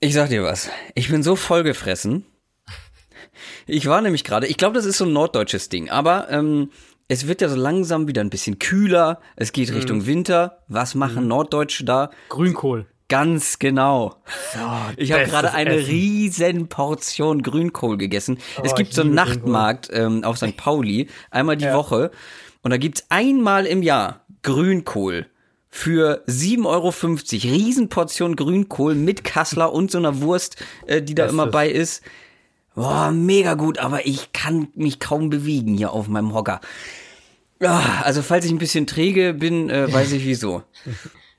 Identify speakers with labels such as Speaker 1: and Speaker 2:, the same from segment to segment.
Speaker 1: Ich sag dir was. Ich bin so vollgefressen. Ich war nämlich gerade, ich glaube, das ist so ein norddeutsches Ding, aber ähm, es wird ja so langsam wieder ein bisschen kühler. Es geht Richtung Winter. Was machen Norddeutsche da?
Speaker 2: Grünkohl.
Speaker 1: Ganz genau. ich habe gerade eine
Speaker 2: Essen.
Speaker 1: riesen Portion Grünkohl gegessen. es
Speaker 2: Oh,
Speaker 1: gibt
Speaker 2: ich
Speaker 1: so einen Nachtmarkt ähm, auf St. Pauli, einmal die
Speaker 2: Ja.
Speaker 1: Woche. Und da gibt's einmal im Jahr Grünkohl für 7,50 Euro. Riesenportion Grünkohl mit Kassler und so einer Wurst, äh, die da
Speaker 2: Bestes.
Speaker 1: immer bei ist. Boah, mega gut, aber ich kann mich kaum bewegen hier auf meinem Hocker. Ah, also falls ich ein bisschen träge bin, äh, weiß ich wieso.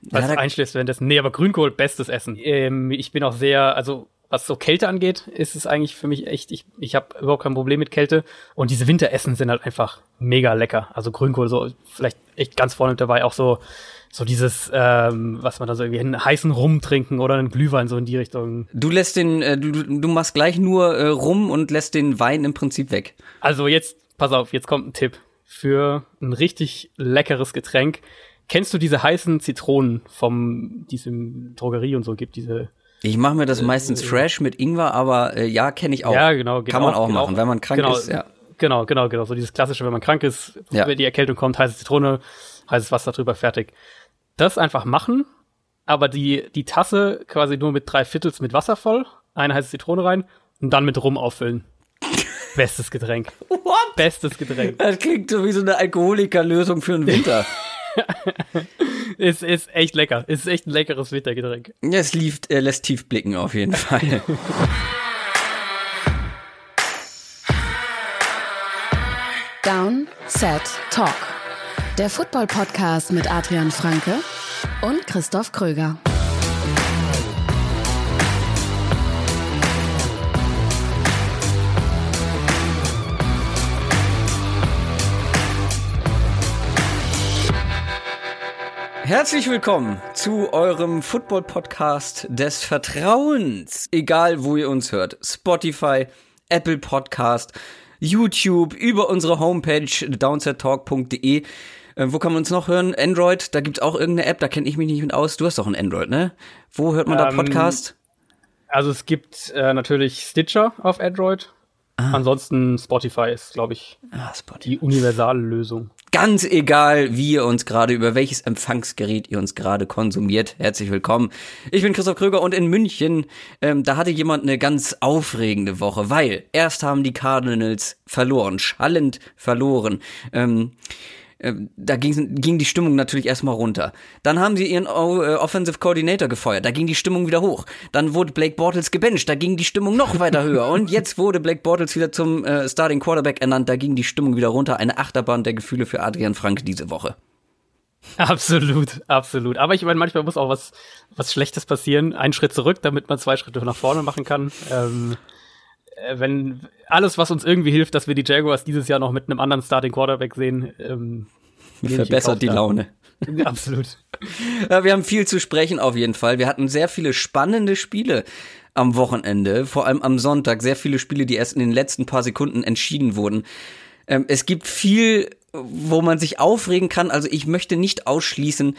Speaker 2: Was
Speaker 1: Ja,
Speaker 2: einschläfst währenddessen. Nee, aber Grünkohl, bestes Essen. Ähm, ich bin auch sehr, also was so Kälte angeht, ist es eigentlich für mich echt, ich, ich habe überhaupt kein Problem mit Kälte. Und diese Winteressen sind halt einfach mega lecker. Also Grünkohl so vielleicht echt ganz vorne dabei. Auch so, so dieses, ähm, was man da so irgendwie einen heißen Rum trinken oder einen Glühwein so in die Richtung.
Speaker 1: Du lässt den, äh, du, du machst gleich nur äh, rum und lässt den Wein im Prinzip weg.
Speaker 2: Also jetzt, pass auf, jetzt kommt ein Tipp für ein richtig leckeres Getränk. Kennst du diese heißen Zitronen vom, die es in Drogerie und so gibt, diese
Speaker 1: Ich mache mir das meistens fresh mit Ingwer, aber äh, ja, kenne ich auch.
Speaker 2: Ja, genau. geht
Speaker 1: Kann man auch
Speaker 2: geht
Speaker 1: machen, wenn man krank
Speaker 2: genau,
Speaker 1: ist. Ja.
Speaker 2: Genau, genau, genau. So dieses klassische, wenn man krank ist,
Speaker 1: Ja.
Speaker 2: wenn die Erkältung kommt, heiße Zitrone, heißes Wasser drüber, fertig. Das einfach machen, aber die, die Tasse quasi nur mit drei Viertels mit Wasser voll, eine heiße Zitrone rein und dann mit Rum auffüllen. Bestes Getränk.
Speaker 1: What?
Speaker 2: Bestes Getränk.
Speaker 1: Das klingt so wie so eine Alkoholikerlösung für den Winter.
Speaker 2: Ist, ist echt lecker. Ist echt ein leckeres Wintergetränk.
Speaker 1: es lief, äh, lässt tief blicken auf jeden Fall.
Speaker 3: Down, Set, Talk. Der Football-Podcast mit Adrian Franke und Christoph Kröger.
Speaker 1: Herzlich willkommen zu eurem Football-Podcast des Vertrauens. Egal, wo ihr uns hört. Spotify, Apple Podcast, YouTube, über unsere Homepage downsettalk.de. Äh, wo kann man uns noch hören? Android, da gibt's auch irgendeine App, da kenne ich mich nicht mit aus. Du hast doch ein Android, ne? Wo hört man da
Speaker 2: Ähm,
Speaker 1: Podcast?
Speaker 2: Also es gibt äh, natürlich Stitcher auf Android. Ansonsten Spotify ist, glaube ich,
Speaker 1: Ah,
Speaker 2: die universale Lösung.
Speaker 1: Ganz egal, wie ihr uns gerade, über welches Empfangsgerät ihr uns gerade konsumiert. Herzlich willkommen. Ich bin Christoph Kröger und in München, ähm, da hatte jemand eine ganz aufregende Woche, weil erst haben die Cardinals verloren, schallend verloren. Ähm, da ging, ging die Stimmung natürlich erstmal runter. Dann haben sie ihren O- äh, Offensive Coordinator gefeuert, da ging die Stimmung wieder hoch. Dann wurde Blake Bortles gebencht, da ging die Stimmung noch weiter höher. Und jetzt wurde Blake Bortles wieder zum äh, Starting Quarterback ernannt, da ging die Stimmung wieder runter. Eine Achterbahn der Gefühle für Adrian Frank diese Woche.
Speaker 2: Absolut, absolut. Aber ich meine, manchmal muss auch was, was Schlechtes passieren. Einen Schritt zurück, damit man zwei Schritte nach vorne machen kann. Ähm, äh, wenn alles, was uns irgendwie hilft, dass wir die Jaguars dieses Jahr noch mit einem anderen Starting Quarterback sehen, ähm,
Speaker 1: Verbessert die
Speaker 2: da.
Speaker 1: Laune.
Speaker 2: Absolut.
Speaker 1: Ja, wir haben viel zu sprechen auf jeden Fall. Wir hatten sehr viele spannende Spiele am Wochenende, vor allem am Sonntag. Sehr viele Spiele, die erst in den letzten paar Sekunden entschieden wurden. Ähm, es gibt viel, wo man sich aufregen kann. Also ich möchte nicht ausschließen,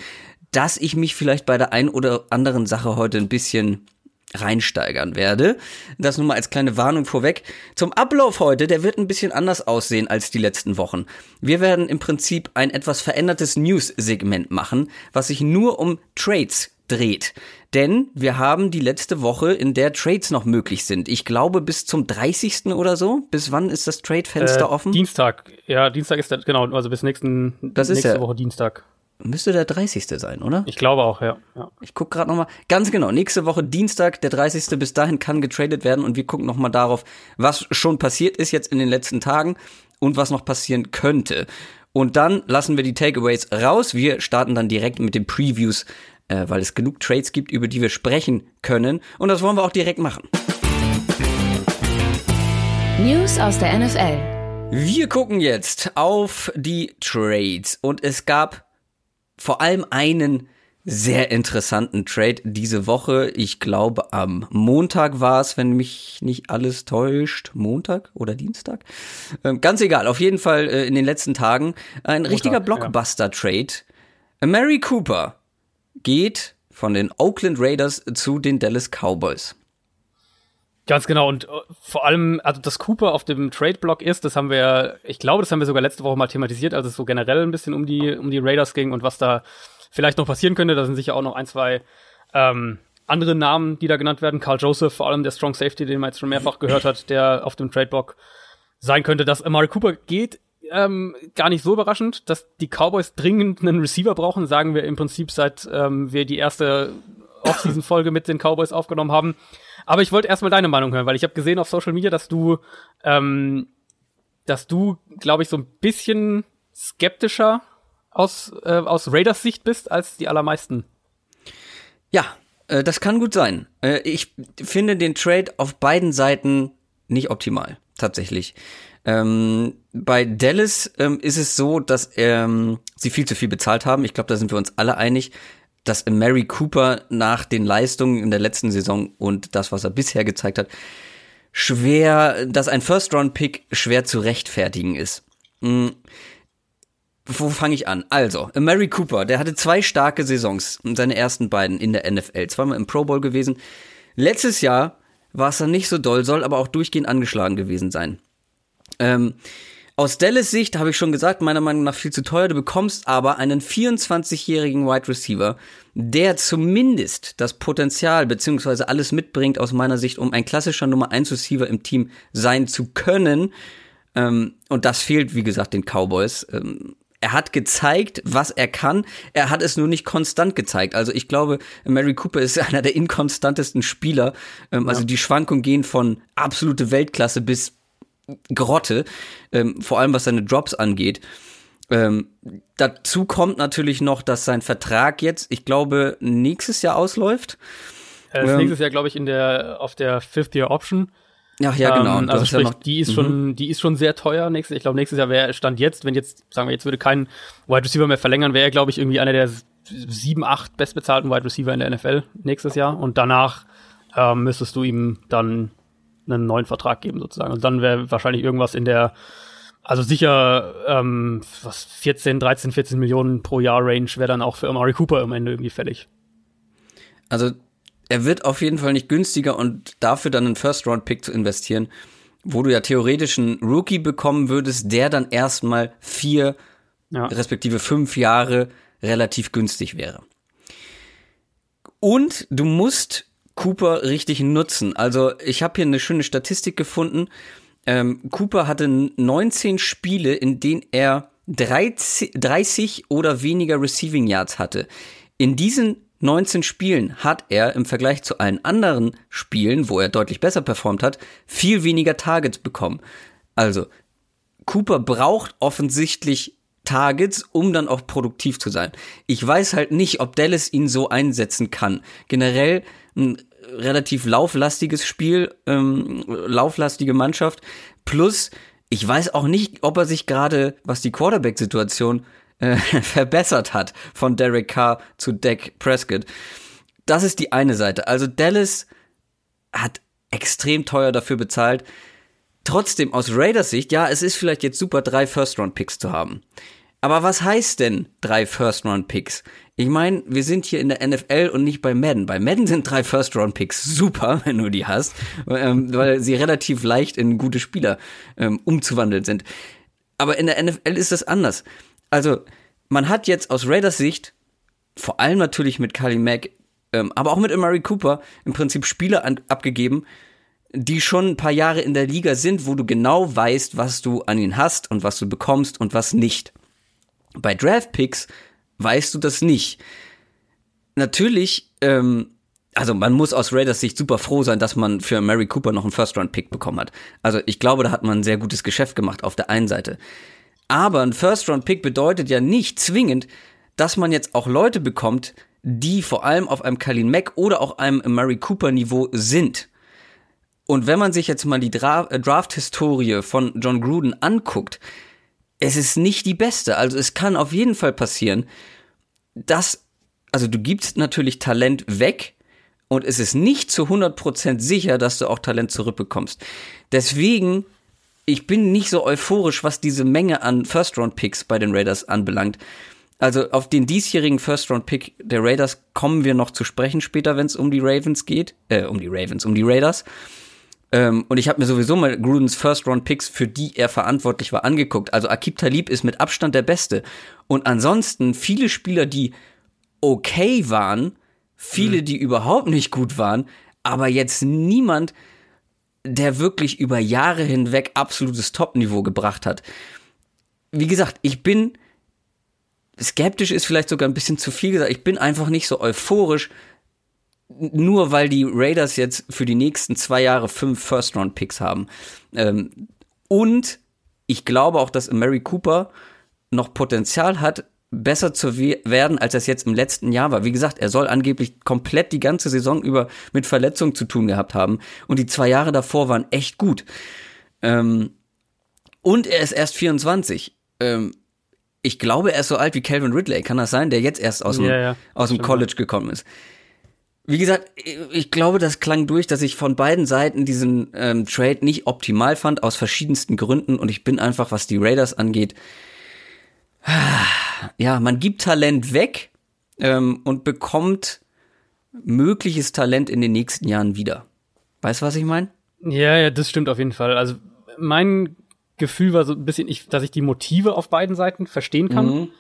Speaker 1: dass ich mich vielleicht bei der ein oder anderen Sache heute ein bisschen reinsteigern werde. Das nur mal als kleine Warnung vorweg. Zum Ablauf heute, der wird ein bisschen anders aussehen als die letzten Wochen. Wir werden im Prinzip ein etwas verändertes News-Segment machen, was sich nur um Trades dreht. Denn wir haben die letzte Woche, in der Trades noch möglich sind. Ich glaube bis zum 30. oder so. Bis wann ist das Trade-Fenster
Speaker 2: Äh,
Speaker 1: offen?
Speaker 2: Dienstag. Ja, Dienstag ist der, genau, also bis nächsten,
Speaker 1: Das
Speaker 2: nächste Woche Dienstag.
Speaker 1: Müsste der 30. sein, oder?
Speaker 2: Ich glaube auch, ja. ja.
Speaker 1: Ich guck gerade noch mal. Ganz genau, nächste Woche Dienstag, der 30. Bis dahin kann getradet werden und wir gucken noch mal darauf, was schon passiert ist jetzt in den letzten Tagen und was noch passieren könnte. Und dann lassen wir die Takeaways raus. Wir starten dann direkt mit den Previews, äh, weil es genug Trades gibt, über die wir sprechen können. Und das wollen wir auch direkt machen.
Speaker 3: News aus der NFL.
Speaker 1: Wir gucken jetzt auf die Trades und es gab vor allem einen sehr interessanten Trade diese Woche. Ich glaube, am Montag war es, wenn mich nicht alles täuscht. Montag oder Dienstag? Ähm, ganz egal, auf jeden Fall äh, in den letzten Tagen ein richtiger
Speaker 2: ja.
Speaker 1: Blockbuster-Trade. Mary Cooper geht von den Oakland Raiders zu den Dallas Cowboys.
Speaker 2: Ganz genau. Und äh, vor allem, also dass Cooper auf dem Trade-Block ist, das haben wir, ich glaube, das haben wir sogar letzte Woche mal thematisiert, als es so generell ein bisschen um die, um die Raiders ging und was da vielleicht noch passieren könnte. Da sind sicher auch noch ein, zwei ähm, andere Namen, die da genannt werden. Carl Joseph, vor allem der Strong Safety, den man jetzt schon mehrfach gehört hat, der auf dem Trade-Block sein könnte. Dass Amari Cooper geht, ähm, gar nicht so überraschend. Dass die Cowboys dringend einen Receiver brauchen, sagen wir im Prinzip seit ähm, wir die erste Off-Season-Folge mit den Cowboys aufgenommen haben. Aber ich wollte erstmal deine Meinung hören, weil ich habe gesehen auf Social Media, dass du, ähm, dass du, glaube ich, so ein bisschen skeptischer aus, äh, aus Raiders Sicht bist als die allermeisten.
Speaker 1: Ja, äh, das kann gut sein. Äh, ich finde den Trade auf beiden Seiten nicht optimal, tatsächlich. Ähm, bei Dallas ähm, ist es so, dass ähm, sie viel zu viel bezahlt haben. Ich glaube, da sind wir uns alle einig dass Mary Cooper nach den Leistungen in der letzten Saison und das, was er bisher gezeigt hat, schwer, dass ein First-Round-Pick schwer zu rechtfertigen ist. Hm. Wo fange ich an? Also, Mary Cooper, der hatte zwei starke Saisons, seine ersten beiden in der NFL, zweimal im Pro Bowl gewesen. Letztes Jahr war es dann nicht so doll, soll aber auch durchgehend angeschlagen gewesen sein. Ähm, aus Dallas Sicht habe ich schon gesagt, meiner Meinung nach viel zu teuer. Du bekommst aber einen 24-jährigen Wide Receiver, der zumindest das Potenzial beziehungsweise alles mitbringt aus meiner Sicht, um ein klassischer Nummer 1 Receiver im Team sein zu können. Ähm, und das fehlt, wie gesagt, den Cowboys. Ähm, er hat gezeigt, was er kann. Er hat es nur nicht konstant gezeigt. Also ich glaube, Mary Cooper ist einer der inkonstantesten Spieler. Ähm, also ja. Also die Schwankungen gehen von absolute Weltklasse bis Grotte, ähm, vor allem was seine Drops angeht. Ähm, dazu kommt natürlich noch, dass sein Vertrag jetzt, ich glaube, nächstes Jahr ausläuft.
Speaker 2: Er ist ähm, nächstes Jahr, glaube ich, in der auf der Fifth Year Option.
Speaker 1: Ach ja, genau.
Speaker 2: Ähm, also sprich, ja die ist schon, mhm. die ist schon sehr teuer. Nächstes, ich glaube, nächstes Jahr wäre Stand jetzt, wenn jetzt, sagen wir, jetzt würde kein Wide Receiver mehr verlängern, wäre er, glaube ich, irgendwie einer der sieben, acht bestbezahlten Wide Receiver in der NFL nächstes Jahr. Und danach ähm, müsstest du ihm dann einen neuen Vertrag geben sozusagen. Und dann wäre wahrscheinlich irgendwas in der, also sicher, ähm, was 14, 13, 14 Millionen pro Jahr Range wäre dann auch für Amari Cooper am Ende irgendwie fällig.
Speaker 1: Also er wird auf jeden Fall nicht günstiger und dafür dann einen First-Round-Pick zu investieren, wo du ja theoretisch einen Rookie bekommen würdest, der dann erstmal vier, ja. respektive fünf Jahre relativ günstig wäre. Und du musst Cooper richtig nutzen. Also ich habe hier eine schöne Statistik gefunden. Ähm, Cooper hatte 19 Spiele, in denen er 30, 30 oder weniger Receiving Yards hatte. In diesen 19 Spielen hat er im Vergleich zu allen anderen Spielen, wo er deutlich besser performt hat, viel weniger Targets bekommen. Also, Cooper braucht offensichtlich Targets, um dann auch produktiv zu sein. Ich weiß halt nicht, ob Dallas ihn so einsetzen kann. Generell ein relativ lauflastiges Spiel, ähm, lauflastige Mannschaft. Plus, ich weiß auch nicht, ob er sich gerade, was die Quarterback-Situation äh, verbessert hat, von Derek Carr zu Dak Prescott. Das ist die eine Seite. Also Dallas hat extrem teuer dafür bezahlt. Trotzdem aus Raiders Sicht, ja, es ist vielleicht jetzt super, drei First-Round-Picks zu haben. Aber was heißt denn drei First-Round-Picks? Ich meine, wir sind hier in der NFL und nicht bei Madden. Bei Madden sind drei First-Round-Picks super, wenn du die hast, ähm, weil sie relativ leicht in gute Spieler ähm, umzuwandeln sind. Aber in der NFL ist das anders. Also, man hat jetzt aus Raiders Sicht, vor allem natürlich mit Kali Mack, ähm, aber auch mit Amari Cooper, im Prinzip Spieler an, abgegeben, die schon ein paar Jahre in der Liga sind, wo du genau weißt, was du an ihnen hast und was du bekommst und was nicht. Bei Draft Picks weißt du das nicht. Natürlich, ähm, also man muss aus Raiders Sicht super froh sein, dass man für Mary Cooper noch einen First-Round-Pick bekommen hat. Also ich glaube, da hat man ein sehr gutes Geschäft gemacht auf der einen Seite. Aber ein First-Round-Pick bedeutet ja nicht zwingend, dass man jetzt auch Leute bekommt, die vor allem auf einem Kalin Mack oder auch einem Mary Cooper Niveau sind. Und wenn man sich jetzt mal die äh, Draft-Historie von John Gruden anguckt, es ist nicht die beste. Also es kann auf jeden Fall passieren, dass, also du gibst natürlich Talent weg und es ist nicht zu 100% sicher, dass du auch Talent zurückbekommst. Deswegen, ich bin nicht so euphorisch, was diese Menge an First-Round-Picks bei den Raiders anbelangt. Also auf den diesjährigen First-Round-Pick der Raiders kommen wir noch zu sprechen später, wenn es um die Ravens geht, äh, um die Ravens, um die Raiders. Ähm, und ich habe mir sowieso mal Grudens First-Round-Picks, für die er verantwortlich war, angeguckt. Also Akib Talib ist mit Abstand der Beste. Und ansonsten viele Spieler, die okay waren, viele, mhm. die überhaupt nicht gut waren, aber jetzt niemand, der wirklich über Jahre hinweg absolutes Top-Niveau gebracht hat. Wie gesagt, ich bin skeptisch ist vielleicht sogar ein bisschen zu viel gesagt. Ich bin einfach nicht so euphorisch, nur weil die Raiders jetzt für die nächsten zwei Jahre fünf First-Round-Picks haben. Ähm, und ich glaube auch, dass Mary Cooper noch Potenzial hat, besser zu werden, als es jetzt im letzten Jahr war. Wie gesagt, er soll angeblich komplett die ganze Saison über mit Verletzungen zu tun gehabt haben. Und die zwei Jahre davor waren echt gut. Ähm, und er ist erst 24. Ähm, ich glaube, er ist so alt wie Calvin Ridley. Kann das sein? Der jetzt erst aus dem, ja, ja, aus dem College gekommen ist. Wie gesagt, ich glaube, das klang durch, dass ich von beiden Seiten diesen ähm, Trade nicht optimal fand, aus verschiedensten Gründen. Und ich bin einfach, was die Raiders angeht, ja, man gibt Talent weg ähm, und bekommt mögliches Talent in den nächsten Jahren wieder. Weißt du, was ich meine?
Speaker 2: Ja, ja, das stimmt auf jeden Fall. Also mein Gefühl war so ein bisschen, ich, dass ich die Motive auf beiden Seiten verstehen kann. Mhm.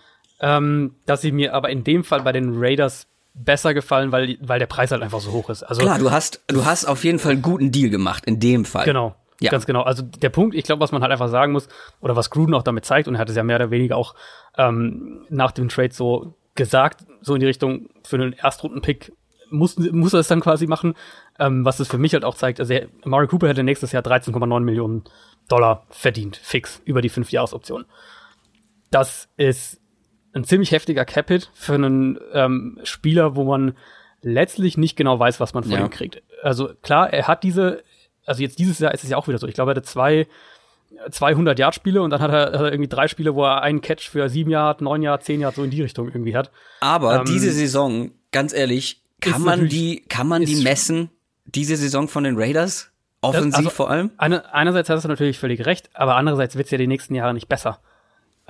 Speaker 2: Ähm, dass sie mir aber in dem Fall bei den Raiders besser gefallen, weil, weil der Preis halt einfach so hoch ist. Also,
Speaker 1: Klar, du hast, du hast auf jeden Fall einen guten Deal gemacht, in dem Fall.
Speaker 2: Genau. Ja. Ganz genau. Also der Punkt, ich glaube, was man halt einfach sagen muss, oder was Gruden auch damit zeigt, und er hat es ja mehr oder weniger auch ähm, nach dem Trade so gesagt, so in die Richtung, für einen Erstrunden-Pick muss, muss er es dann quasi machen. Ähm, was es für mich halt auch zeigt, also Mario Cooper hätte nächstes Jahr 13,9 Millionen Dollar verdient, fix, über die fünf Jahresoption. Das ist ein ziemlich heftiger Capit für einen ähm, Spieler, wo man letztlich nicht genau weiß, was man von ja. ihm kriegt. Also klar, er hat diese, also jetzt dieses Jahr ist es ja auch wieder so. Ich glaube, er hatte zwei 200 Yard Spiele und dann hat er, hat er, irgendwie drei Spiele, wo er einen Catch für sieben Yard, neun Yard, zehn Yard so in die Richtung irgendwie hat.
Speaker 1: Aber ähm, diese Saison, ganz ehrlich, kann man die, kann man die messen? Diese Saison von den Raiders? Offensiv also, vor allem?
Speaker 2: Eine, einerseits hast du natürlich völlig recht, aber andererseits wird es ja die nächsten Jahre nicht besser.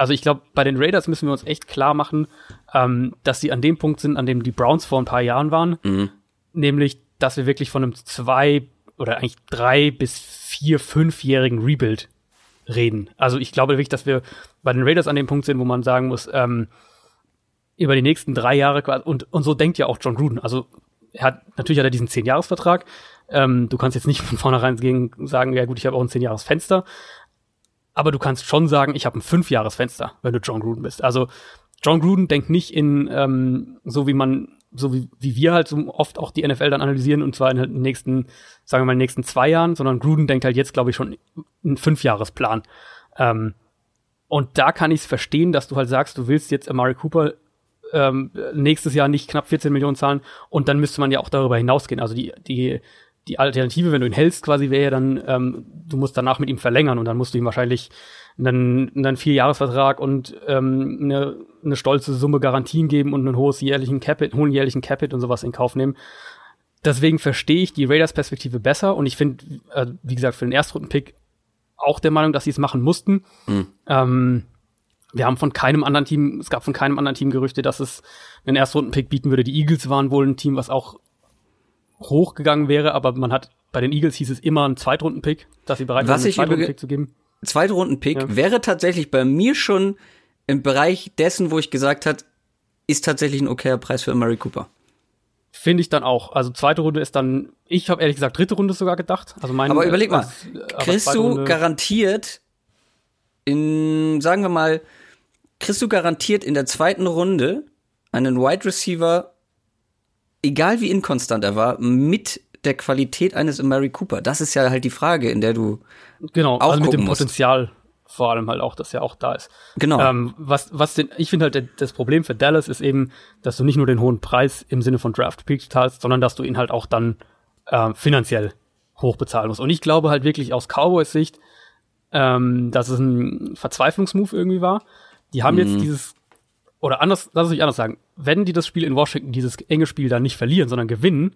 Speaker 2: Also ich glaube, bei den Raiders müssen wir uns echt klar machen, ähm, dass sie an dem Punkt sind, an dem die Browns vor ein paar Jahren waren. Mhm. Nämlich, dass wir wirklich von einem zwei oder eigentlich drei bis vier, fünfjährigen Rebuild reden. Also ich glaube wirklich, dass wir bei den Raiders an dem Punkt sind, wo man sagen muss, ähm, über die nächsten drei Jahre quasi, und, und so denkt ja auch John Gruden. Also er hat, natürlich hat er diesen Zehn-Jahres-Vertrag, ähm, du kannst jetzt nicht von vornherein gegen sagen, ja gut, ich habe auch ein Zehn-Jahres-Fenster. Aber du kannst schon sagen, ich habe ein Fünf-Jahres-Fenster, wenn du John Gruden bist. Also John Gruden denkt nicht in, ähm, so wie man, so wie, wie wir halt so oft auch die NFL dann analysieren, und zwar in den nächsten, sagen wir mal, in den nächsten zwei Jahren, sondern Gruden denkt halt jetzt, glaube ich, schon einen Fünfjahresplan. Ähm, und da kann ich es verstehen, dass du halt sagst, du willst jetzt Amari Cooper ähm, nächstes Jahr nicht knapp 14 Millionen zahlen und dann müsste man ja auch darüber hinausgehen. Also die, die die Alternative, wenn du ihn hältst, quasi wäre ja dann, ähm, du musst danach mit ihm verlängern und dann musst du ihm wahrscheinlich einen, einen Vierjahresvertrag und ähm, eine, eine stolze Summe Garantien geben und einen hohes jährlichen Capit, hohen jährlichen Capit und sowas in Kauf nehmen. Deswegen verstehe ich die Raiders Perspektive besser und ich finde, äh, wie gesagt, für den Erstrunden-Pick auch der Meinung, dass sie es machen mussten. Mhm. Ähm, wir haben von keinem anderen Team, es gab von keinem anderen Team Gerüchte, dass es einen Erstrunden-Pick bieten würde. Die Eagles waren wohl ein Team, was auch hochgegangen wäre, aber man hat bei den Eagles hieß es immer ein Zweitrunden-Pick, dass sie bereit
Speaker 1: waren, einen Zweitrunden-Pick zu geben. Zweitrunden-Pick ja. wäre tatsächlich bei mir schon im Bereich dessen, wo ich gesagt hat, ist tatsächlich ein okayer Preis für Murray Cooper.
Speaker 2: Finde ich dann auch. Also zweite Runde ist dann, ich habe ehrlich gesagt dritte Runde sogar gedacht. Also mein,
Speaker 1: aber überleg mal, äh, kriegst du garantiert in, sagen wir mal, kriegst du garantiert in der zweiten Runde einen Wide Receiver egal wie inkonstant er war, mit der Qualität eines Amari Cooper. Das ist ja halt die Frage, in der du
Speaker 2: genau auch also mit dem
Speaker 1: musst.
Speaker 2: Potenzial vor allem halt auch, dass er auch da ist.
Speaker 1: Genau.
Speaker 2: Ähm, was was den, ich finde halt das Problem für Dallas ist eben, dass du nicht nur den hohen Preis im Sinne von Draft Picks zahlst, sondern dass du ihn halt auch dann äh, finanziell hoch bezahlen musst. Und ich glaube halt wirklich aus Cowboys Sicht, ähm, dass es ein Verzweiflungsmove irgendwie war. Die haben mhm. jetzt dieses oder anders, lass es mich anders sagen, wenn die das Spiel in Washington, dieses enge Spiel dann nicht verlieren, sondern gewinnen,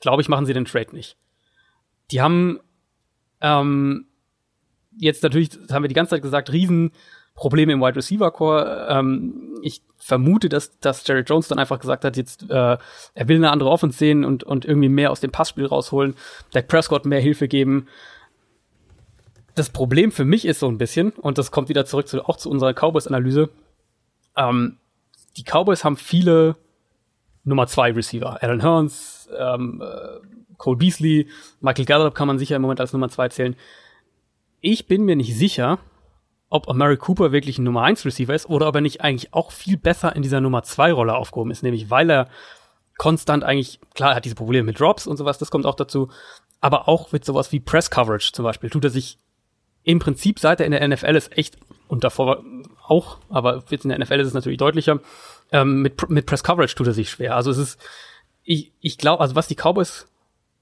Speaker 2: glaube ich, machen sie den Trade nicht. Die haben ähm, jetzt natürlich, das haben wir die ganze Zeit gesagt, riesen Probleme im Wide Receiver Core. Ähm, ich vermute, dass, dass Jerry Jones dann einfach gesagt hat, jetzt äh, er will eine andere Offense sehen und, und irgendwie mehr aus dem Passspiel rausholen, Dak Prescott mehr Hilfe geben. Das Problem für mich ist so ein bisschen, und das kommt wieder zurück zu, auch zu unserer Cowboys-Analyse, ähm, die Cowboys haben viele Nummer zwei Receiver. Alan Hearns, ähm, äh, Cole Beasley, Michael Gallup kann man sicher im Moment als Nummer zwei zählen. Ich bin mir nicht sicher, ob Amari Cooper wirklich ein Nummer 1 Receiver ist oder ob er nicht eigentlich auch viel besser in dieser Nummer 2 Rolle aufgehoben ist, nämlich weil er konstant eigentlich, klar, er hat diese Probleme mit Drops und sowas, das kommt auch dazu, aber auch mit sowas wie Press Coverage zum Beispiel, tut er sich im Prinzip, seit er in der NFL ist, echt, und davor auch, aber jetzt in der NFL ist es natürlich deutlicher, ähm, mit, mit Press Coverage tut er sich schwer. Also es ist, ich, ich glaube, also was die Cowboys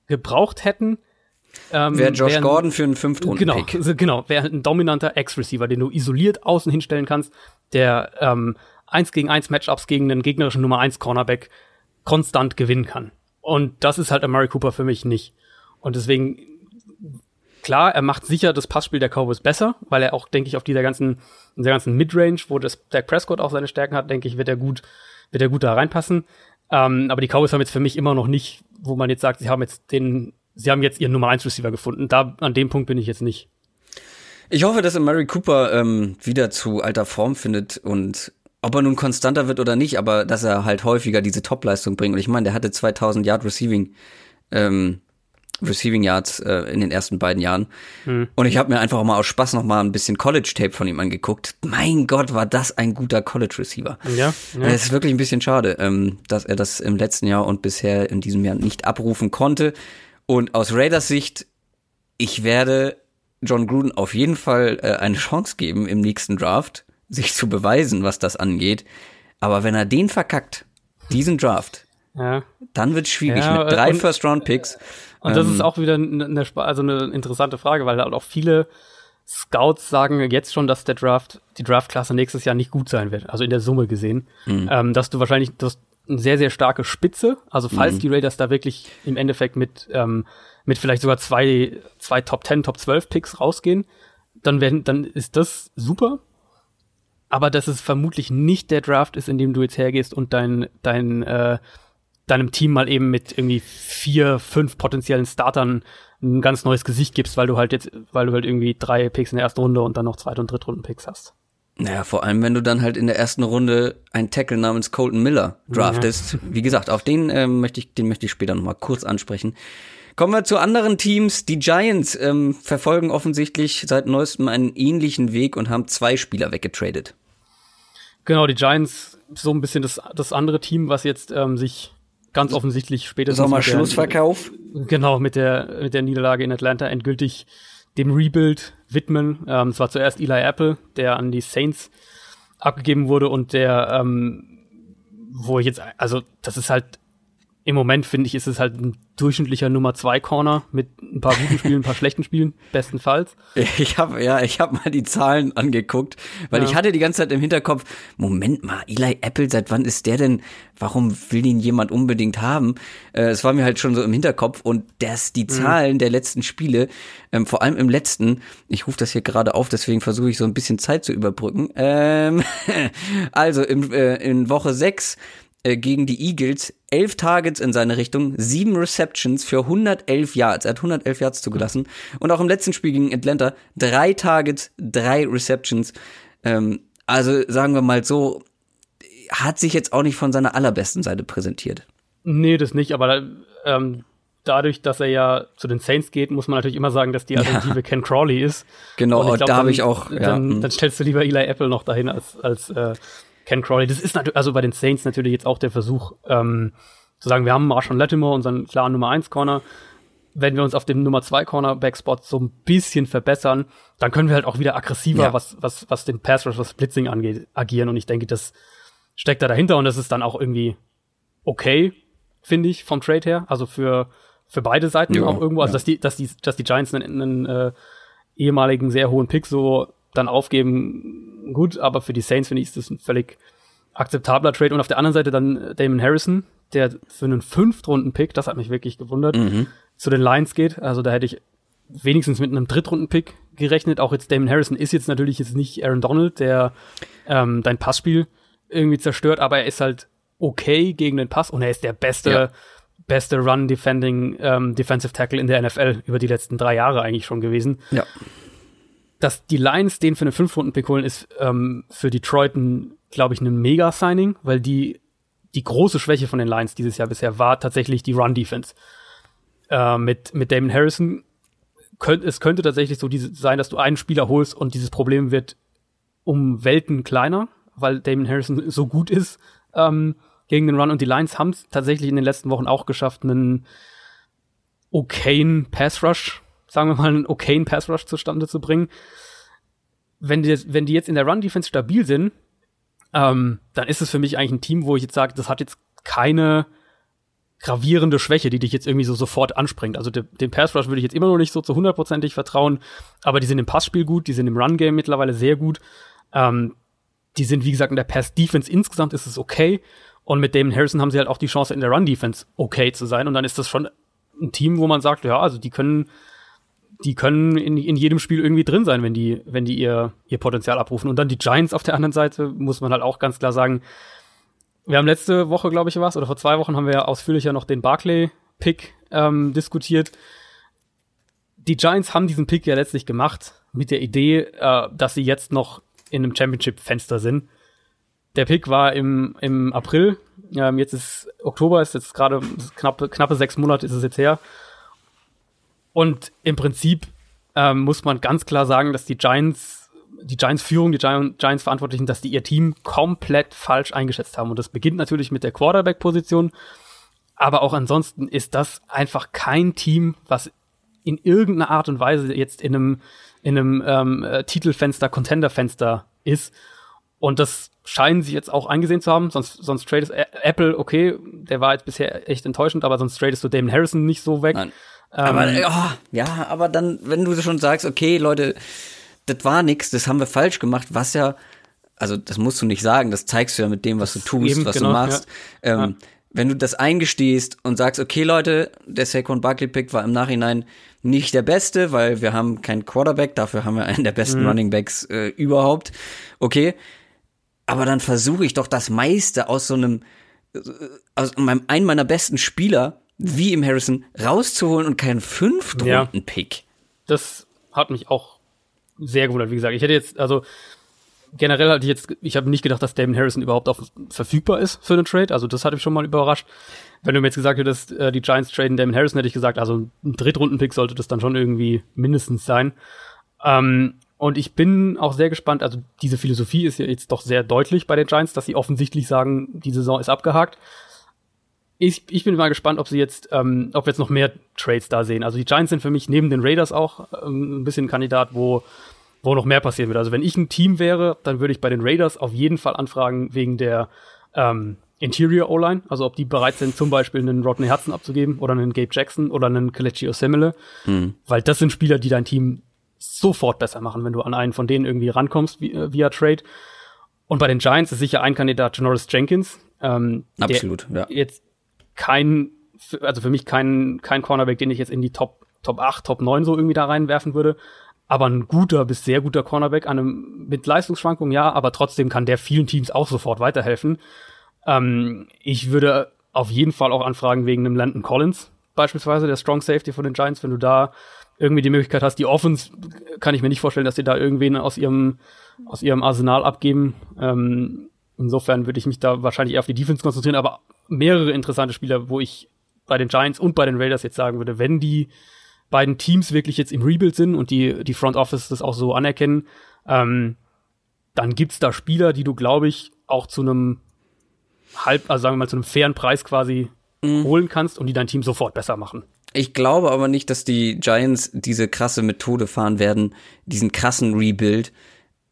Speaker 2: gebraucht hätten,
Speaker 1: ähm, wäre Josh Gordon für einen Fünftrunden-Pick.
Speaker 2: Genau, genau wäre ein dominanter X-Receiver, den du isoliert außen hinstellen kannst, der ähm, 1 gegen 1 Matchups gegen einen gegnerischen Nummer 1 Cornerback konstant gewinnen kann. Und das ist halt Amari Cooper für mich nicht. Und deswegen, klar, er macht sicher das Passspiel der Cowboys besser, weil er auch, denke ich, auf dieser ganzen, dieser ganzen Midrange, wo das Dak Prescott auch seine Stärken hat, denke ich, wird er gut, wird er gut da reinpassen. Ähm, aber die Cowboys haben jetzt für mich immer noch nicht, wo man jetzt sagt, sie haben jetzt den sie haben jetzt ihren Nummer 1 Receiver gefunden. Da, an dem Punkt bin ich jetzt nicht.
Speaker 1: Ich hoffe, dass Mary Cooper ähm, wieder zu alter Form findet und ob er nun konstanter wird oder nicht, aber dass er halt häufiger diese Topleistung bringt. Und ich meine, der hatte 2000 Yard Receiving ähm, Receiving Yards äh, in den ersten beiden Jahren. Hm. Und ich habe mir einfach mal aus Spaß noch mal ein bisschen College Tape von ihm angeguckt. Mein Gott, war das ein guter College Receiver.
Speaker 2: Ja. ja.
Speaker 1: Es ist wirklich ein bisschen schade, ähm, dass er das im letzten Jahr und bisher in diesem Jahr nicht abrufen konnte. Und aus Raiders Sicht, ich werde John Gruden auf jeden Fall äh, eine Chance geben im nächsten Draft, sich zu beweisen, was das angeht. Aber wenn er den verkackt, diesen Draft, ja. dann wird es schwierig mit drei First-Round-Picks.
Speaker 2: Und das ähm, ist auch wieder eine, also eine interessante Frage, weil halt auch viele Scouts sagen jetzt schon, dass der Draft, die Draftklasse nächstes Jahr nicht gut sein wird, also in der Summe gesehen. Mhm. Ähm, dass du wahrscheinlich, dass eine sehr, sehr starke Spitze. Also falls mhm. die Raiders da wirklich im Endeffekt mit, ähm, mit vielleicht sogar zwei, zwei Top 10, Top 12 Picks rausgehen, dann werden, dann ist das super. Aber dass es vermutlich nicht der Draft ist, in dem du jetzt hergehst und dein, dein, äh, deinem Team mal eben mit irgendwie vier, fünf potenziellen Startern ein ganz neues Gesicht gibst, weil du halt jetzt, weil du halt irgendwie drei Picks in der ersten Runde und dann noch zweite und dritte Runden Picks hast.
Speaker 1: Naja, vor allem, wenn du dann halt in der ersten Runde einen Tackle namens Colton Miller draftest. Ja. Wie gesagt, auf den äh, möchte ich, den möchte ich später nochmal kurz ansprechen. Kommen wir zu anderen Teams. Die Giants ähm, verfolgen offensichtlich seit neuestem einen ähnlichen Weg und haben zwei Spieler weggetradet.
Speaker 2: Genau, die Giants so ein bisschen das, das andere Team, was jetzt ähm, sich ganz offensichtlich spätestens
Speaker 1: Sommer-Schlussverkauf.
Speaker 2: Genau, mit der, mit der Niederlage in Atlanta endgültig dem Rebuild widmen. Ähm, es war zuerst Eli Apple, der an die Saints abgegeben wurde und der, ähm, wo ich jetzt, also das ist halt im Moment finde ich, ist es halt ein durchschnittlicher Nummer zwei Corner mit ein paar guten Spielen, ein paar schlechten Spielen, bestenfalls.
Speaker 1: Ich habe ja, ich habe mal die Zahlen angeguckt, weil ja. ich hatte die ganze Zeit im Hinterkopf, Moment mal, Eli Apple, seit wann ist der denn? Warum will ihn jemand unbedingt haben? Äh, es war mir halt schon so im Hinterkopf und das die mhm. Zahlen mhm. der letzten Spiele, ähm, vor allem im letzten, ich rufe das hier gerade auf, deswegen versuche ich so ein bisschen Zeit zu überbrücken. Ähm, also im, äh, in Woche sechs äh, gegen die Eagles elf Targets in seine Richtung, sieben Receptions für 111 Yards. Er hat 111 Yards zugelassen. Und auch im letzten Spiel gegen Atlanta drei Targets, drei Receptions. Ähm, also sagen wir mal so, hat sich jetzt auch nicht von seiner allerbesten Seite präsentiert.
Speaker 2: Nee, das nicht, aber ähm, dadurch, dass er ja zu den Saints geht, muss man natürlich immer sagen, dass die Alternative ja. Ken Crawley ist.
Speaker 1: Genau, glaub, da habe ich auch.
Speaker 2: Ja. Dann, hm. dann, stellst du lieber Eli Apple noch dahin als, als äh, Ken Crawley. Das ist natürlich, also bei den Saints natürlich jetzt auch der Versuch, ähm, zu sagen, wir haben Marshall Lattimore, unseren klaren Nummer 1 Corner. Wenn wir uns auf dem Nummer 2 Cornerback-Spot so ein bisschen verbessern, dann können wir halt auch wieder aggressiver, ja. was, was, was den Pass Rush, was Blitzing angeht, agieren. Und ich denke, das steckt da dahinter und das ist dann auch irgendwie okay, finde ich, vom Trade her. Also für, für beide Seiten jo, auch irgendwo. Also, ja. dass die, dass die, dass die Giants einen, einen äh, ehemaligen sehr hohen Pick so dann aufgeben, gut, aber für die Saints finde ich ist das ein völlig akzeptabler Trade. Und auf der anderen Seite dann Damon Harrison, der für einen Fünftrunden-Pick, das hat mich wirklich gewundert, mhm. zu den Lions geht. Also da hätte ich wenigstens mit einem Drittrunden-Pick gerechnet. Auch jetzt Damon Harrison ist jetzt natürlich jetzt nicht Aaron Donald, der ähm, dein Passspiel irgendwie zerstört, aber er ist halt okay gegen den Pass und er ist der beste, ja. beste Run-Defending ähm, Defensive Tackle in der NFL über die letzten drei Jahre eigentlich schon gewesen.
Speaker 1: Ja.
Speaker 2: Dass die Lions den für eine Fünf-Runden-Pick holen, ist ähm, für Detroit glaube ich, ein Mega-Signing, weil die die große Schwäche von den Lions dieses Jahr bisher war tatsächlich die Run-Defense. Äh, mit, mit Damon Harrison könnt, es könnte tatsächlich so diese, sein, dass du einen Spieler holst und dieses Problem wird um Welten kleiner, weil Damon Harrison so gut ist ähm, gegen den Run. Und die Lions haben es tatsächlich in den letzten Wochen auch geschafft, einen okayen Pass Rush, sagen wir mal, einen okayen Pass Rush zustande zu bringen. Wenn die, wenn die jetzt in der Run Defense stabil sind, ähm, dann ist es für mich eigentlich ein Team, wo ich jetzt sage, das hat jetzt keine gravierende Schwäche, die dich jetzt irgendwie so sofort anspringt. Also de, dem Pass Rush würde ich jetzt immer noch nicht so zu hundertprozentig vertrauen, aber die sind im Passspiel gut, die sind im Run Game mittlerweile sehr gut. Ähm, die sind, wie gesagt, in der Pass Defense insgesamt ist es okay. Und mit Damon Harrison haben sie halt auch die Chance, in der Run Defense okay zu sein. Und dann ist das schon ein Team, wo man sagt, ja, also die können, die können in, in jedem Spiel irgendwie drin sein, wenn die, wenn die ihr, ihr Potenzial abrufen. Und dann die Giants auf der anderen Seite, muss man halt auch ganz klar sagen, wir haben letzte Woche, glaube ich, was, oder vor zwei Wochen haben wir ausführlicher noch den Barclay-Pick ähm, diskutiert. Die Giants haben diesen Pick ja letztlich gemacht mit der Idee, äh, dass sie jetzt noch in einem Championship-Fenster sind. Der Pick war im, im April. Ähm, jetzt ist Oktober, ist jetzt gerade knappe, knappe sechs Monate ist es jetzt her. Und im Prinzip ähm, muss man ganz klar sagen, dass die Giants, die Giants-Führung, die Giants-Verantwortlichen, dass die ihr Team komplett falsch eingeschätzt haben. Und das beginnt natürlich mit der Quarterback-Position. Aber auch ansonsten ist das einfach kein Team, was in irgendeiner Art und Weise jetzt in einem in einem ähm, äh, Titelfenster, Contenderfenster ist. Und das scheinen sie jetzt auch eingesehen zu haben. Sonst, sonst tradest Apple, okay, der war jetzt bisher echt enttäuschend, aber sonst tradest du Damon Harrison nicht so weg. Nein.
Speaker 1: Ähm, aber oh, ja, aber dann, wenn du schon sagst, okay, Leute, das war nix, das haben wir falsch gemacht, was ja, also das musst du nicht sagen, das zeigst du ja mit dem, was du tust, eben, was genau, du machst. Ja. Ähm, ja. Wenn du das eingestehst und sagst, okay, Leute, der Saquon Barkley Pick war im Nachhinein nicht der beste, weil wir haben keinen Quarterback, dafür haben wir einen der besten mhm. Running Backs äh, überhaupt. Okay. Aber dann versuche ich doch das meiste aus so einem, äh, aus meinem, einen meiner besten Spieler, wie im Harrison, rauszuholen und keinen Fünftrunden-Pick.
Speaker 2: Ja, das hat mich auch sehr gewundert, wie gesagt. Ich hätte jetzt, also generell hatte ich jetzt, ich habe nicht gedacht, dass Damon Harrison überhaupt auch verfügbar ist für einen Trade. Also das hat mich schon mal überrascht. Wenn du mir jetzt gesagt hättest, äh, die Giants traden Damon Harrison, hätte ich gesagt, also ein Drittrunden-Pick sollte das dann schon irgendwie mindestens sein. Ähm, und ich bin auch sehr gespannt, also diese Philosophie ist ja jetzt doch sehr deutlich bei den Giants, dass sie offensichtlich sagen, die Saison ist abgehakt. Ich, ich bin mal gespannt, ob sie jetzt, ähm, ob wir jetzt noch mehr Trades da sehen. Also die Giants sind für mich neben den Raiders auch ähm, ein bisschen ein Kandidat, wo wo noch mehr passieren würde. Also wenn ich ein Team wäre, dann würde ich bei den Raiders auf jeden Fall anfragen wegen der ähm, Interior O-Line, also ob die bereit sind, zum Beispiel einen Rodney Hudson abzugeben oder einen Gabe Jackson oder einen Kelechi Osemele, mhm. weil das sind Spieler, die dein Team sofort besser machen, wenn du an einen von denen irgendwie rankommst via, via Trade. Und bei den Giants ist sicher ein Kandidat Janoris Jenkins. Ähm,
Speaker 1: Absolut, ja.
Speaker 2: Jetzt kein, also für mich kein, kein Cornerback, den ich jetzt in die Top, Top 8, Top 9 so irgendwie da reinwerfen würde aber ein guter bis sehr guter Cornerback, einem, mit Leistungsschwankungen ja, aber trotzdem kann der vielen Teams auch sofort weiterhelfen. Ähm, ich würde auf jeden Fall auch anfragen wegen einem Landon Collins, beispielsweise, der Strong Safety von den Giants, wenn du da irgendwie die Möglichkeit hast, die Offense, kann ich mir nicht vorstellen, dass sie da irgendwen aus ihrem, aus ihrem Arsenal abgeben. Ähm, insofern würde ich mich da wahrscheinlich eher auf die Defense konzentrieren, aber mehrere interessante Spieler, wo ich bei den Giants und bei den Raiders jetzt sagen würde, wenn die beiden Teams wirklich jetzt im Rebuild sind und die, die Front Office das auch so anerkennen, ähm, dann gibt's da Spieler, die du, glaube ich, auch zu einem halb, also sagen wir mal, zu einem fairen Preis quasi mhm. holen kannst und die dein Team sofort besser machen.
Speaker 1: Ich glaube aber nicht, dass die Giants diese krasse Methode fahren werden, diesen krassen Rebuild,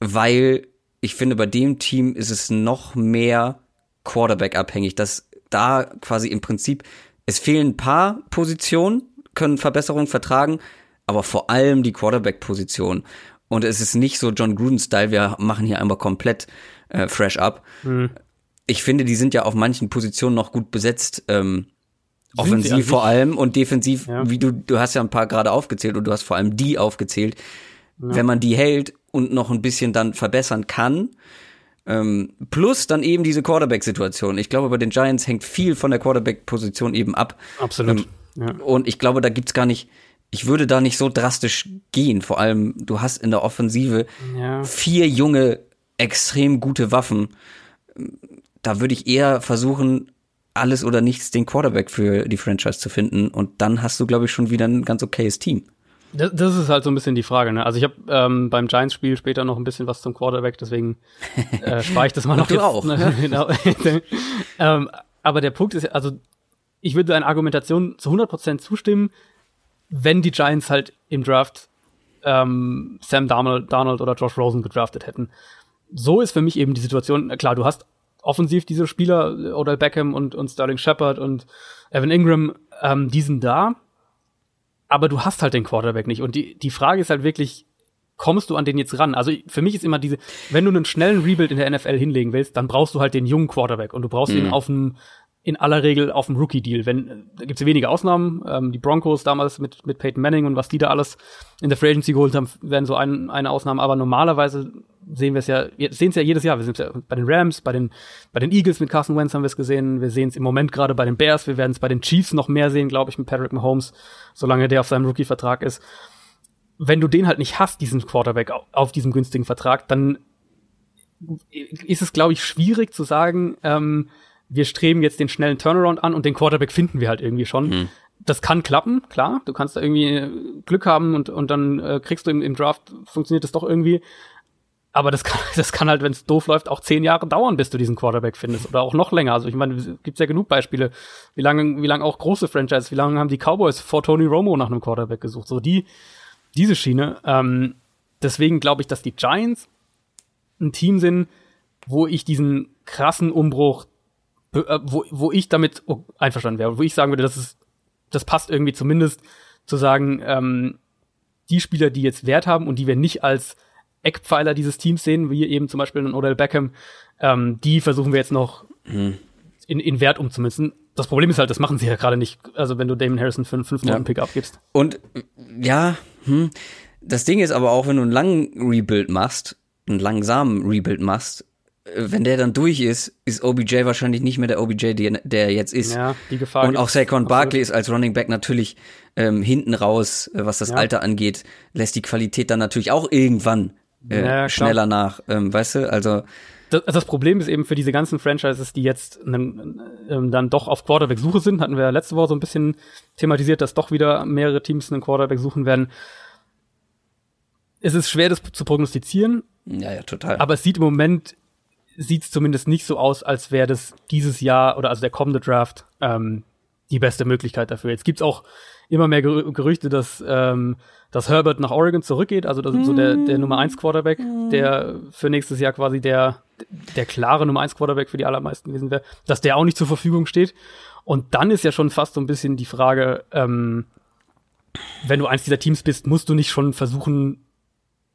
Speaker 1: weil ich finde, bei dem Team ist es noch mehr Quarterback abhängig, dass da quasi im Prinzip, es fehlen ein paar Positionen, können Verbesserungen vertragen, aber vor allem die Quarterback-Position. Und es ist nicht so John Gruden-Style, wir machen hier einmal komplett äh, fresh up. Mhm. Ich finde, die sind ja auf manchen Positionen noch gut besetzt. Ähm, offensiv vor allem und defensiv, ja. wie du, du hast ja ein paar gerade aufgezählt und du hast vor allem die aufgezählt. ja. wenn man die hält und noch ein bisschen dann verbessern kann. Ähm, plus dann eben diese Quarterback-Situation. Ich glaube, bei den Giants hängt viel von der Quarterback-Position eben ab.
Speaker 2: Absolut. Ähm,
Speaker 1: ja. Und ich glaube, da gibt's gar nicht, ich würde da nicht so drastisch gehen. Vor allem, du hast in der Offensive ja. vier junge, extrem gute Waffen. Da würde ich eher versuchen, alles oder nichts den Quarterback für die Franchise zu finden. Und dann hast du, glaube ich, schon wieder ein ganz okayes Team.
Speaker 2: Das, das ist halt so ein bisschen die Frage. Ne? Also ich habe ähm, beim Giants-Spiel später noch ein bisschen was zum Quarterback, deswegen äh, spare ich das mal noch.
Speaker 1: du jetzt, auch. Ne?
Speaker 2: genau. ähm, aber der Punkt ist, also ich würde deiner Argumentation zu 100% zustimmen, wenn die Giants halt im Draft ähm, Sam Darnold, Darnold oder Josh Rosen gedraftet hätten. So ist für mich eben die Situation, klar, du hast offensiv diese Spieler, oder Beckham und, und Sterling Shepard und Evan Ingram, ähm, die sind da, aber du hast halt den Quarterback nicht. Und die, die Frage ist halt wirklich, kommst du an den jetzt ran? Also für mich ist immer diese, wenn du einen schnellen Rebuild in der NFL hinlegen willst, dann brauchst du halt den jungen Quarterback und du brauchst mhm. ihn auf einem in aller Regel auf dem Rookie-Deal. Wenn, da gibt's wenige Ausnahmen. Ähm, die Broncos damals mit, mit Peyton Manning und was die da alles in der Free Agency geholt haben, werden so ein, eine Ausnahme. Aber normalerweise sehen wir es ja, sehen es ja jedes Jahr. Wir sehen ja bei den Rams, bei den, bei den Eagles mit Carson Wentz haben wir es gesehen. Wir sehen es im Moment gerade bei den Bears. Wir werden es bei den Chiefs noch mehr sehen, glaube ich, mit Patrick Mahomes, solange der auf seinem Rookie-Vertrag ist. Wenn du den halt nicht hast, diesen Quarterback auf, auf diesem günstigen Vertrag, dann ist es, glaube ich, schwierig zu sagen, ähm, wir streben jetzt den schnellen Turnaround an und den Quarterback finden wir halt irgendwie schon. Mhm. Das kann klappen, klar. Du kannst da irgendwie Glück haben und, und dann äh, kriegst du im, im Draft, funktioniert das doch irgendwie. Aber das kann, das kann halt, wenn es doof läuft, auch zehn Jahre dauern, bis du diesen Quarterback findest. Oder auch noch länger. Also ich meine, es gibt ja genug Beispiele, wie lange, wie lange auch große Franchises, wie lange haben die Cowboys vor Tony Romo nach einem Quarterback gesucht. So die, diese Schiene. Ähm, deswegen glaube ich, dass die Giants ein Team sind, wo ich diesen krassen Umbruch äh, wo, wo ich damit einverstanden wäre, wo ich sagen würde, das ist, das passt irgendwie zumindest zu sagen, ähm, die Spieler, die jetzt Wert haben und die wir nicht als Eckpfeiler dieses Teams sehen, wie eben zum Beispiel ein Odell Beckham, ähm, die versuchen wir jetzt noch mhm. in, in Wert umzumünzen. Das Problem ist halt, das machen sie ja gerade nicht. Also wenn du Damon Harrison für einen 5 ja. Pick abgibst.
Speaker 1: Und ja, hm, das Ding ist aber auch, wenn du einen langen Rebuild machst, einen langsamen Rebuild machst, wenn der dann durch ist, ist OBJ wahrscheinlich nicht mehr der OBJ, der, der jetzt ist.
Speaker 2: Ja, die Gefahr.
Speaker 1: Und auch Saquon Barkley ist als Running Back natürlich ähm, hinten raus, äh, was das ja. Alter angeht, lässt die Qualität dann natürlich auch irgendwann äh, ja, schneller nach, ähm, weißt du? Also
Speaker 2: das, das, Problem ist eben für diese ganzen Franchises, die jetzt ähm, dann doch auf Quarterback-Suche sind, hatten wir letzte Woche so ein bisschen thematisiert, dass doch wieder mehrere Teams einen Quarterback suchen werden. Es ist schwer, das zu prognostizieren.
Speaker 1: Ja, ja, total.
Speaker 2: Aber es sieht im Moment sieht es zumindest nicht so aus, als wäre das dieses Jahr oder also der kommende Draft ähm, die beste Möglichkeit dafür. Jetzt gibt's auch immer mehr Gerü Gerüchte, dass, ähm, dass Herbert nach Oregon zurückgeht, also das ist so der, der Nummer 1 Quarterback, der für nächstes Jahr quasi der, der klare Nummer 1 Quarterback für die allermeisten gewesen wäre, dass der auch nicht zur Verfügung steht. Und dann ist ja schon fast so ein bisschen die Frage, ähm, wenn du eins dieser Teams bist, musst du nicht schon versuchen,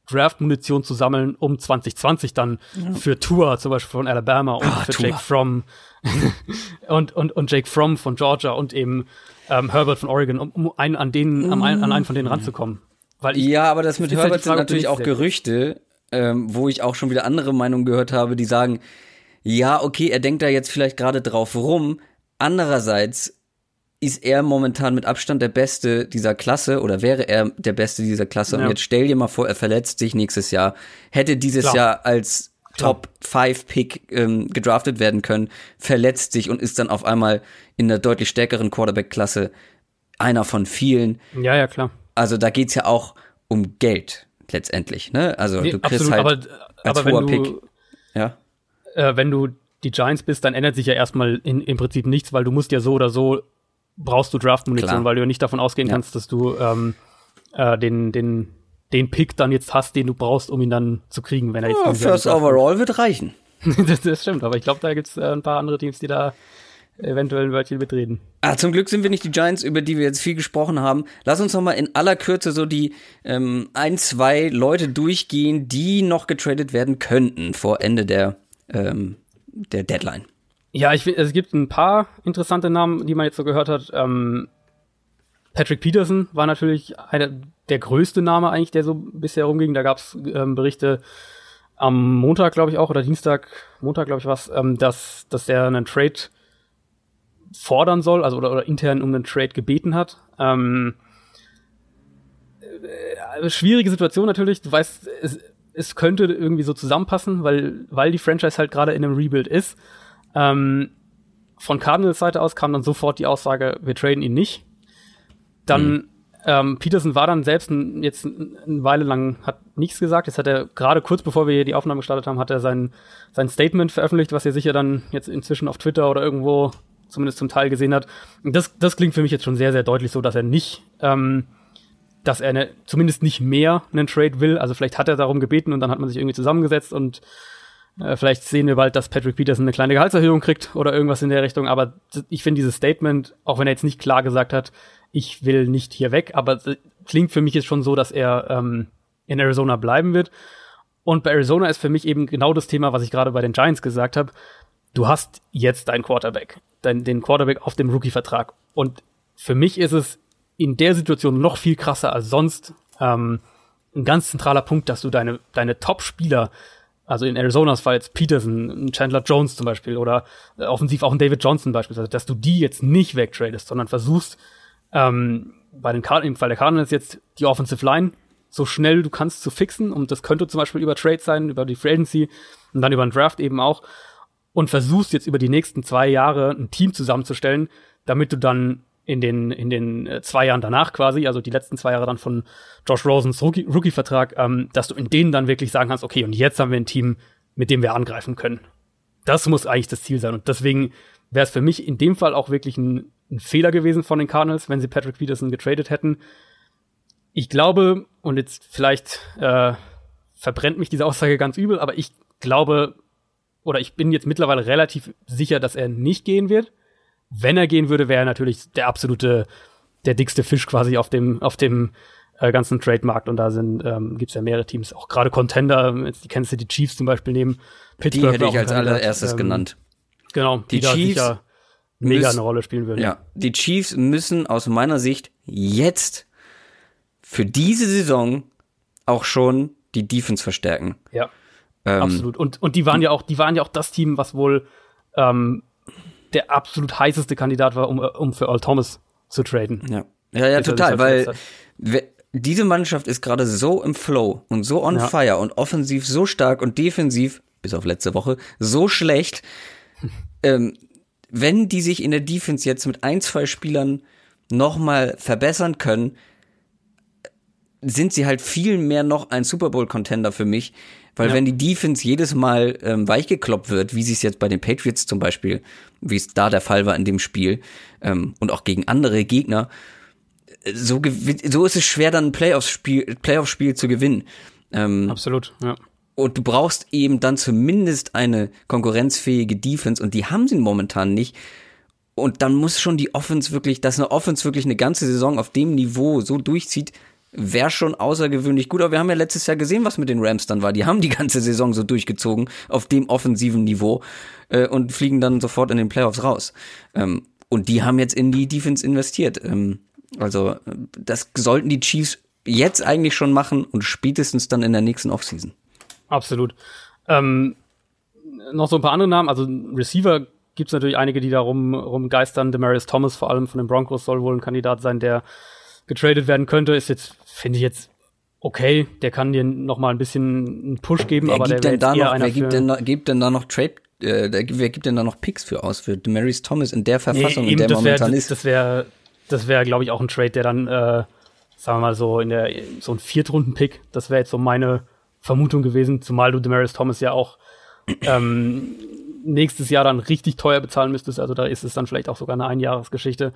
Speaker 2: Draft-Munition zu sammeln, um 2020 dann ja. für Tour zum Beispiel von Alabama und oh, für Tour. Jake Fromm und, und, und Jake Fromm von Georgia und eben ähm, Herbert von Oregon, um, um einen an denen, mm. an, an einen von denen ranzukommen.
Speaker 1: Weil ich, ja, aber das mit Herbert halt Frage, sind natürlich auch Gerüchte, ähm, wo ich auch schon wieder andere Meinungen gehört habe, die sagen, ja, okay, er denkt da jetzt vielleicht gerade drauf rum. Andererseits ist er momentan mit Abstand der Beste dieser Klasse oder wäre er der Beste dieser Klasse. Ja. Und jetzt stell dir mal vor, er verletzt sich nächstes Jahr, hätte dieses Klar. Jahr als Top 5 Pick ähm, gedraftet werden können, verletzt sich und ist dann auf einmal in einer deutlich stärkeren Quarterback-Klasse einer von vielen.
Speaker 2: Ja, ja, klar.
Speaker 1: Also da geht's ja auch um Geld letztendlich, ne? Also nee, du kriegst absolut, halt
Speaker 2: aber, als aber hoher du, Pick. Ja. Äh, wenn du die Giants bist, dann ändert sich ja erstmal in, im Prinzip nichts, weil du musst ja so oder so brauchst du Draft-Munition, weil du ja nicht davon ausgehen ja. kannst, dass du ähm, äh, den, den, den Pick dann jetzt hast, den du brauchst, um ihn dann zu kriegen, wenn er jetzt.
Speaker 1: Ja, First Overall wird reichen.
Speaker 2: das, das, stimmt, aber ich glaube, da gibt's äh, ein paar andere Teams, die da eventuell ein Wörtchen mitreden.
Speaker 1: Ah, zum Glück sind wir nicht die Giants, über die wir jetzt viel gesprochen haben. Lass uns noch mal in aller Kürze so die ähm, ein, zwei Leute durchgehen, die noch getradet werden könnten vor Ende der, ähm, der Deadline.
Speaker 2: Ja, ich es gibt ein paar interessante Namen, die man jetzt so gehört hat. Ähm, Patrick Peterson war natürlich einer, der größte Name eigentlich, der so bisher rumging. Da gab es ähm, Berichte am Montag, glaube ich auch, oder Dienstag, Montag, glaube ich was, ähm, dass, dass der einen Trade fordern soll, also oder, oder intern um einen Trade gebeten hat. Ähm, äh, schwierige Situation natürlich. Du weißt, es, es könnte irgendwie so zusammenpassen, weil, weil die Franchise halt gerade in einem Rebuild ist. Ähm, von Cardinals Seite aus kam dann sofort die Aussage, wir traden ihn nicht. Dann mhm. ähm, Peterson war dann selbst ein, jetzt eine Weile lang hat nichts gesagt. Jetzt hat er gerade kurz bevor wir hier die Aufnahme gestartet haben, hat er sein sein Statement veröffentlicht, was ihr sicher dann jetzt inzwischen auf Twitter oder irgendwo zumindest zum Teil gesehen hat. Und das das klingt für mich jetzt schon sehr sehr deutlich so, dass er nicht ähm, dass er ne, zumindest nicht mehr einen Trade will. Also vielleicht hat er darum gebeten und dann hat man sich irgendwie zusammengesetzt und vielleicht sehen wir bald, dass Patrick Peterson eine kleine Gehaltserhöhung kriegt oder irgendwas in der Richtung. Aber ich finde dieses Statement, auch wenn er jetzt nicht klar gesagt hat, ich will nicht hier weg, aber klingt für mich jetzt schon so, dass er ähm, in Arizona bleiben wird. Und bei Arizona ist für mich eben genau das Thema, was ich gerade bei den Giants gesagt habe. Du hast jetzt deinen Quarterback, dein, den Quarterback auf dem Rookie-Vertrag. Und für mich ist es in der Situation noch viel krasser als sonst. Ähm, ein ganz zentraler Punkt, dass du deine, deine Top-Spieler also in Arizonas Fall jetzt Peterson, Chandler Jones zum Beispiel oder äh, offensiv auch ein David Johnson beispielsweise, dass du die jetzt nicht wegtradest, sondern versuchst, ähm, bei den Card im Fall der Cardinals jetzt die Offensive Line so schnell du kannst zu fixen und das könnte zum Beispiel über Trade sein, über die Free Agency und dann über den Draft eben auch und versuchst jetzt über die nächsten zwei Jahre ein Team zusammenzustellen, damit du dann in den, in den äh, zwei Jahren danach quasi, also die letzten zwei Jahre dann von Josh Rosens Rookie-Vertrag, ähm, dass du in denen dann wirklich sagen kannst, okay, und jetzt haben wir ein Team, mit dem wir angreifen können. Das muss eigentlich das Ziel sein. Und deswegen wäre es für mich in dem Fall auch wirklich ein, ein, Fehler gewesen von den Cardinals, wenn sie Patrick Peterson getradet hätten. Ich glaube, und jetzt vielleicht äh, verbrennt mich diese Aussage ganz übel, aber ich glaube, oder ich bin jetzt mittlerweile relativ sicher, dass er nicht gehen wird wenn er gehen würde, wäre er natürlich der absolute, der dickste Fisch quasi auf dem, auf dem äh, ganzen Trademarkt. Und da sind, ähm, gibt es ja mehrere Teams, auch gerade Contender, jetzt die Kansas City Chiefs zum Beispiel nehmen.
Speaker 1: Pittsburgh die hätte ich als allererstes ähm, genannt.
Speaker 2: Genau, die, die Chiefs da mega müssen, eine Rolle spielen würden.
Speaker 1: Ja, die Chiefs müssen aus meiner Sicht jetzt für diese Saison auch schon die Defense verstärken.
Speaker 2: Ja. Ähm, absolut. Und, und die waren ja auch, die waren ja auch das Team, was wohl ähm, der absolut heißeste Kandidat war, um, um für Earl Thomas zu traden.
Speaker 1: Ja, ja, ja total, weil diese Mannschaft ist gerade so im Flow und so on ja. fire und offensiv so stark und defensiv, bis auf letzte Woche, so schlecht. ähm, wenn die sich in der Defense jetzt mit ein, zwei Spielern nochmal verbessern können, sind sie halt viel mehr noch ein Super Bowl-Contender für mich, weil ja. wenn die Defense jedes Mal ähm, weichgekloppt wird, wie sie es jetzt bei den Patriots zum Beispiel, wie es da der Fall war in dem Spiel, ähm, und auch gegen andere Gegner, so, so ist es schwer, dann ein Playoff-Spiel Playoff -Spiel zu gewinnen.
Speaker 2: Ähm, Absolut, ja.
Speaker 1: Und du brauchst eben dann zumindest eine konkurrenzfähige Defense und die haben sie momentan nicht. Und dann muss schon die Offense wirklich, dass eine Offense wirklich eine ganze Saison auf dem Niveau so durchzieht, wäre schon außergewöhnlich gut. Aber wir haben ja letztes Jahr gesehen, was mit den Rams dann war. Die haben die ganze Saison so durchgezogen auf dem offensiven Niveau äh, und fliegen dann sofort in den Playoffs raus. Ähm, und die haben jetzt in die Defense investiert. Ähm, also das sollten die Chiefs jetzt eigentlich schon machen und spätestens dann in der nächsten Offseason.
Speaker 2: Absolut. Ähm, noch so ein paar andere Namen. Also Receiver gibt es natürlich einige, die da rum, rumgeistern. Demarius Thomas vor allem von den Broncos soll wohl ein Kandidat sein, der getradet werden könnte, ist jetzt, finde ich jetzt okay. Der kann dir noch mal ein bisschen einen Push geben, wer aber der
Speaker 1: denn da noch, wer gibt denn, da, gibt denn da noch Trade äh, wer gibt denn da noch Picks für aus für Demaris Thomas in der Verfassung, nee, eben, in der momentan
Speaker 2: wär,
Speaker 1: ist?
Speaker 2: Das wäre, das wäre, glaube ich, auch ein Trade, der dann, äh, sagen wir mal so in der so ein Viertrunden-Pick. Das wäre jetzt so meine Vermutung gewesen, zumal du Demaris Thomas ja auch ähm, nächstes Jahr dann richtig teuer bezahlen müsstest. Also da ist es dann vielleicht auch sogar eine Einjahresgeschichte.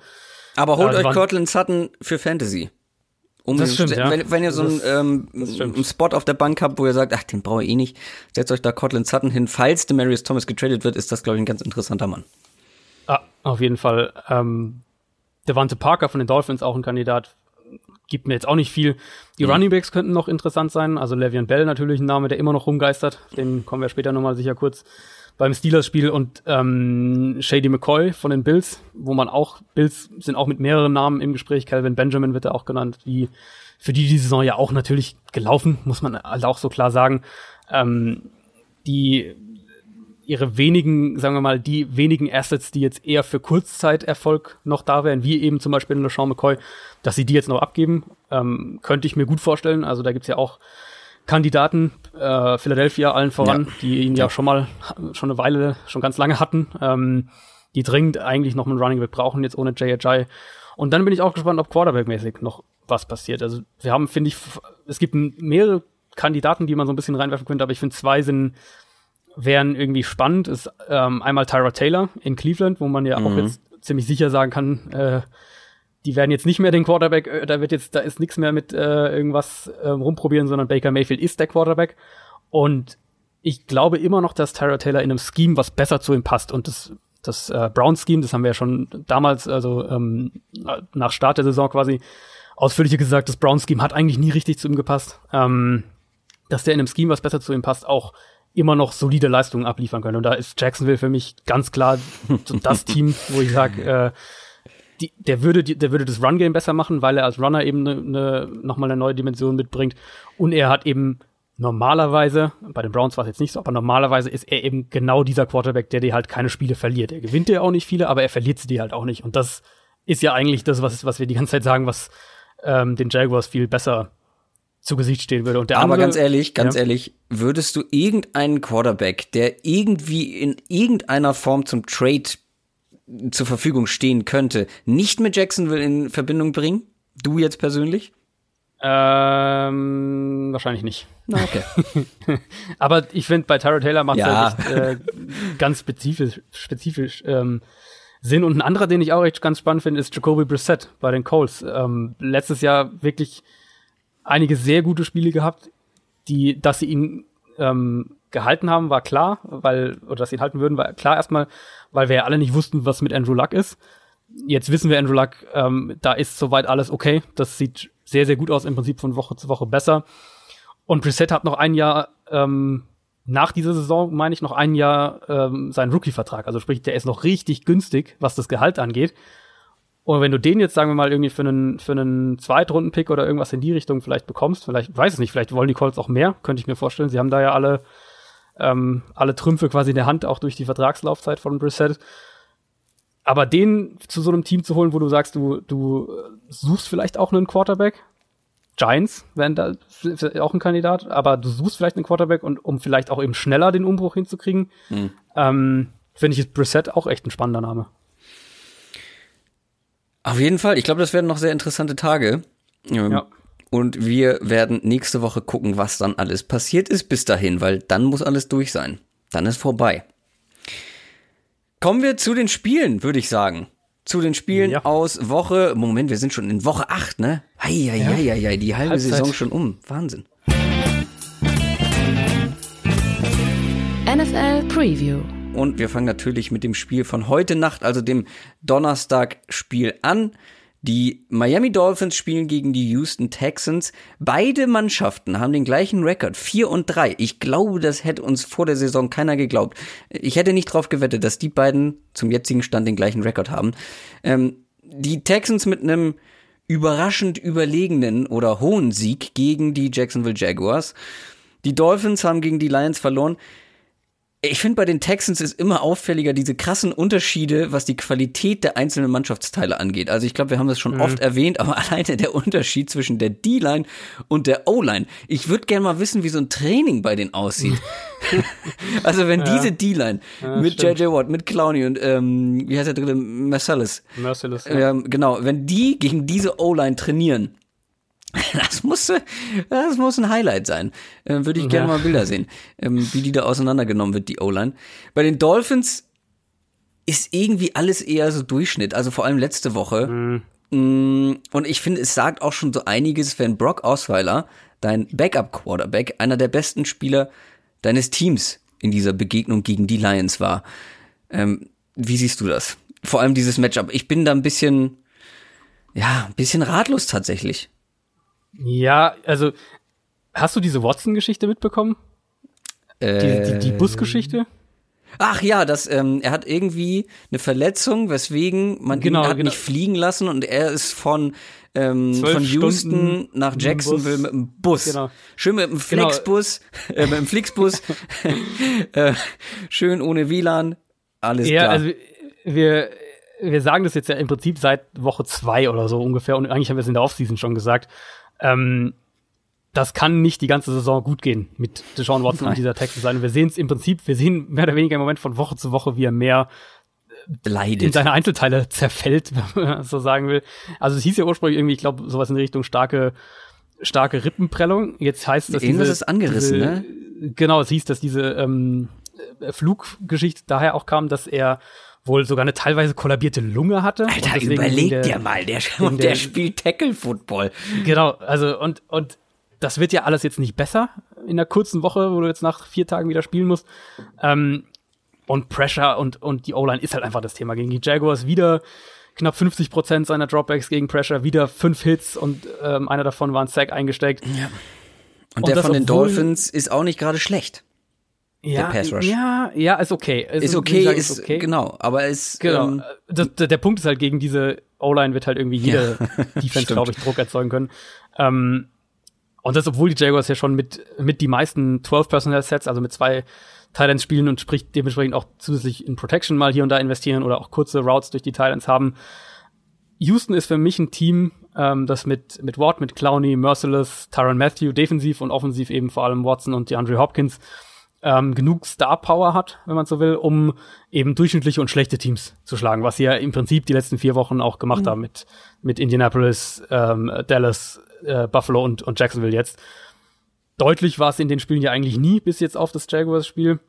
Speaker 1: Aber holt äh, euch Cortland Sutton für Fantasy.
Speaker 2: Um das stimmt, ja.
Speaker 1: wenn, wenn ihr so einen, ähm, einen Spot auf der Bank habt, wo ihr sagt, ach, den brauche ich eh nicht, setzt euch da Cortland Sutton hin. Falls Demarius Thomas getradet wird, ist das, glaube ich, ein ganz interessanter Mann.
Speaker 2: Ah, auf jeden Fall. Ähm, Devante Parker von den Dolphins, auch ein Kandidat, gibt mir jetzt auch nicht viel. Die mhm. Running Backs könnten noch interessant sein. Also Le'Veon Bell natürlich ein Name, der immer noch rumgeistert. Den kommen wir später nochmal sicher kurz beim Steelers-Spiel und ähm, Shady McCoy von den Bills, wo man auch, Bills sind auch mit mehreren Namen im Gespräch, Calvin Benjamin wird da auch genannt, wie für die die Saison ja auch natürlich gelaufen, muss man halt auch so klar sagen. Ähm, die ihre wenigen, sagen wir mal, die wenigen Assets, die jetzt eher für Kurzzeiterfolg noch da wären, wie eben zum Beispiel LeSean McCoy, dass sie die jetzt noch abgeben, ähm, könnte ich mir gut vorstellen. Also da gibt's ja auch Kandidaten, äh, Philadelphia allen voran, ja. die ihn ja, ja, schon mal, schon eine Weile, schon ganz lange hatten, ähm, die dringend eigentlich noch einen Running Back brauchen, jetzt ohne Ajay. Und dann bin ich auch gespannt, ob Quarterback-mäßig noch was passiert. Also wir haben, finde ich, es gibt mehrere Kandidaten, die man so ein bisschen reinwerfen könnte, aber ich finde zwei sind wären irgendwie spannend. Ist ähm, einmal Tyra Taylor in Cleveland, wo man ja mhm. auch jetzt ziemlich sicher sagen kann, äh, die werden jetzt nicht mehr den Quarterback, äh, da wird jetzt, da ist nichts mehr mit äh, irgendwas äh, rumprobieren, sondern Baker Mayfield ist der Quarterback. Und ich glaube immer noch, dass Tyra Taylor in einem Scheme was besser zu ihm passt. Und das, das äh, Brown-Scheme, das haben wir ja schon damals, also ähm, nach Start der Saison quasi, ausführlicher gesagt, das Brown-Scheme hat eigentlich nie richtig zu ihm gepasst. Ähm, dass der in einem Scheme, was besser zu ihm passt, auch immer noch solide Leistungen abliefern können. Und da ist Jacksonville für mich ganz klar das Team, wo ich sage, äh, die, der würde, der würde das Run-Game besser machen, weil er als Runner eben ne, ne, nochmal eine neue Dimension mitbringt. Und er hat eben normalerweise, bei den Browns war es jetzt nicht so, aber normalerweise ist er eben genau dieser Quarterback, der dir halt keine Spiele verliert. Er gewinnt ja auch nicht viele, aber er verliert sie dir halt auch nicht. Und das ist ja eigentlich das, was, was wir die ganze Zeit sagen, was ähm, den Jaguars viel besser zu Gesicht stehen würde. Und der
Speaker 1: Aber ganz ehrlich, ganz ja. ehrlich, würdest du irgendeinen Quarterback, der irgendwie in irgendeiner Form zum Trade zur Verfügung stehen könnte, nicht mit Jacksonville in Verbindung bringen? Du jetzt persönlich?
Speaker 2: Ähm, wahrscheinlich nicht. Na, okay. Aber ich finde, bei Tyra Taylor macht es ja. halt äh, ganz spezifisch, spezifisch ähm, Sinn. Und ein anderer, den ich auch echt ganz spannend finde, ist Jacoby Brissett bei den Coles. Ähm, letztes Jahr wirklich einige sehr gute Spiele gehabt, die, dass sie ihn ähm, gehalten haben, war klar, weil, oder dass sie ihn halten würden, war klar erstmal, weil wir ja alle nicht wussten, was mit Andrew Luck ist. Jetzt wissen wir, Andrew Luck, ähm, da ist soweit alles okay. Das sieht sehr, sehr gut aus, im Prinzip von Woche zu Woche besser. Und Preset hat noch ein Jahr, ähm, nach dieser Saison, meine ich, noch ein Jahr ähm, seinen Rookie-Vertrag. Also sprich, der ist noch richtig günstig, was das Gehalt angeht. Und wenn du den jetzt, sagen wir mal, irgendwie für einen, für einen Zweitrunden-Pick oder irgendwas in die Richtung vielleicht bekommst, vielleicht, weiß es nicht, vielleicht wollen die Colts auch mehr, könnte ich mir vorstellen. Sie haben da ja alle, ähm, alle Trümpfe quasi in der Hand, auch durch die Vertragslaufzeit von Brissett. Aber den zu so einem Team zu holen, wo du sagst, du, du suchst vielleicht auch einen Quarterback. Giants wären da auch ein Kandidat, aber du suchst vielleicht einen Quarterback und um vielleicht auch eben schneller den Umbruch hinzukriegen, mhm. ähm, finde ich Brissett auch echt ein spannender Name.
Speaker 1: Auf jeden Fall. Ich glaube, das werden noch sehr interessante Tage. Ähm, ja. Und wir werden nächste Woche gucken, was dann alles passiert ist bis dahin, weil dann muss alles durch sein. Dann ist vorbei. Kommen wir zu den Spielen, würde ich sagen. Zu den Spielen ja. aus Woche. Moment, wir sind schon in Woche 8, ne? Eieieiei, ja. die halbe Halbzeit. Saison schon um. Wahnsinn.
Speaker 3: NFL Preview.
Speaker 1: Und wir fangen natürlich mit dem Spiel von heute Nacht, also dem Donnerstag-Spiel an. Die Miami Dolphins spielen gegen die Houston Texans. Beide Mannschaften haben den gleichen Rekord, 4 und 3. Ich glaube, das hätte uns vor der Saison keiner geglaubt. Ich hätte nicht drauf gewettet, dass die beiden zum jetzigen Stand den gleichen Rekord haben. Ähm, die Texans mit einem überraschend überlegenen oder hohen Sieg gegen die Jacksonville Jaguars. Die Dolphins haben gegen die Lions verloren ich finde bei den Texans ist immer auffälliger diese krassen Unterschiede, was die Qualität der einzelnen Mannschaftsteile angeht. Also ich glaube, wir haben das schon mhm. oft erwähnt, aber alleine der Unterschied zwischen der D-Line und der O-Line. Ich würde gerne mal wissen, wie so ein Training bei denen aussieht. also wenn ja. diese D-Line ja, mit JJ Watt, mit Clowney und ähm, wie heißt der dritte, Marcellus. Marcellus. Ja. Ähm, genau, wenn die gegen diese O-Line trainieren, Das muss, das muss ein Highlight sein. Äh, Würde ich gerne ja. mal Bilder sehen, ähm, wie die da auseinandergenommen wird, die O-Line. Bei den Dolphins ist irgendwie alles eher so Durchschnitt, also vor allem letzte Woche. Mhm. Mm, und ich finde, es sagt auch schon so einiges, wenn Brock Osweiler, dein Backup-Quarterback, einer der besten Spieler deines Teams in dieser Begegnung gegen die Lions war. Ähm, wie siehst du das? Vor allem dieses Matchup. Ich bin da ein bisschen, ja, ein bisschen ratlos tatsächlich.
Speaker 2: Ja, also hast du diese Watson-Geschichte mitbekommen? Äh, die, die, die Busgeschichte?
Speaker 1: Ach ja, das, ähm, er hat irgendwie eine Verletzung, weswegen man
Speaker 2: Genau,
Speaker 1: ihn hat
Speaker 2: genau.
Speaker 1: nicht fliegen lassen und er ist von ähm, von Houston
Speaker 2: Stunden
Speaker 1: nach Jacksonville mit dem Bus.
Speaker 2: Genau.
Speaker 1: Schön mit dem
Speaker 2: Genau.
Speaker 1: Flexbus, äh, mit dem Flixbus, äh, schön ohne WLAN, alles
Speaker 2: Ja,
Speaker 1: klar.
Speaker 2: also wir, wir sagen das jetzt ja im Prinzip seit Woche zwei oder so ungefähr und eigentlich haben wir es in der Offseason schon gesagt. Ähm, das kann nicht die ganze Saison gut gehen mit Deshaun Watson
Speaker 1: Nein.
Speaker 2: und dieser Texas sein. Wir sehen es im Prinzip, wir sehen mehr oder weniger im Moment von Woche zu Woche, wie er mehr in
Speaker 1: Leidet.
Speaker 2: seine Einzelteile zerfällt, wenn man so sagen will. Also es hieß ja ursprünglich irgendwie, ich glaube, sowas in Richtung starke, starke Rippenprellung. Jetzt heißt das
Speaker 1: Irgendwas
Speaker 2: diese,
Speaker 1: ist angerissen,
Speaker 2: diese,
Speaker 1: ne?
Speaker 2: Genau, es hieß, dass diese ähm, äh, Fluggeschichte daher auch kam, dass er wohl sogar eine teilweise kollabierte Lunge hatte.
Speaker 1: Alter, überleg
Speaker 2: der,
Speaker 1: dir mal, der, der
Speaker 2: der-
Speaker 1: spielt Tackle-Football.
Speaker 2: Genau, also und, und das wird ja alles jetzt nicht besser in der kurzen Woche, wo du jetzt nach vier Tagen wieder spielen musst. Ähm, und Pressure und, und die O-Line ist halt einfach das Thema. Gegen die Jaguars wieder knapp 50 Prozent seiner Dropbacks gegen Pressure, wieder fünf Hits und ähm, einer davon war ein Sack eingesteckt.
Speaker 1: Und,
Speaker 2: Und
Speaker 1: der von den Dolphins ist auch nicht gerade schlecht.
Speaker 2: Ja,
Speaker 1: Pass Rush.
Speaker 2: ja, ja, ist okay. Es
Speaker 1: Ist
Speaker 2: wie
Speaker 1: okay,
Speaker 2: gesagt,
Speaker 1: ist, genau, aber ist
Speaker 2: Genau.
Speaker 1: ähm,
Speaker 2: das, der, der Punkt ist halt, gegen diese O-Line wird halt irgendwie jede Defense,
Speaker 1: Stimmt.
Speaker 2: glaube ich, Druck erzeugen können. Ähm, und das, obwohl die Jaguars ja schon mit, mit die meisten 12 Personnel Sets, also mit zwei Titans spielen und sprich dementsprechend auch zusätzlich in Protection mal hier und da investieren oder auch kurze Routes durch die Titans haben. Houston ist für mich ein Team, ähm, das mit, mit Watt, mit Clowney, Merciless, Tyron Matthew defensiv und offensiv eben vor allem Watson und DeAndre Hopkins ähm, genug Star Power hat, wenn man so will, um eben durchschnittliche und schlechte Teams zu schlagen, was sie ja im Prinzip die letzten vier Wochen auch gemacht haben mit, mit Indianapolis, ähm, Dallas, äh, Buffalo und, und Jacksonville jetzt. Deutlich war es in den Spielen ja eigentlich nie, bis jetzt auf das Jaguars-Spiel.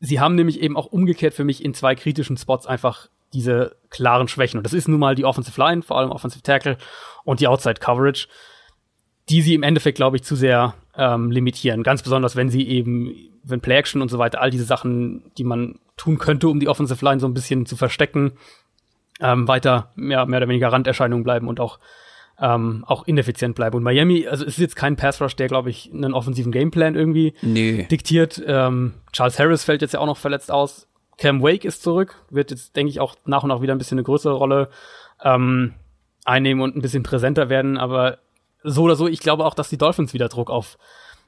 Speaker 2: Sie haben nämlich eben auch umgekehrt für mich in zwei kritischen Spots einfach diese klaren Schwächen. Und das ist nun mal die Offensive Line, vor allem Offensive Tackle und die Outside Coverage, die sie im Endeffekt, glaube ich, zu sehr ähm, limitieren. Ganz besonders, wenn sie eben, wenn Play Action und so weiter, all diese Sachen, die man tun könnte, um die Offensive Line so ein bisschen zu verstecken, ähm, weiter ja, mehr oder weniger Randerscheinungen bleiben und auch ähm, auch ineffizient bleiben. Und Miami, also es ist jetzt kein Pass Rush, der, glaube ich, einen offensiven Gameplan irgendwie
Speaker 1: nö.
Speaker 2: diktiert. Ähm, Charles Harris fällt jetzt ja auch noch verletzt aus. Cam Wake ist zurück, wird jetzt, denke ich, auch nach und nach wieder ein bisschen eine größere Rolle ähm, einnehmen und ein bisschen präsenter werden. Aber so oder so, ich glaube auch, dass die Dolphins wieder Druck auf,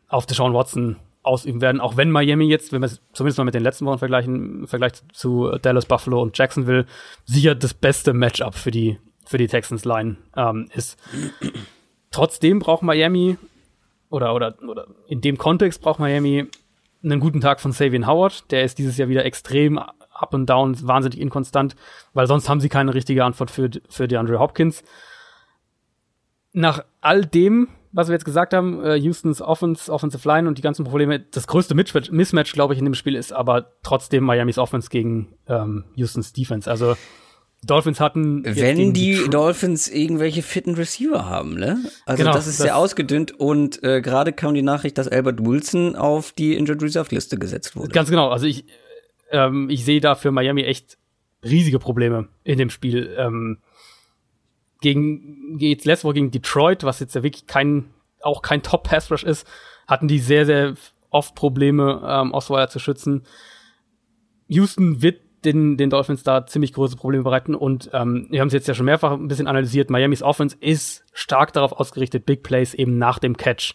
Speaker 2: auf Deshaun Watson ausüben werden. Auch wenn Miami jetzt, wenn wir es zumindest mal mit den letzten Wochen vergleichen, im Vergleich zu Dallas, Buffalo und Jacksonville, sicher das beste Matchup für die, für die Texans Line ähm, ist. Trotzdem braucht Miami oder, oder, oder in dem Kontext braucht Miami einen guten Tag von Savian Howard. Der ist dieses Jahr wieder extrem up und down, wahnsinnig inkonstant, weil sonst haben sie keine richtige Antwort für, für DeAndre Hopkins. Nach all dem, was wir jetzt gesagt haben, äh, Houstons Offense, Offensive Line und die ganzen Probleme, das größte Mismatch, Mismatch glaube ich, in dem Spiel ist aber trotzdem Miamis Offense gegen ähm, Houstons Defense. Also Dolphins hatten
Speaker 1: Wenn die
Speaker 2: Detroit-
Speaker 1: Dolphins irgendwelche fitten Receiver haben, ne? Also
Speaker 2: Genau,
Speaker 1: das ist
Speaker 2: das-
Speaker 1: sehr ausgedünnt und äh, gerade kam die Nachricht, dass Albert Wilson auf die Injured Reserve Liste gesetzt wurde.
Speaker 2: Ganz genau. Also ich, ähm, ich sehe da für Miami echt riesige Probleme in dem Spiel. Ähm, gegen jetzt letzte Woche gegen Detroit, was jetzt ja wirklich kein auch kein Top Pass Rush ist, hatten die sehr sehr oft Probleme ähm, Osweiler zu schützen. Houston wird den, den Dolphins da ziemlich große Probleme bereiten und ähm, wir haben es jetzt ja schon mehrfach ein bisschen analysiert. Miamis Offense ist stark darauf ausgerichtet, Big Plays eben nach dem Catch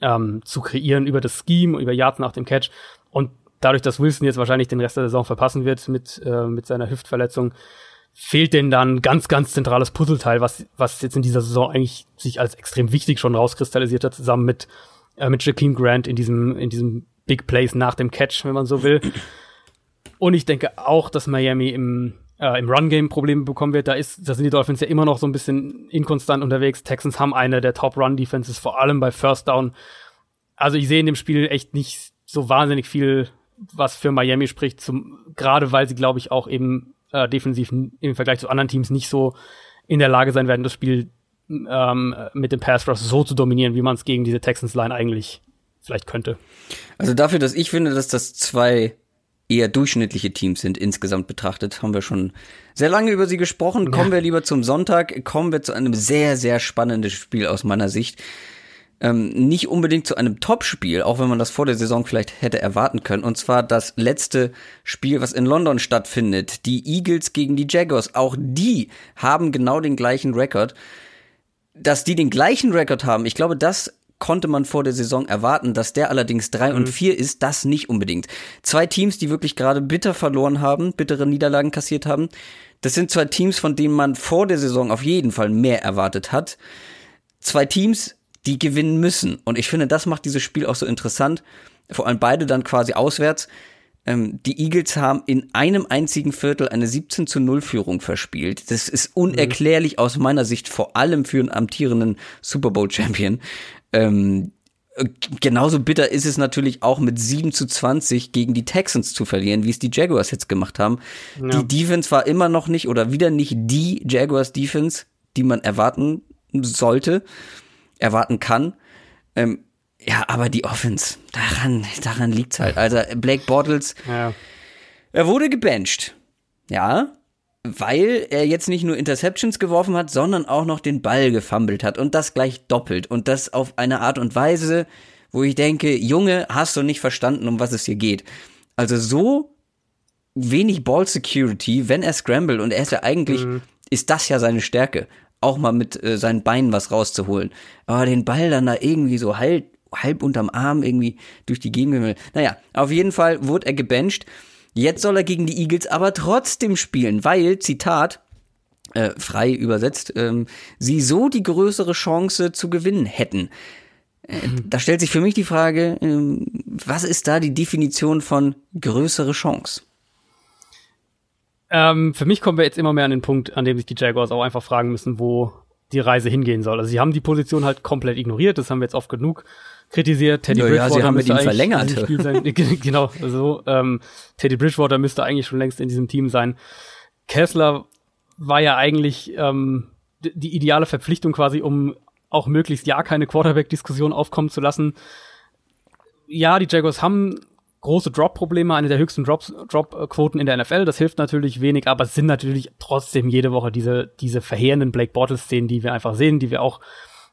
Speaker 2: ähm, zu kreieren über das Scheme, über Yards nach dem Catch. Und dadurch, dass Wilson jetzt wahrscheinlich den Rest der Saison verpassen wird mit, äh, mit seiner Hüftverletzung, fehlt denen dann ganz, ganz zentrales Puzzleteil, was, was jetzt in dieser Saison eigentlich sich als extrem wichtig schon rauskristallisiert hat, zusammen mit, äh, mit Jakeem Grant in diesem, in diesem Big Plays nach dem Catch, wenn man so will. Und ich denke auch, dass Miami im, äh, im Run-Game Probleme bekommen wird. Da, ist, da sind die Dolphins ja immer noch so ein bisschen inkonstant unterwegs. Texans haben eine der Top-Run-Defenses, vor allem bei First Down. Also ich sehe in dem Spiel echt nicht so wahnsinnig viel, was für Miami spricht, zum, gerade weil sie, glaube ich, auch eben äh, defensiv im Vergleich zu anderen Teams nicht so in der Lage sein werden, das Spiel ähm, mit dem Pass Rush so zu dominieren, wie man es gegen diese Texans-Line eigentlich vielleicht könnte.
Speaker 1: Also dafür, dass ich finde, dass das zwei eher durchschnittliche Teams sind, insgesamt betrachtet, haben wir schon sehr lange über sie gesprochen. Kommen wir lieber zum Sonntag, kommen wir zu einem sehr, sehr spannenden Spiel aus meiner Sicht. Ähm, nicht unbedingt zu einem Topspiel, auch wenn man das vor der Saison vielleicht hätte erwarten können. Und zwar das letzte Spiel, was in London stattfindet. Die Eagles gegen die Jaguars. Auch die haben genau den gleichen Rekord. Dass die den gleichen Rekord haben, ich glaube, das konnte man vor der Saison erwarten, dass der allerdings drei mhm. und vier ist, das nicht unbedingt. Zwei Teams, die wirklich gerade bitter verloren haben, bittere Niederlagen kassiert haben. Das sind zwei Teams, von denen man vor der Saison auf jeden Fall mehr erwartet hat. Zwei Teams, die gewinnen müssen. Und ich finde, das macht dieses Spiel auch so interessant. Vor allem beide dann quasi auswärts. Ähm, die Eagles haben in einem einzigen Viertel eine 17 zu 0 Führung verspielt. Das ist unerklärlich mhm. aus meiner Sicht, vor allem für einen amtierenden Super Bowl Champion. Ähm, genauso bitter ist es natürlich auch mit 7 zu 20 gegen die Texans zu verlieren, wie es die Jaguars jetzt gemacht haben. Ja. Die Defense war immer noch nicht oder wieder nicht die Jaguars Defense, die man erwarten sollte erwarten kann. Ähm, ja, aber die Offense, daran, daran liegt's halt. Also Blake Bortles, ja. er wurde gebencht. Ja, weil er jetzt nicht nur Interceptions geworfen hat, sondern auch noch den Ball gefummelt hat und das gleich doppelt und das auf eine Art und Weise, wo ich denke, Junge, hast du nicht verstanden, um was es hier geht. Also so wenig Ball Security, wenn er scrambled und er ist ja eigentlich, mhm. ist das ja seine Stärke auch mal mit äh, seinen Beinen was rauszuholen. Aber den Ball dann da irgendwie so halb, halb unterm Arm irgendwie durch die Gegend will. Naja, auf jeden Fall wurde er gebencht. Jetzt soll er gegen die Eagles aber trotzdem spielen, weil, Zitat, äh, frei übersetzt, ähm, sie so die größere Chance zu gewinnen hätten. Äh, da stellt sich für mich die Frage, äh, was ist da die Definition von größere Chance?
Speaker 2: Ähm, für mich kommen wir jetzt immer mehr an den Punkt, an dem sich die Jaguars auch einfach fragen müssen, wo die Reise hingehen soll. Also sie haben die Position halt komplett ignoriert, das haben wir jetzt oft genug kritisiert.
Speaker 1: Teddy ja, Bridgewater ja, sie haben mit ihm verlängert.
Speaker 2: Sein. genau, also ähm, Teddy Bridgewater müsste eigentlich schon längst in diesem Team sein. Kessler war ja eigentlich ähm, die ideale Verpflichtung quasi, um auch möglichst ja keine Quarterback-Diskussion aufkommen zu lassen. Ja, die Jaguars haben große Drop-Probleme, eine der höchsten Drop-Quoten in der NFL. Das hilft natürlich wenig, aber es sind natürlich trotzdem jede Woche diese, diese verheerenden Blake Bortles-Szenen, die wir einfach sehen, die wir auch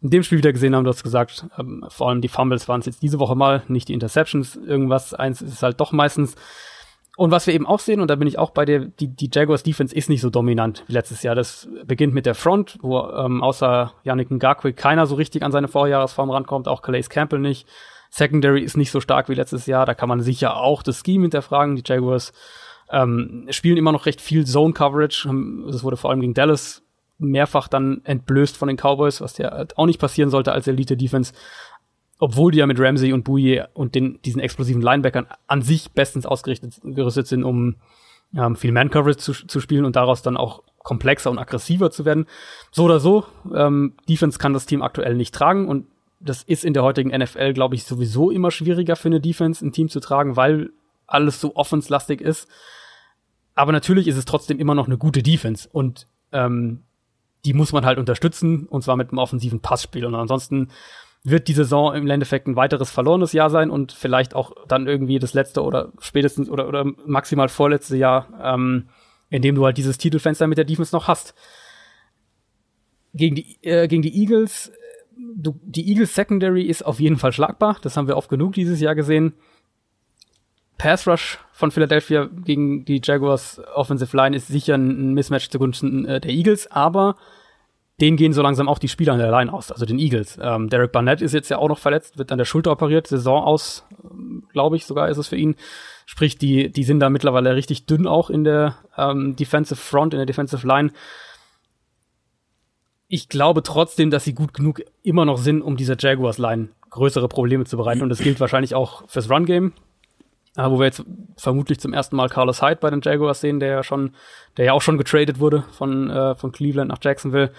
Speaker 2: in dem Spiel wieder gesehen haben. Du hast gesagt, ähm, vor allem die Fumbles waren es jetzt diese Woche mal, nicht die Interceptions. Irgendwas, eins ist es halt doch meistens. Und was wir eben auch sehen, und da bin ich auch bei der, die, die Jaguars Defense ist nicht so dominant wie letztes Jahr. Das beginnt mit der Front, wo ähm, außer Yannick Ngakwe keiner so richtig an seine Vorjahresform rankommt, auch Calais Campbell nicht. Secondary ist nicht so stark wie letztes Jahr. Da kann man sicher auch das Scheme hinterfragen. Die Jaguars ähm, spielen immer noch recht viel Zone Coverage. Das wurde vor allem gegen Dallas mehrfach dann entblößt von den Cowboys, was ja halt auch nicht passieren sollte als Elite Defense. Obwohl die ja mit Ramsey und Bouye und den, diesen explosiven Linebackern an sich bestens ausgerichtet gerüstet sind, um ähm, viel Man-Coverage zu, zu spielen und daraus dann auch komplexer und aggressiver zu werden. So oder so, ähm, Defense kann das Team aktuell nicht tragen und das ist in der heutigen NFL, glaube ich, sowieso immer schwieriger für eine Defense, ein Team zu tragen, weil alles so offenslastig ist. Aber natürlich ist es trotzdem immer noch eine gute Defense und ähm, die muss man halt unterstützen und zwar mit einem offensiven Passspiel. Und ansonsten wird die Saison im Endeffekt ein weiteres verlorenes Jahr sein und vielleicht auch dann irgendwie das letzte oder spätestens oder, oder maximal vorletzte Jahr, ähm, in dem du halt dieses Titelfenster mit der Defense noch hast. Gegen die, äh, gegen die Eagles du, die Eagles Secondary ist auf jeden Fall schlagbar. Das haben wir oft genug dieses Jahr gesehen. Pass Rush von Philadelphia gegen die Jaguars Offensive Line ist sicher ein Mismatch zugunsten äh, der Eagles, aber denen gehen so langsam auch die Spieler an der Line aus, also den Eagles. Ähm, Derek Barnett ist jetzt ja auch noch verletzt, wird an der Schulter operiert, Saison aus, glaube ich, sogar ist es für ihn. Sprich, die, die sind da mittlerweile richtig dünn auch in der ähm, Defensive Front, in der Defensive Line ich glaube trotzdem, dass sie gut genug immer noch sind, um dieser Jaguars-Line größere Probleme zu bereiten. Und das gilt wahrscheinlich auch fürs Run-Game. Äh, wo wir jetzt vermutlich zum ersten Mal Carlos Hyde bei den Jaguars sehen, der ja schon, der ja auch schon getradet wurde von, äh, von Cleveland nach Jacksonville.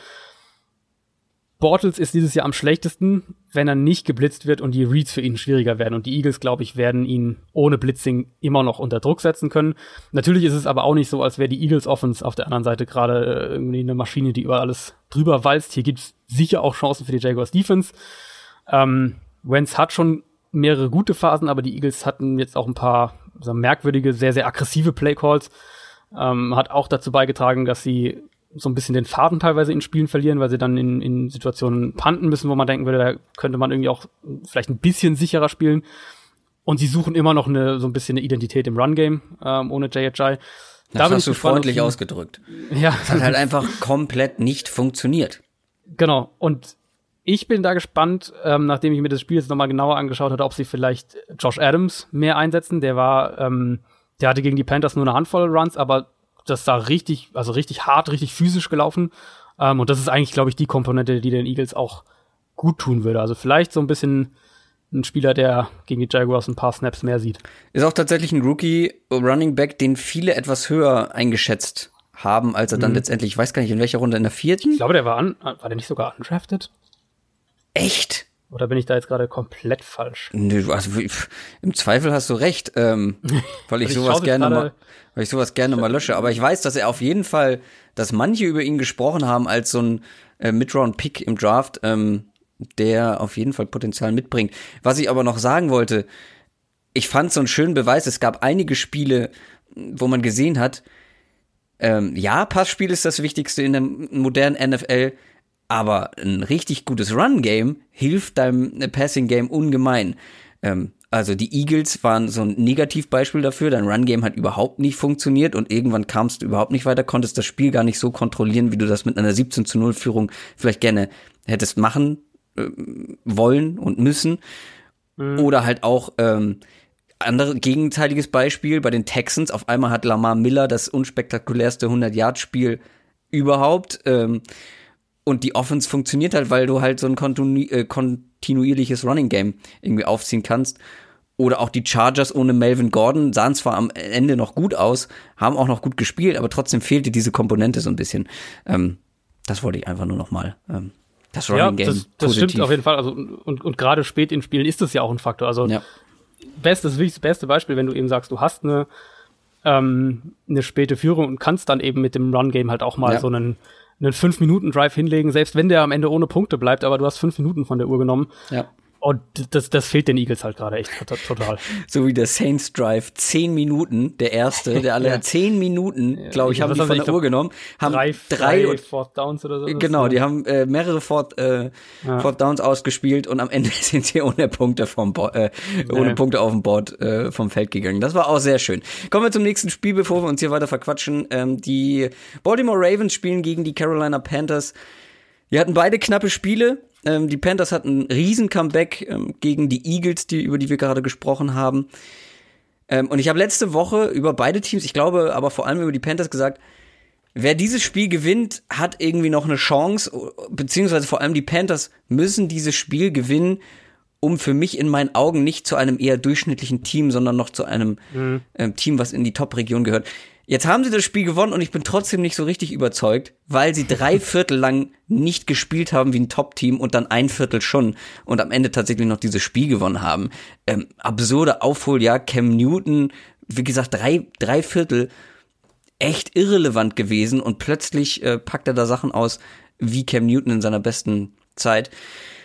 Speaker 2: Bortles ist dieses Jahr am schlechtesten, wenn er nicht geblitzt wird und die Reads für ihn schwieriger werden. Und die Eagles, glaube ich, werden ihn ohne Blitzing immer noch unter Druck setzen können. Natürlich ist es aber auch nicht so, als wäre die Eagles Offense auf der anderen Seite gerade äh, irgendwie eine Maschine, die über alles drüber walzt. Hier gibt es sicher auch Chancen für die Jaguars Defense. Ähm, Wentz hat schon mehrere gute Phasen, aber die Eagles hatten jetzt auch ein paar merkwürdige, sehr, sehr aggressive Playcalls. Ähm, hat auch dazu beigetragen, dass sie so ein bisschen den Faden teilweise in Spielen verlieren, weil sie dann in, in Situationen panten müssen, wo man denken würde, da könnte man irgendwie auch vielleicht ein bisschen sicherer spielen. Und sie suchen immer noch eine, so ein bisschen eine Identität im Run-Game ähm, ohne JHI.
Speaker 1: Das da hast du freundlich ausgedrückt.
Speaker 2: Ja.
Speaker 1: Es hat halt einfach komplett nicht funktioniert.
Speaker 2: Genau. Und ich bin da gespannt, ähm, nachdem ich mir das Spiel jetzt nochmal genauer angeschaut hatte, ob sie vielleicht Josh Adams mehr einsetzen. Der war, ähm, der hatte gegen die Panthers nur eine Handvoll Runs, aber das sah richtig, also richtig hart, richtig physisch gelaufen. Ähm, und das ist eigentlich, glaube ich, die Komponente, die den Eagles auch gut tun würde. Also vielleicht so ein bisschen ein Spieler, der gegen die Jaguars ein paar Snaps mehr sieht.
Speaker 1: Ist auch tatsächlich ein Rookie Running Back, den viele etwas höher eingeschätzt haben, als er dann mhm. letztendlich, ich weiß gar nicht, in welcher Runde, in der vierten?
Speaker 2: Ich glaube, der war an, war der nicht sogar undrafted?
Speaker 1: Echt?
Speaker 2: Oder bin ich da jetzt gerade komplett falsch?
Speaker 1: Nö, also im Zweifel hast du recht, ähm, weil ich, ich sowas gerne mal, weil ich sowas gerne mal lösche. Aber ich weiß, dass er auf jeden Fall, dass manche über ihn gesprochen haben als so ein äh, Midround-Pick im Draft. Ähm, der auf jeden Fall Potenzial mitbringt. Was ich aber noch sagen wollte, ich fand so einen schönen Beweis, es gab einige Spiele, wo man gesehen hat, ähm, ja, Passspiel ist das Wichtigste in der modernen NFL, aber ein richtig gutes Run-Game hilft deinem Passing-Game ungemein. Ähm, also die Eagles waren so ein Negativbeispiel dafür. Dein Run-Game hat überhaupt nicht funktioniert und irgendwann kamst du überhaupt nicht weiter, konntest das Spiel gar nicht so kontrollieren, wie du das mit einer 17 zu 0 Führung vielleicht gerne hättest machen äh, wollen und müssen. Mhm. Oder halt auch ähm, andere gegenteiliges Beispiel bei den Texans. Auf einmal hat Lamar Miller das unspektakulärste 100-Yard-Spiel überhaupt. Ähm, und die Offense funktioniert halt, weil du halt so ein äh, kontinuierliches Running Game irgendwie aufziehen kannst. Oder auch die Chargers ohne Melvin Gordon sahen zwar am Ende noch gut aus, haben auch noch gut gespielt, aber trotzdem fehlte diese Komponente so ein bisschen. Ähm, das wollte ich einfach nur noch mal ähm,
Speaker 2: das Running ja, Game. Das, das stimmt auf jeden Fall. Also, und, und gerade spät in Spielen ist das ja auch ein Faktor. Also, ja. bestes, wirklich das beste Beispiel, wenn du eben sagst, du hast eine, ähm, eine späte Führung und kannst dann eben mit dem Run-Game halt auch mal ja. so einen, einen 5-Minuten-Drive hinlegen, selbst wenn der am Ende ohne Punkte bleibt, aber du hast fünf Minuten von der Uhr genommen.
Speaker 1: Ja.
Speaker 2: Und das, das fehlt den Eagles halt gerade echt total.
Speaker 1: so wie der Saints Drive, zehn Minuten, der erste, der alle ja. zehn Minuten, glaube ich, haben die von der Uhr genommen, haben drei, drei, drei
Speaker 2: Fourth Downs oder so.
Speaker 1: Genau, die haben äh, mehrere Fourth, äh, ja. Fourth Downs ausgespielt und am Ende sind sie ohne Punkte vom Bo äh, ohne nee. Punkte auf dem Board äh, vom Feld gegangen. Das war auch sehr schön. Kommen wir zum nächsten Spiel, bevor wir uns hier weiter verquatschen. Ähm, die Baltimore Ravens spielen gegen die Carolina Panthers. Wir hatten beide knappe Spiele. Ähm, die Panthers hatten ein riesen Comeback ähm, gegen die Eagles, die, über die wir gerade gesprochen haben. Ähm, und ich habe letzte Woche über beide Teams, ich glaube aber vor allem über die Panthers gesagt, wer dieses Spiel gewinnt, hat irgendwie noch eine Chance, beziehungsweise vor allem die Panthers müssen dieses Spiel gewinnen, um für mich in meinen Augen nicht zu einem eher durchschnittlichen Team, sondern noch zu einem mhm. ähm, Team, was in die Top-Region gehört. Jetzt haben sie das Spiel gewonnen und ich bin trotzdem nicht so richtig überzeugt, weil sie drei Viertel lang nicht gespielt haben wie ein Top-Team und dann ein Viertel schon und am Ende tatsächlich noch dieses Spiel gewonnen haben. Ähm, absurde Aufholjahr, Cam Newton, wie gesagt, drei, drei Viertel echt irrelevant gewesen und plötzlich äh, packt er da Sachen aus wie Cam Newton in seiner besten Zeit.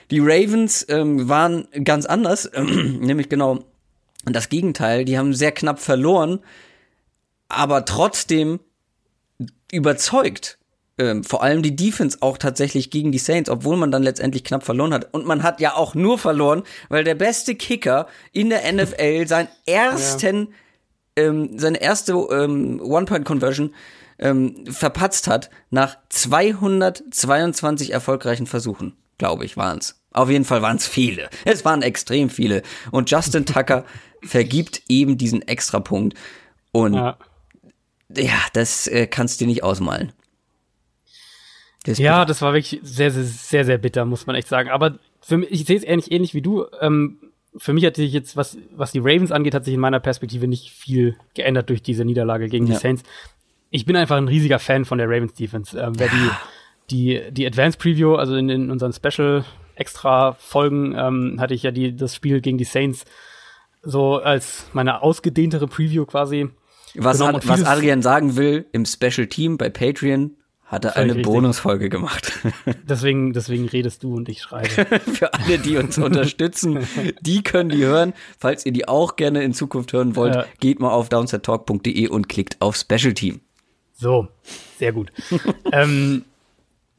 Speaker 1: Die Ravens ähm, waren ganz anders, nämlich genau das Gegenteil. Die haben sehr knapp verloren aber trotzdem überzeugt. Ähm, vor allem die Defense auch tatsächlich gegen die Saints, obwohl man dann letztendlich knapp verloren hat. Und man hat ja auch nur verloren, weil der beste Kicker in der NFL seinen ersten, ja. ähm, seine erste ähm, One-Point-Conversion ähm, verpatzt hat nach 222 erfolgreichen Versuchen, glaube ich, waren es. Auf jeden Fall waren es viele. Es waren extrem viele. Und Justin Tucker vergibt eben diesen Extrapunkt. Und ja ja, das äh, kannst du dir nicht ausmalen.
Speaker 2: Das ja, das war wirklich sehr, sehr, sehr, sehr bitter, muss man echt sagen. Aber für mich, ich sehe es ähnlich, ähnlich wie du. Ähm, für mich hat sich jetzt, was, was die Ravens angeht, hat sich in meiner Perspektive nicht viel geändert durch diese Niederlage gegen ja. die Saints. Ich bin einfach ein riesiger Fan von der Ravens Defense. Ähm, wer ja. die, die, die Advanced Preview, also in, in unseren Special extra Folgen, ähm, hatte ich ja die, das Spiel gegen die Saints so als meine ausgedehntere Preview quasi
Speaker 1: was, Ad, was Adrian sagen will, im Special Team bei Patreon hat er eine Bonusfolge gemacht.
Speaker 2: Deswegen, deswegen redest du und ich schreibe.
Speaker 1: Für alle, die uns unterstützen, die können die hören. Falls ihr die auch gerne in Zukunft hören wollt, ja. geht mal auf downsettalk.de und klickt auf Special Team.
Speaker 2: So, sehr gut. ähm,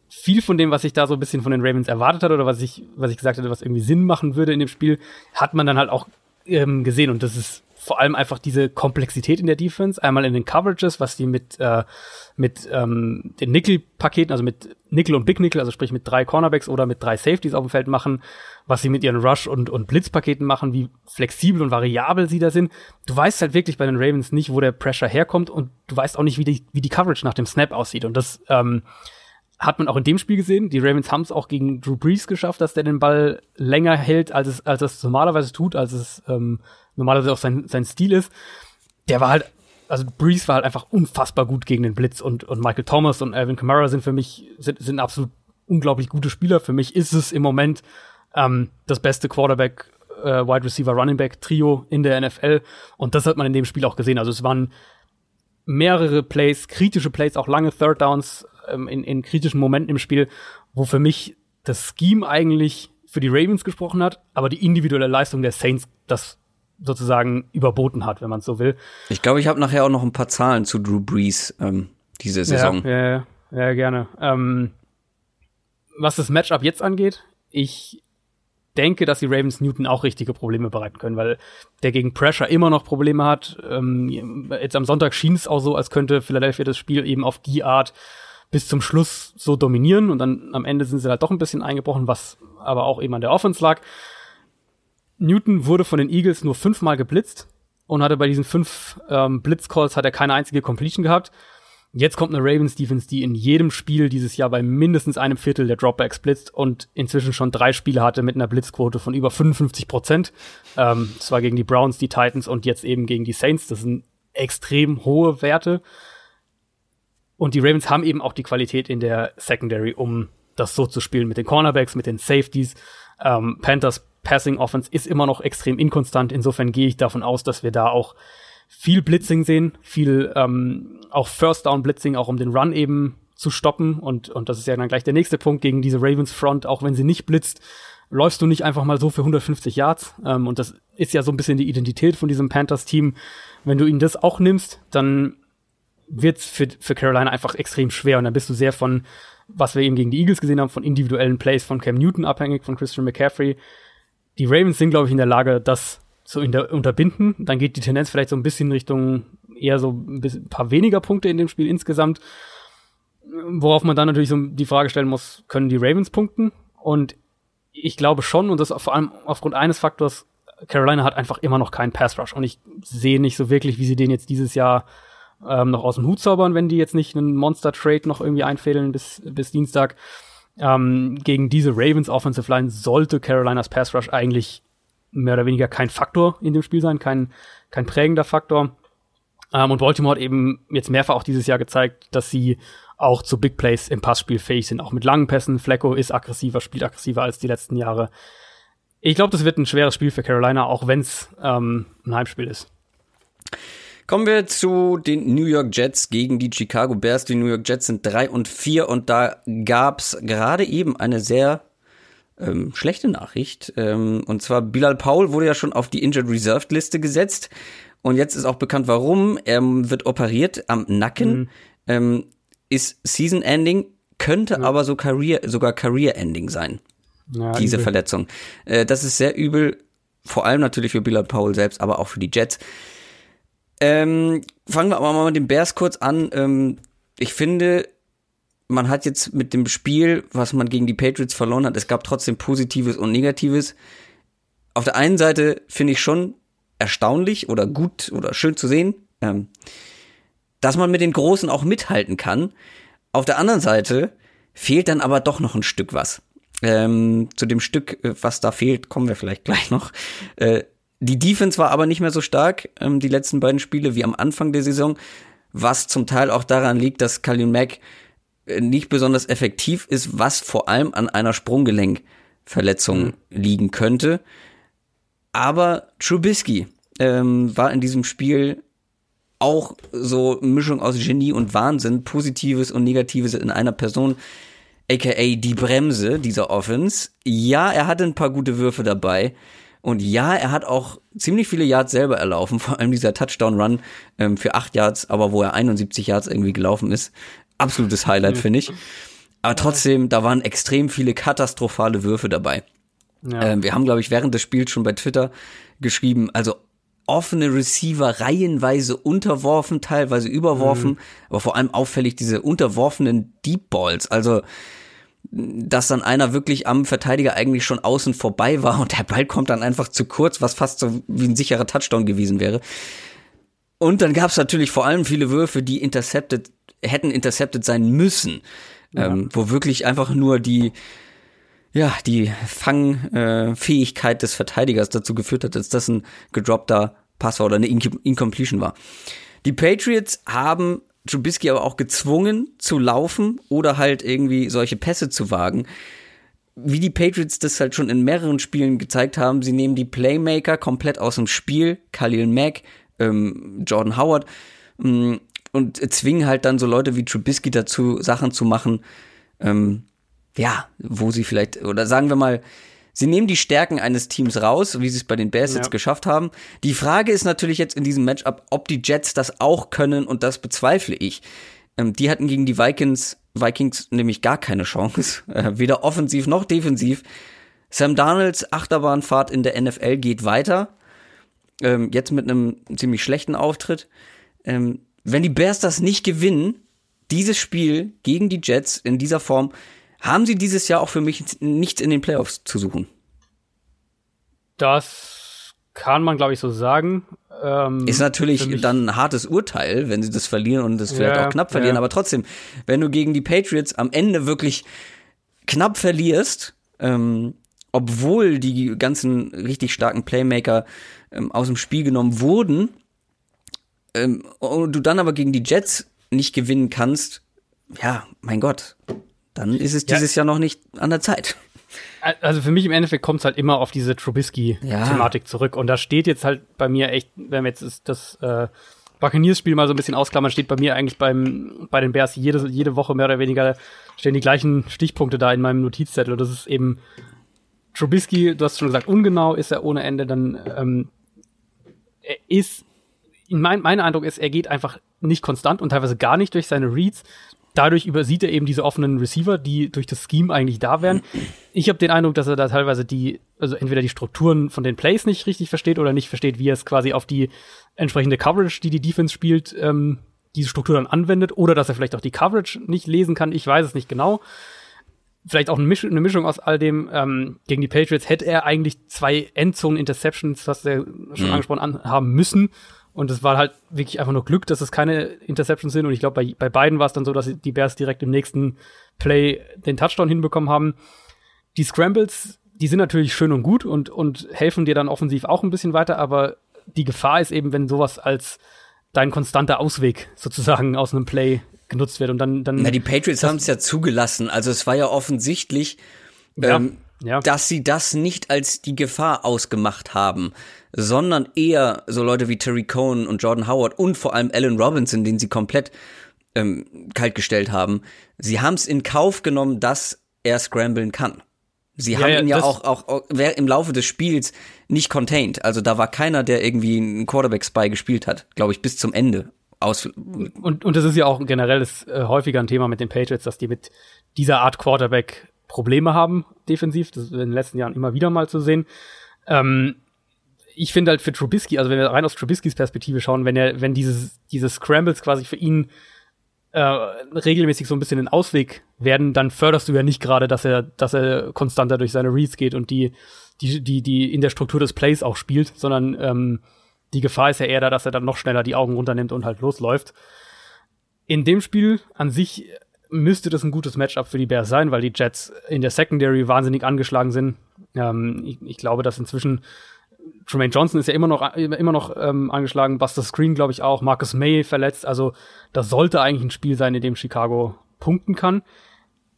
Speaker 2: viel von dem, was ich da so ein bisschen von den Ravens erwartet hatte oder was ich, was ich gesagt hatte, was irgendwie Sinn machen würde in dem Spiel, hat man dann halt auch ähm, gesehen. Und das ist vor allem einfach diese Komplexität in der Defense. Einmal in den Coverages, was die mit, äh, mit ähm, den Nickel-Paketen, also mit Nickel und Big Nickel, also sprich mit drei Cornerbacks oder mit drei Safeties auf dem Feld machen, was sie mit ihren Rush- und, und Blitzpaketen machen, wie flexibel und variabel sie da sind. Du weißt halt wirklich bei den Ravens nicht, wo der Pressure herkommt und du weißt auch nicht, wie die, wie die Coverage nach dem Snap aussieht. Und das ähm, hat man auch in dem Spiel gesehen. Die Ravens haben es auch gegen Drew Brees geschafft, dass der den Ball länger hält, als es, als es normalerweise tut, als es ähm, normalerweise auch sein, sein Stil ist, der war halt, also Breeze war halt einfach unfassbar gut gegen den Blitz und, und Michael Thomas und Alvin Kamara sind für mich, sind, sind absolut unglaublich gute Spieler. Für mich ist es im Moment ähm, das beste Quarterback, äh, Wide Receiver, Running Back Trio in der NFL und das hat man in dem Spiel auch gesehen. Also es waren mehrere Plays, kritische Plays, auch lange Third Downs ähm, in, in kritischen Momenten im Spiel, wo für mich das Scheme eigentlich für die Ravens gesprochen hat, aber die individuelle Leistung der Saints das sozusagen überboten hat, wenn man es so will.
Speaker 1: Ich glaube, ich habe nachher auch noch ein paar Zahlen zu Drew Brees ähm, diese Saison.
Speaker 2: Ja, ja, ja gerne. Ähm, was das Matchup jetzt angeht, ich denke, dass die Ravens Newton auch richtige Probleme bereiten können, weil der gegen Pressure immer noch Probleme hat. Ähm, jetzt am Sonntag schien es auch so, als könnte Philadelphia das Spiel eben auf die Art bis zum Schluss so dominieren und dann am Ende sind sie halt doch ein bisschen eingebrochen, was aber auch eben an der Offense lag. Newton wurde von den Eagles nur fünfmal geblitzt und hatte bei diesen fünf ähm, Blitzcalls hat er keine einzige Completion gehabt. Jetzt kommt eine Ravens Defense, die in jedem Spiel dieses Jahr bei mindestens einem Viertel der Dropbacks blitzt und inzwischen schon drei Spiele hatte mit einer Blitzquote von über 55 Prozent. Ähm, zwar gegen die Browns, die Titans und jetzt eben gegen die Saints. Das sind extrem hohe Werte. Und die Ravens haben eben auch die Qualität in der Secondary, um das so zu spielen mit den Cornerbacks, mit den Safeties. Ähm, Panthers Passing Offense ist immer noch extrem inkonstant. Insofern gehe ich davon aus, dass wir da auch viel Blitzing sehen, viel ähm, auch First Down Blitzing, auch um den Run eben zu stoppen. Und, und das ist ja dann gleich der nächste Punkt gegen diese Ravens Front. Auch wenn sie nicht blitzt, läufst du nicht einfach mal so für 150 Yards. Ähm, und das ist ja so ein bisschen die Identität von diesem Panthers-Team. Wenn du ihnen das auch nimmst, dann wird's für, für Carolina einfach extrem schwer. Und dann bist du sehr von, was wir eben gegen die Eagles gesehen haben, von individuellen Plays von Cam Newton abhängig, von Christian McCaffrey die Ravens sind, glaube ich, in der Lage, das zu unterbinden. Dann geht die Tendenz vielleicht so ein bisschen Richtung eher so ein, bisschen, ein paar weniger Punkte in dem Spiel insgesamt. Worauf man dann natürlich so die Frage stellen muss, können die Ravens punkten? Und ich glaube schon, und das vor allem aufgrund eines Faktors, Carolina hat einfach immer noch keinen Pass Rush. Und ich sehe nicht so wirklich, wie sie den jetzt dieses Jahr ähm, noch aus dem Hut zaubern, wenn die jetzt nicht einen Monster Trade noch irgendwie einfädeln bis, bis Dienstag. Ähm, gegen diese Ravens Offensive Line sollte Carolinas Pass Rush eigentlich mehr oder weniger kein Faktor in dem Spiel sein, kein, kein prägender Faktor. Ähm, und Baltimore hat eben jetzt mehrfach auch dieses Jahr gezeigt, dass sie auch zu Big Plays im Passspiel fähig sind, auch mit langen Pässen. Flecko ist aggressiver, spielt aggressiver als die letzten Jahre. Ich glaube, das wird ein schweres Spiel für Carolina, auch wenn es ähm, ein Heimspiel ist.
Speaker 1: Kommen wir zu den New York Jets gegen die Chicago Bears. Die New York Jets sind drei und vier und da gab's gerade eben eine sehr ähm, schlechte Nachricht. Ähm, und zwar Bilal Paul wurde ja schon auf die Injured Reserved Liste gesetzt. Und jetzt ist auch bekannt, warum. Er wird operiert am Nacken. Mhm. Ähm, ist Season Ending, könnte mhm. aber so Career, sogar Career Ending sein. Ja, diese übel. Verletzung. Äh, das ist sehr übel. Vor allem natürlich für Bilal Paul selbst, aber auch für die Jets. Ähm, fangen wir aber mal mit den Bears kurz an. Ähm, ich finde, man hat jetzt mit dem Spiel, was man gegen die Patriots verloren hat, es gab trotzdem Positives und Negatives. Auf der einen Seite finde ich schon erstaunlich oder gut oder schön zu sehen, ähm, dass man mit den Großen auch mithalten kann. Auf der anderen Seite fehlt dann aber doch noch ein Stück was. Ähm, zu dem Stück, äh, was da fehlt, kommen wir vielleicht gleich noch. Äh, die Defense war aber nicht mehr so stark, ähm, die letzten beiden Spiele, wie am Anfang der Saison, was zum Teil auch daran liegt, dass Kalin Mack äh, nicht besonders effektiv ist, was vor allem an einer Sprunggelenkverletzung mhm. liegen könnte. Aber Trubisky ähm, war in diesem Spiel auch so Mischung aus Genie und Wahnsinn, Positives und Negatives in einer Person, aka die Bremse dieser Offense. Ja, er hatte ein paar gute Würfe dabei, Und ja, er hat auch ziemlich viele Yards selber erlaufen, vor allem dieser Touchdown-Run ähm, für acht Yards, aber wo er 71 Yards irgendwie gelaufen ist. Absolutes Highlight, finde ich. Aber trotzdem, da waren extrem viele katastrophale Würfe dabei. Ja. Ähm, wir haben, glaube ich, während des Spiels schon bei Twitter geschrieben, also offene Receiver reihenweise unterworfen, teilweise überworfen, mhm. aber vor allem auffällig diese unterworfenen Deep Balls. Also dass dann einer wirklich am Verteidiger eigentlich schon außen vorbei war und der Ball kommt dann einfach zu kurz, was fast so wie ein sicherer Touchdown gewesen wäre. Und dann gab es natürlich vor allem viele Würfe, die intercepted, hätten intercepted sein müssen, ja. ähm, wo wirklich einfach nur die, ja, die Fangfähigkeit äh, des Verteidigers dazu geführt hat, dass das ein gedroppter Pass war oder eine In Incompletion war. Die Patriots haben Trubisky aber auch gezwungen zu laufen oder halt irgendwie solche Pässe zu wagen. Wie die Patriots das halt schon in mehreren Spielen gezeigt haben, sie nehmen die Playmaker komplett aus dem Spiel, Khalil Mack, ähm, Jordan Howard, ähm, und zwingen halt dann so Leute wie Trubisky dazu, Sachen zu machen, ähm, ja, wo sie vielleicht, oder sagen wir mal, Sie nehmen die Stärken eines Teams raus, wie sie es bei den Bears ja. jetzt geschafft haben. Die Frage ist natürlich jetzt in diesem Matchup, ob die Jets das auch können und das bezweifle ich. Ähm, die hatten gegen die Vikings, Vikings nämlich gar keine Chance, äh, weder offensiv noch defensiv. Sam Darnolds Achterbahnfahrt in der NFL geht weiter, ähm, jetzt mit einem ziemlich schlechten Auftritt. Ähm, wenn die Bears das nicht gewinnen, dieses Spiel gegen die Jets in dieser Form, haben sie dieses Jahr auch für mich nichts in den Playoffs zu suchen.
Speaker 2: Das kann man, glaube ich, so sagen.
Speaker 1: Ähm, ist natürlich dann ein hartes Urteil, wenn sie das verlieren und das vielleicht ja, auch knapp verlieren, ja. aber trotzdem, wenn du gegen die Patriots am Ende wirklich knapp verlierst, ähm, obwohl die ganzen richtig starken Playmaker ähm, aus dem Spiel genommen wurden, ähm, und du dann aber gegen die Jets nicht gewinnen kannst, ja, mein Gott, dann ist es dieses ja. Jahr noch nicht an der Zeit.
Speaker 2: Also für mich im Endeffekt kommt es halt immer auf diese Trubisky-Thematik ja. zurück. Und da steht jetzt halt bei mir echt, wenn wir jetzt das äh, Buccaneers-Spiel mal so ein bisschen ausklammern, steht bei mir eigentlich beim, bei den Bears jede, jede Woche mehr oder weniger stehen die gleichen Stichpunkte da in meinem Notizzettel. Und das ist eben Trubisky, du hast schon gesagt, ungenau ist er ohne Ende, dann ähm, er ist, mein, mein Eindruck ist, er geht einfach nicht konstant und teilweise gar nicht durch seine Reads dadurch übersieht er eben diese offenen Receiver, die durch das Scheme eigentlich da wären. Ich habe den Eindruck, dass er da teilweise die, also entweder die Strukturen von den Plays nicht richtig versteht oder nicht versteht, wie er es quasi auf die entsprechende Coverage, die die Defense spielt, ähm, diese Struktur dann anwendet oder dass er vielleicht auch die Coverage nicht lesen kann. Ich weiß es nicht genau. Vielleicht auch eine, Misch eine Mischung aus all dem. Ähm, gegen die Patriots hätte er eigentlich zwei Endzone-Interceptions, was er schon mhm. angesprochen an, haben müssen und es war halt wirklich einfach nur Glück, dass es keine Interceptions sind. Und ich glaube, bei, bei beiden war es dann so, dass die Bears direkt im nächsten Play den Touchdown hinbekommen haben. Die Scrambles, die sind natürlich schön und gut und, und helfen dir dann offensiv auch ein bisschen weiter, aber die Gefahr ist eben, wenn sowas als dein konstanter Ausweg sozusagen aus einem Play genutzt wird und dann dann
Speaker 1: Na, die Patriots haben es ja zugelassen, also es war ja offensichtlich ja, ähm, ja. dass sie das nicht als die Gefahr ausgemacht haben sondern eher so Leute wie Terry Cohn und Jordan Howard und vor allem Alan Robinson, den sie komplett ähm, kaltgestellt haben. Sie haben es in Kauf genommen, dass er scramblen kann. Sie ja, haben ihn ja, ja auch, auch, auch im Laufe des Spiels nicht contained. Also da war keiner, der irgendwie einen Quarterback-Spy gespielt hat, glaube ich, bis zum Ende. Aus
Speaker 2: und, und das ist ja auch generell äh, häufiger ein Thema mit den Patriots, dass die mit dieser Art Quarterback Probleme haben, defensiv. Das ist in den letzten Jahren immer wieder mal zu sehen. Ähm, ich finde halt für Trubisky, also wenn wir rein aus Trubiskys Perspektive schauen, wenn er, wenn dieses, diese Scrambles quasi für ihn äh, regelmäßig so ein bisschen ein Ausweg werden, dann förderst du ja nicht gerade, dass er, dass er konstanter durch seine Reads geht und die, die, die, die in der Struktur des Plays auch spielt, sondern ähm, die Gefahr ist ja eher da, dass er dann noch schneller die Augen runternimmt und halt losläuft. In dem Spiel an sich müsste das ein gutes Matchup für die Bears sein, weil die Jets in der Secondary wahnsinnig angeschlagen sind. Ähm, ich, ich glaube, dass inzwischen Tremaine Johnson ist ja immer noch, immer noch ähm, angeschlagen, Buster Screen, glaube ich, auch, Marcus May verletzt. Also, das sollte eigentlich ein Spiel sein, in dem Chicago punkten kann.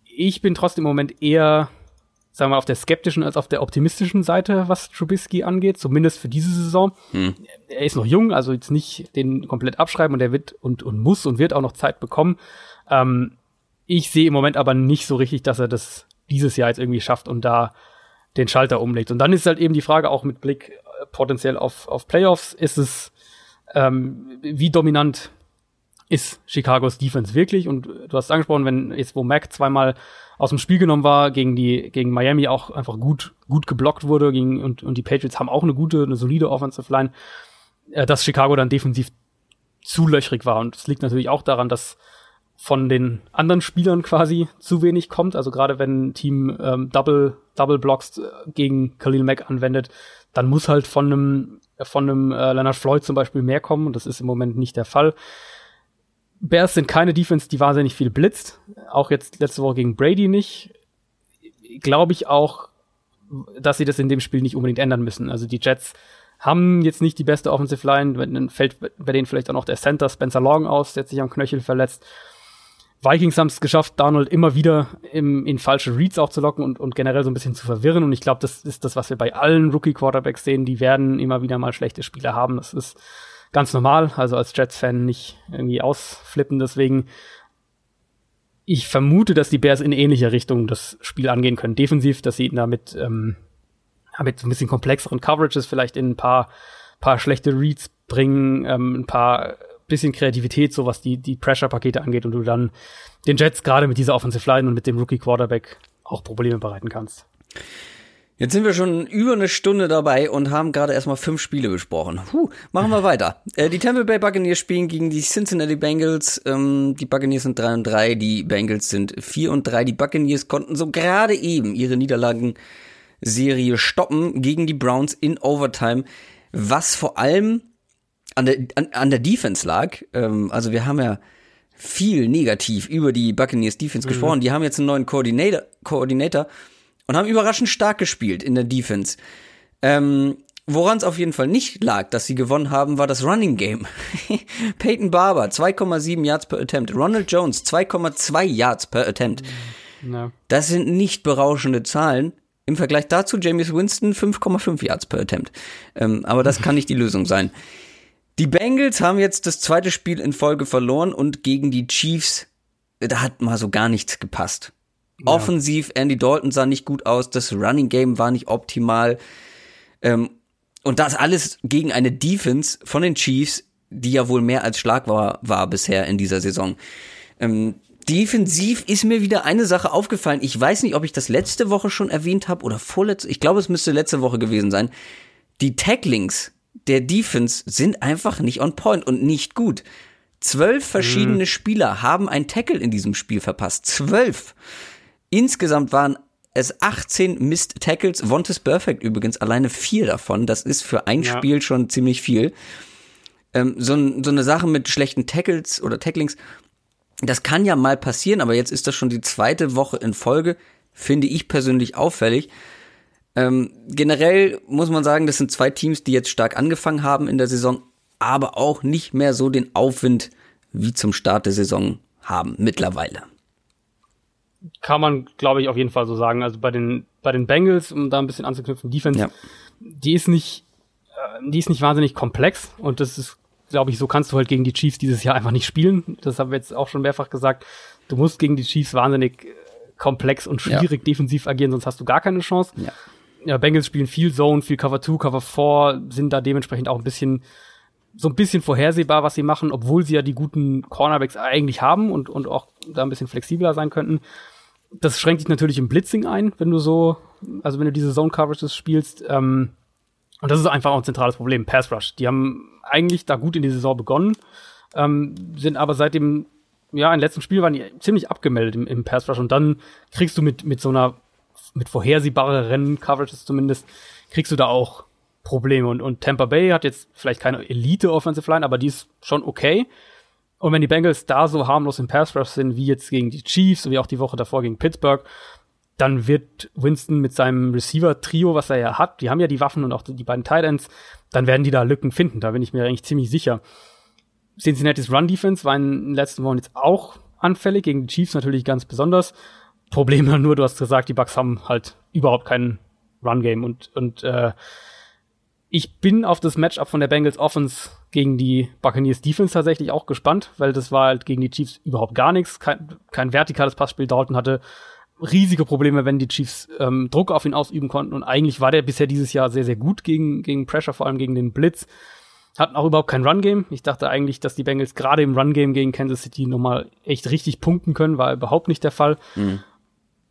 Speaker 2: Ich bin trotzdem im Moment eher, sagen wir, auf der skeptischen als auf der optimistischen Seite, was Trubisky angeht, zumindest für diese Saison. Hm. Er ist noch jung, also jetzt nicht den komplett abschreiben und er wird und, und muss und wird auch noch Zeit bekommen. Ähm, ich sehe im Moment aber nicht so richtig, dass er das dieses Jahr jetzt irgendwie schafft und da den Schalter umlegt. Und dann ist halt eben die Frage auch mit Blick äh, potenziell auf, auf Playoffs, ist es, ähm, wie dominant ist Chicagos Defense wirklich? Und du hast angesprochen, wenn jetzt wo Mac zweimal aus dem Spiel genommen war, gegen die, gegen Miami auch einfach gut, gut geblockt wurde, gegen, und, und die Patriots haben auch eine gute, eine solide Offensive Line, äh, dass Chicago dann defensiv zu löchrig war. Und es liegt natürlich auch daran, dass von den anderen Spielern quasi zu wenig kommt. Also gerade wenn ein Team ähm, Double, Double Blocks äh, gegen Khalil Mack anwendet, dann muss halt von einem, von einem äh, Leonard Floyd zum Beispiel mehr kommen. Und das ist im Moment nicht der Fall. Bears sind keine Defense, die wahnsinnig viel blitzt. Auch jetzt letzte Woche gegen Brady nicht. Glaube ich auch, dass sie das in dem Spiel nicht unbedingt ändern müssen. Also die Jets haben jetzt nicht die beste Offensive Line. Dann fällt bei denen vielleicht auch noch der Center Spencer Long aus, der sich am Knöchel verletzt. Vikings haben es geschafft, Donald immer wieder im, in falsche Reads auch zu locken und, und generell so ein bisschen zu verwirren. Und ich glaube, das ist das, was wir bei allen Rookie-Quarterbacks sehen. Die werden immer wieder mal schlechte Spiele haben. Das ist ganz normal. Also als Jets-Fan nicht irgendwie ausflippen. Deswegen, ich vermute, dass die Bears in ähnlicher Richtung das Spiel angehen können. Defensiv, dass sie damit, ähm, mit so ein bisschen komplexeren Coverages vielleicht in ein paar, paar schlechte Reads bringen, ähm, ein paar bisschen Kreativität, so was die, die Pressure-Pakete angeht und du dann den Jets gerade mit dieser Offensive Line und mit dem Rookie Quarterback auch Probleme bereiten kannst.
Speaker 1: Jetzt sind wir schon über eine Stunde dabei und haben gerade erstmal fünf Spiele besprochen. Puh, machen wir weiter. Äh, die Tampa Bay Buccaneers spielen gegen die Cincinnati Bengals. Ähm, die Buccaneers sind 3 und 3, die Bengals sind 4 und 3. Die Buccaneers konnten so gerade eben ihre Niederlagenserie stoppen gegen die Browns in Overtime, was vor allem an der, an, an der Defense lag. Ähm, also wir haben ja viel negativ über die Buccaneers Defense mhm. gesprochen. Die haben jetzt einen neuen Coordinator, Coordinator und haben überraschend stark gespielt in der Defense. Ähm, Woran es auf jeden Fall nicht lag, dass sie gewonnen haben, war das Running Game. Peyton Barber 2,7 Yards per Attempt, Ronald Jones 2,2 Yards per Attempt. No. Das sind nicht berauschende Zahlen. Im Vergleich dazu James Winston 5,5 Yards per Attempt. Ähm, aber das kann nicht die Lösung sein. Die Bengals haben jetzt das zweite Spiel in Folge verloren und gegen die Chiefs, da hat mal so gar nichts gepasst. Ja. Offensiv, Andy Dalton sah nicht gut aus, das Running Game war nicht optimal. Ähm, und das alles gegen eine Defense von den Chiefs, die ja wohl mehr als Schlag war, war bisher in dieser Saison. Ähm, defensiv ist mir wieder eine Sache aufgefallen. Ich weiß nicht, ob ich das letzte Woche schon erwähnt habe oder vorletzte. Ich glaube, es müsste letzte Woche gewesen sein. Die Tacklings der Defense sind einfach nicht on point und nicht gut. Zwölf verschiedene mhm. Spieler haben ein Tackle in diesem Spiel verpasst. Zwölf. Insgesamt waren es 18 Missed Tackles. Vontes Perfect übrigens alleine vier davon. Das ist für ein ja. Spiel schon ziemlich viel. Ähm, so, so eine Sache mit schlechten Tackles oder Tacklings, das kann ja mal passieren, aber jetzt ist das schon die zweite Woche in Folge. Finde ich persönlich auffällig. Ähm, generell muss man sagen, das sind zwei Teams, die jetzt stark angefangen haben in der Saison, aber auch nicht mehr so den Aufwind wie zum Start der Saison haben mittlerweile.
Speaker 2: Kann man, glaube ich, auf jeden Fall so sagen. Also bei den, bei den Bengals, um da ein bisschen anzuknüpfen, Defense, ja. die ist nicht, äh, die ist nicht wahnsinnig komplex und das ist, glaube ich, so kannst du halt gegen die Chiefs dieses Jahr einfach nicht spielen. Das haben wir jetzt auch schon mehrfach gesagt. Du musst gegen die Chiefs wahnsinnig äh, komplex und schwierig ja. defensiv agieren, sonst hast du gar keine Chance. Ja ja, Bengals spielen viel Zone, viel Cover 2, Cover 4, sind da dementsprechend auch ein bisschen so ein bisschen vorhersehbar, was sie machen, obwohl sie ja die guten Cornerbacks eigentlich haben und, und auch da ein bisschen flexibler sein könnten. Das schränkt dich natürlich im Blitzing ein, wenn du so, also wenn du diese Zone Coverages spielst. Ähm, und das ist einfach auch ein zentrales Problem. Pass Rush. Die haben eigentlich da gut in die Saison begonnen, ähm, sind aber seit dem, ja, im letzten Spiel waren die ziemlich abgemeldet im, im Pass Rush und dann kriegst du mit, mit so einer mit vorhersehbareren Coverages zumindest, kriegst du da auch Probleme. Und, und Tampa Bay hat jetzt vielleicht keine Elite-Offensive Line, aber die ist schon okay. Und wenn die Bengals da so harmlos im Pass Rush sind, wie jetzt gegen die Chiefs, wie auch die Woche davor gegen Pittsburgh, dann wird Winston mit seinem Receiver-Trio, was er ja hat, die haben ja die Waffen und auch die beiden Tight Ends, dann werden die da Lücken finden. Da bin ich mir eigentlich ziemlich sicher. Cincinnati's Run-Defense war in den letzten Wochen jetzt auch anfällig, gegen die Chiefs natürlich ganz besonders. Problem nur, du hast gesagt, die Bucks haben halt überhaupt keinen Run-Game und, und äh, ich bin auf das Matchup von der Bengals Offense gegen die Buccaneers Defense tatsächlich auch gespannt, weil das war halt gegen die Chiefs überhaupt gar nichts, kein, kein vertikales Passspiel. Dalton hatte riesige Probleme, wenn die Chiefs ähm, Druck auf ihn ausüben konnten. Und eigentlich war der bisher dieses Jahr sehr, sehr gut gegen, gegen Pressure, vor allem gegen den Blitz. Hatten auch überhaupt kein Run-Game. Ich dachte eigentlich, dass die Bengals gerade im Run-Game gegen Kansas City nochmal echt richtig punkten können, war überhaupt nicht der Fall. Mhm.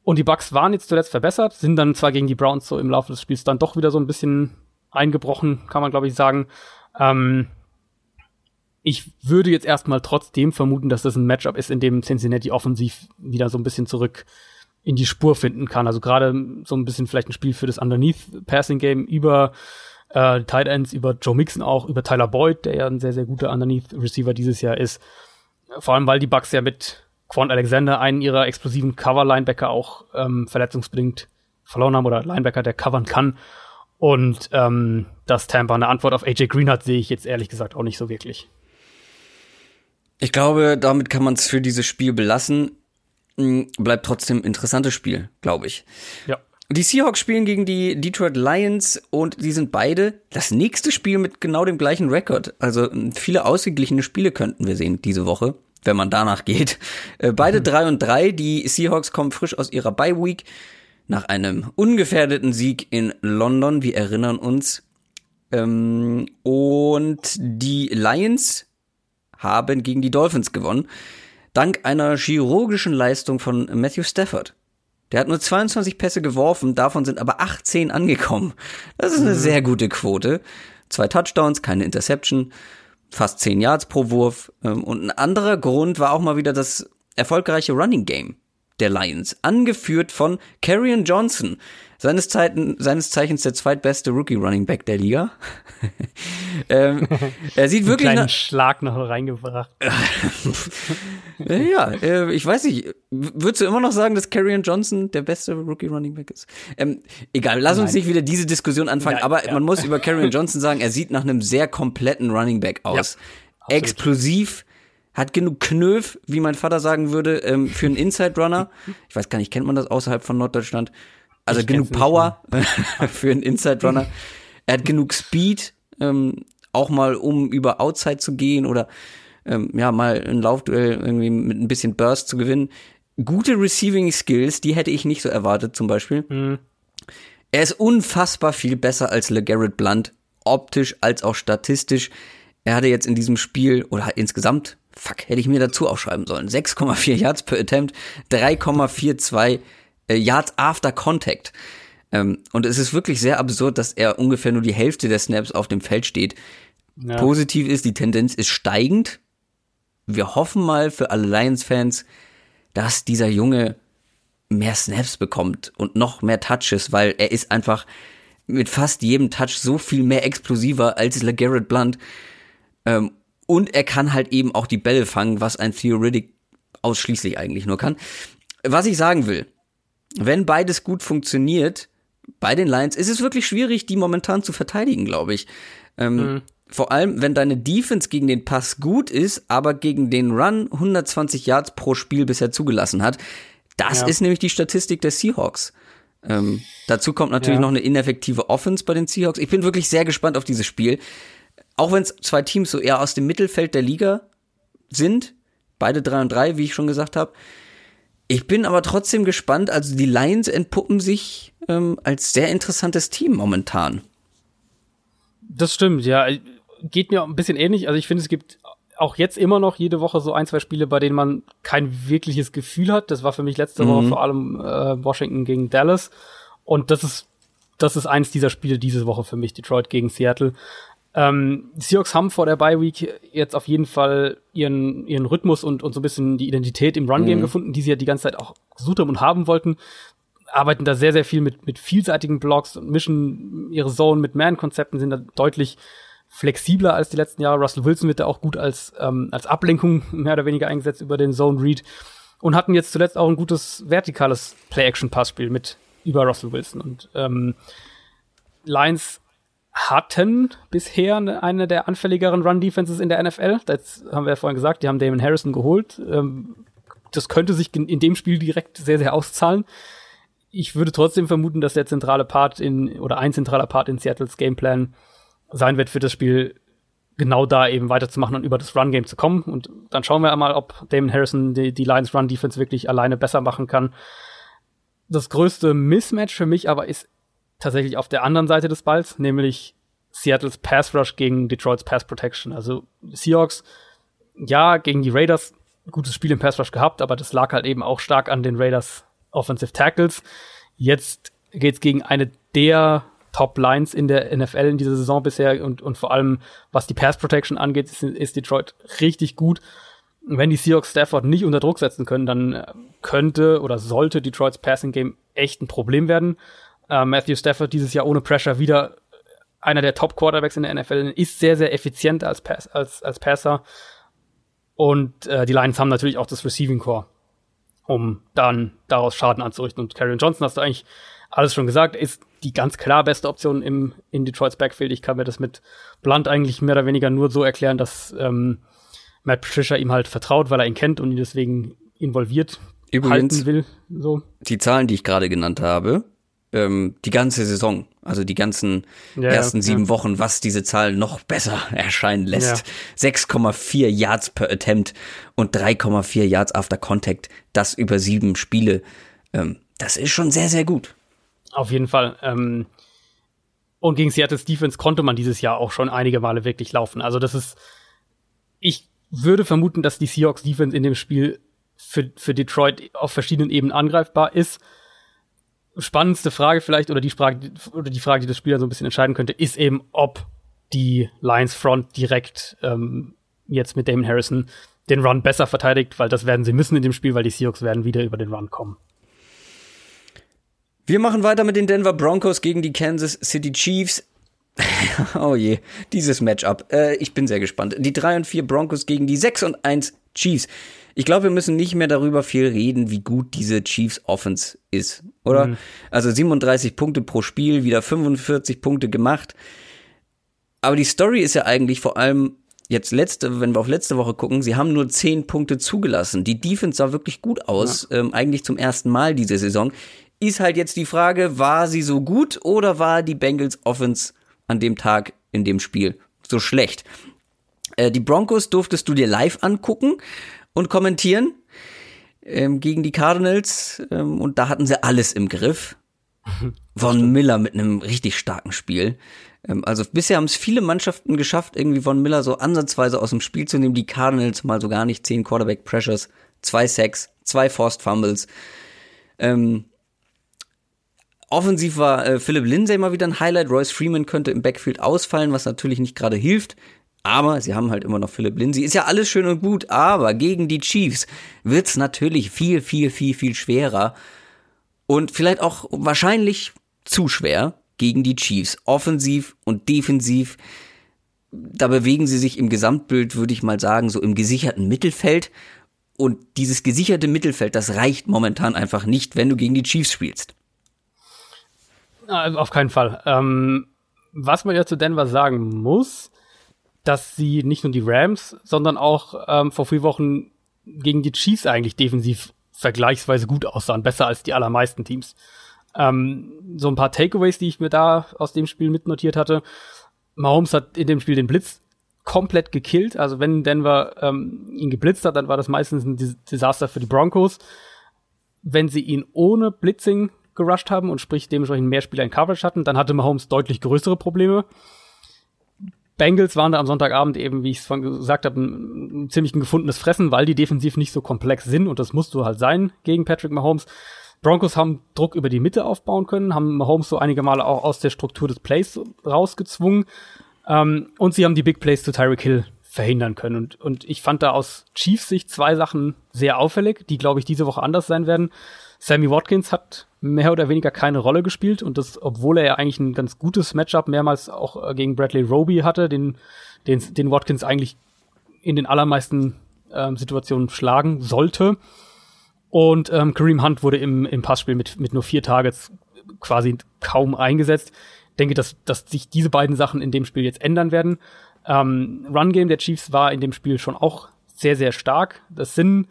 Speaker 2: Und die Bucks waren jetzt zuletzt verbessert, sind dann zwar gegen die Browns so im Laufe des Spiels dann doch wieder so ein bisschen eingebrochen, kann man glaube ich sagen. Ähm, ich würde jetzt erstmal trotzdem vermuten, dass das ein Matchup ist, in dem Cincinnati offensiv wieder so ein bisschen zurück in die Spur finden kann. Also gerade so ein bisschen vielleicht ein Spiel für das Underneath Passing Game über äh, Tight Ends, über Joe Mixon auch, über Tyler Boyd, der ja ein sehr, sehr guter Underneath Receiver dieses Jahr ist. Vor allem, weil die Bucks ja mit Quant Alexander einen ihrer explosiven Cover-Linebacker auch ähm, verletzungsbedingt verloren haben oder Linebacker, der covern kann. Und ähm, dass Tampa eine Antwort auf AJ Green hat, sehe ich jetzt ehrlich gesagt auch nicht so wirklich.
Speaker 1: Ich glaube, damit kann man es für dieses Spiel belassen. Hm, bleibt trotzdem interessantes Spiel, glaube ich.
Speaker 2: Ja.
Speaker 1: Die Seahawks spielen gegen die Detroit Lions und die sind beide das nächste Spiel mit genau dem gleichen Rekord. Also hm, viele ausgeglichene Spiele könnten wir sehen diese Woche, wenn man danach geht. Äh, beide mhm. drei und drei. Die Seahawks kommen frisch aus ihrer Bye Week nach einem ungefährdeten Sieg in London. Wir erinnern uns. Ähm, und die Lions haben gegen die Dolphins gewonnen. Dank einer chirurgischen Leistung von Matthew Stafford. Der hat nur 22 Pässe geworfen, davon sind aber 18 angekommen. Das ist eine mhm. sehr gute Quote. Zwei Touchdowns, keine Interception, fast 10 Yards pro Wurf. Ähm, und ein anderer Grund war auch mal wieder das erfolgreiche Running Game der Lions, angeführt von Carrion Johnson, seines, Zeiten, seines Zeichens der zweitbeste Rookie Running Back der Liga. ähm, er sieht wirklich
Speaker 2: einen Schlag noch reingebracht.
Speaker 1: ja, äh, ich weiß nicht. Würdest du immer noch sagen, dass Carrion Johnson der beste Rookie Running Back ist? Ähm, egal, lass uns nicht wieder diese Diskussion anfangen. Ja, aber ja. man muss über Carrion Johnson sagen, er sieht nach einem sehr kompletten Running Back aus. Ja, Explosiv hat genug Knöf, wie mein Vater sagen würde, ähm, für einen Inside Runner. Ich weiß gar nicht, kennt man das außerhalb von Norddeutschland? Also ich genug Power für einen Inside Runner. Er hat genug Speed, ähm, auch mal um über Outside zu gehen oder ähm, ja mal ein Laufduell irgendwie mit ein bisschen Burst zu gewinnen. Gute Receiving Skills, die hätte ich nicht so erwartet zum Beispiel. Mhm. Er ist unfassbar viel besser als LeGarrette Blunt, optisch als auch statistisch. Er hatte jetzt in diesem Spiel oder insgesamt, fuck, hätte ich mir dazu aufschreiben sollen, 6,4 Yards per Attempt, 3,42 äh, Yards after Contact. Ähm, und es ist wirklich sehr absurd, dass er ungefähr nur die Hälfte der Snaps auf dem Feld steht. Ja. Positiv ist, die Tendenz ist steigend. Wir hoffen mal für alle Lions-Fans, dass dieser Junge mehr Snaps bekommt und noch mehr Touches, weil er ist einfach mit fast jedem Touch so viel mehr explosiver als LeGarrette Blunt. Ähm, und er kann halt eben auch die Bälle fangen, was ein Theoretic ausschließlich eigentlich nur kann. Was ich sagen will, wenn beides gut funktioniert, bei den Lions ist es wirklich schwierig, die momentan zu verteidigen, glaube ich. Ähm, mhm. Vor allem, wenn deine Defense gegen den Pass gut ist, aber gegen den Run 120 Yards pro Spiel bisher zugelassen hat. Das ja. ist nämlich die Statistik der Seahawks. Ähm, dazu kommt natürlich ja. noch eine ineffektive Offense bei den Seahawks. Ich bin wirklich sehr gespannt auf dieses Spiel. Auch wenn es zwei Teams so eher aus dem Mittelfeld der Liga sind, beide drei und drei, wie ich schon gesagt habe, ich bin aber trotzdem gespannt. Also die Lions entpuppen sich ähm, als sehr interessantes Team momentan.
Speaker 2: Das stimmt, ja. Geht mir ein bisschen ähnlich. Also ich finde, es gibt auch jetzt immer noch jede Woche so ein, zwei Spiele, bei denen man kein wirkliches Gefühl hat. Das war für mich letzte mhm. Woche vor allem äh, Washington gegen Dallas. Und das ist, das ist eins dieser Spiele diese Woche für mich, Detroit gegen Seattle. Ähm, die Seahawks haben vor der Bye Week jetzt auf jeden Fall ihren, ihren Rhythmus und, und so ein bisschen die Identität im Run Game mhm. gefunden, die sie ja die ganze Zeit auch gesucht haben und haben wollten. Arbeiten da sehr, sehr viel mit, mit vielseitigen Blocks und mischen ihre Zone mit Man-Konzepten, sind da deutlich flexibler als die letzten Jahre. Russell Wilson wird da auch gut als, ähm, als Ablenkung mehr oder weniger eingesetzt über den Zone Read und hatten jetzt zuletzt auch ein gutes vertikales Play-Action-Passspiel mit über Russell Wilson. Und ähm, Lions hatten bisher eine der anfälligeren Run-Defenses in der NFL. Das haben wir ja vorhin gesagt, die haben Damon Harrison geholt. Ähm, das könnte sich in dem Spiel direkt sehr, sehr auszahlen. Ich würde trotzdem vermuten, dass der zentrale Part in, oder ein zentraler Part in Seattles Gameplan sein wird für das Spiel, genau da eben weiterzumachen und über das Run-Game zu kommen. Und dann schauen wir einmal, ob Damon Harrison die, die Lions Run-Defense wirklich alleine besser machen kann. das größte Mismatch für mich aber ist tatsächlich auf der anderen Seite des Balls, nämlich Seattles Pass Rush gegen Detroits Pass Protection. Also Seahawks, ja, gegen die Raiders gutes Spiel im Pass Rush gehabt, aber das lag halt eben auch stark an den Raiders Offensive Tackles. Jetzt geht's gegen eine der Top Lines in der NFL in dieser Saison bisher und, und vor allem was die Pass Protection angeht, ist, ist Detroit richtig gut. Wenn die Seahawks Stafford nicht unter Druck setzen können, dann äh, könnte oder sollte Detroits Passing Game echt ein Problem werden. Äh, Matthew Stafford dieses Jahr ohne Pressure wieder einer der Top Quarterbacks in der NFL, ist sehr, sehr effizient als, Pass, als, als Passer. Und äh, die Lions haben natürlich auch das Receiving Core, um dann daraus Schaden anzurichten. Und Karrion Johnson hast du eigentlich alles schon gesagt, ist die ganz klar beste Option im, in Detroits Backfield. Ich kann mir das mit Blunt eigentlich mehr oder weniger nur so erklären, dass ähm, Matt Patricia ihm halt vertraut, weil er ihn kennt und ihn deswegen involviert
Speaker 1: Übrigens,
Speaker 2: halten will. So.
Speaker 1: Die Zahlen, die ich gerade genannt habe, ähm, die ganze Saison, also die ganzen
Speaker 2: Ja,
Speaker 1: ersten
Speaker 2: ja.
Speaker 1: sieben Wochen, was diese Zahl noch besser erscheinen lässt. 6,4 Yards per Attempt und 3,4 Yards after Contact, das über sieben Spiele. Ähm, das ist schon sehr, sehr gut.
Speaker 2: Auf jeden Fall. Ähm, und gegen Seattle's Defense konnte man dieses Jahr auch schon einige Male wirklich laufen. Also das ist, ich würde vermuten, dass die Seahawks Defense in dem Spiel für, für Detroit auf verschiedenen Ebenen angreifbar ist. Spannendste Frage vielleicht, oder die Frage, oder die Frage, die das Spiel dann so ein bisschen entscheiden könnte, ist eben, ob die Lions Front direkt ähm, jetzt mit Damon Harrison den Run besser verteidigt, weil das werden sie müssen in dem Spiel, weil die Seahawks werden wieder über den Run kommen.
Speaker 1: Wir machen weiter mit den Denver Broncos gegen die Kansas City Chiefs. oh je, dieses Matchup. Äh, ich bin sehr gespannt. Die 3 und 4 Broncos gegen die 6 und 1 Chiefs. Ich glaube, wir müssen nicht mehr darüber viel reden, wie gut diese Chiefs Offense ist, oder? Also 37 Punkte pro Spiel, wieder 45 Punkte gemacht. Aber die Story ist ja eigentlich vor allem jetzt letzte, wenn wir auf letzte Woche gucken, sie haben nur 10 Punkte zugelassen. Die Defense sah wirklich gut aus, ähm, eigentlich zum ersten Mal diese Saison. Ist halt jetzt die Frage, war sie so gut oder war die Bengals Offense an dem Tag in dem Spiel so schlecht? Äh, die Broncos durftest du dir live angucken und kommentieren ähm, gegen die Cardinals ähm, und da hatten sie alles im Griff. Von Miller mit einem richtig starken Spiel. Ähm, also bisher haben es viele Mannschaften geschafft, irgendwie von Miller so ansatzweise aus dem Spiel zu nehmen. Die Cardinals mal so gar nicht. Zehn Quarterback Pressures, zwei Sacks, zwei Forced Fumbles. Ähm, offensiv war äh, Philip Lindsay mal wieder ein Highlight. Royce Freeman könnte im Backfield ausfallen, was natürlich nicht gerade hilft. Aber sie haben halt immer noch Philip Lindsay. Ist ja alles schön und gut, aber gegen die Chiefs wird's natürlich viel, viel, viel, viel schwerer. Und vielleicht auch wahrscheinlich zu schwer gegen die Chiefs. Offensiv und defensiv. Da bewegen sie sich im Gesamtbild, würde ich mal sagen, so im gesicherten Mittelfeld. Und dieses gesicherte Mittelfeld, das reicht momentan einfach nicht, wenn du gegen die Chiefs spielst.
Speaker 2: Also auf keinen Fall. Ähm, was man ja zu Denver sagen muss, dass sie nicht nur die Rams, sondern auch ähm, vor vier Wochen gegen die Chiefs eigentlich defensiv vergleichsweise gut aussahen, besser als die allermeisten Teams. Ähm, so ein paar Takeaways, die ich mir da aus dem Spiel mitnotiert hatte. Mahomes hat in dem Spiel den Blitz komplett gekillt. Also wenn Denver ähm, ihn geblitzt hat, dann war das meistens ein Desaster für die Broncos. Wenn sie ihn ohne Blitzing gerusht haben und sprich dementsprechend mehr Spieler in Coverage hatten, dann hatte Mahomes deutlich größere Probleme. Bengals waren da am Sonntagabend eben, wie ich es gesagt habe, ein, ein ziemlich ein gefundenes Fressen, weil die defensiv nicht so komplex sind und das musst du halt sein gegen Patrick Mahomes. Broncos haben Druck über die Mitte aufbauen können, haben Mahomes so einige Male auch aus der Struktur des Plays rausgezwungen ähm, und sie haben die Big Plays zu Tyreek Hill verhindern können. Und, und ich fand da aus Chiefs Sicht zwei Sachen sehr auffällig, die, glaube ich, diese Woche anders sein werden. Sammy Watkins hat mehr oder weniger keine Rolle gespielt und das, obwohl er ja eigentlich ein ganz gutes Matchup mehrmals auch äh, gegen Bradley Roby hatte, den, den, den Watkins eigentlich in den allermeisten ähm, Situationen schlagen sollte. Und ähm, Kareem Hunt wurde im, im Passspiel mit, mit nur vier Targets quasi kaum eingesetzt. Ich denke, dass, dass sich diese beiden Sachen in dem Spiel jetzt ändern werden. Ähm, Run Game der Chiefs war in dem Spiel schon auch sehr, sehr stark. Das sind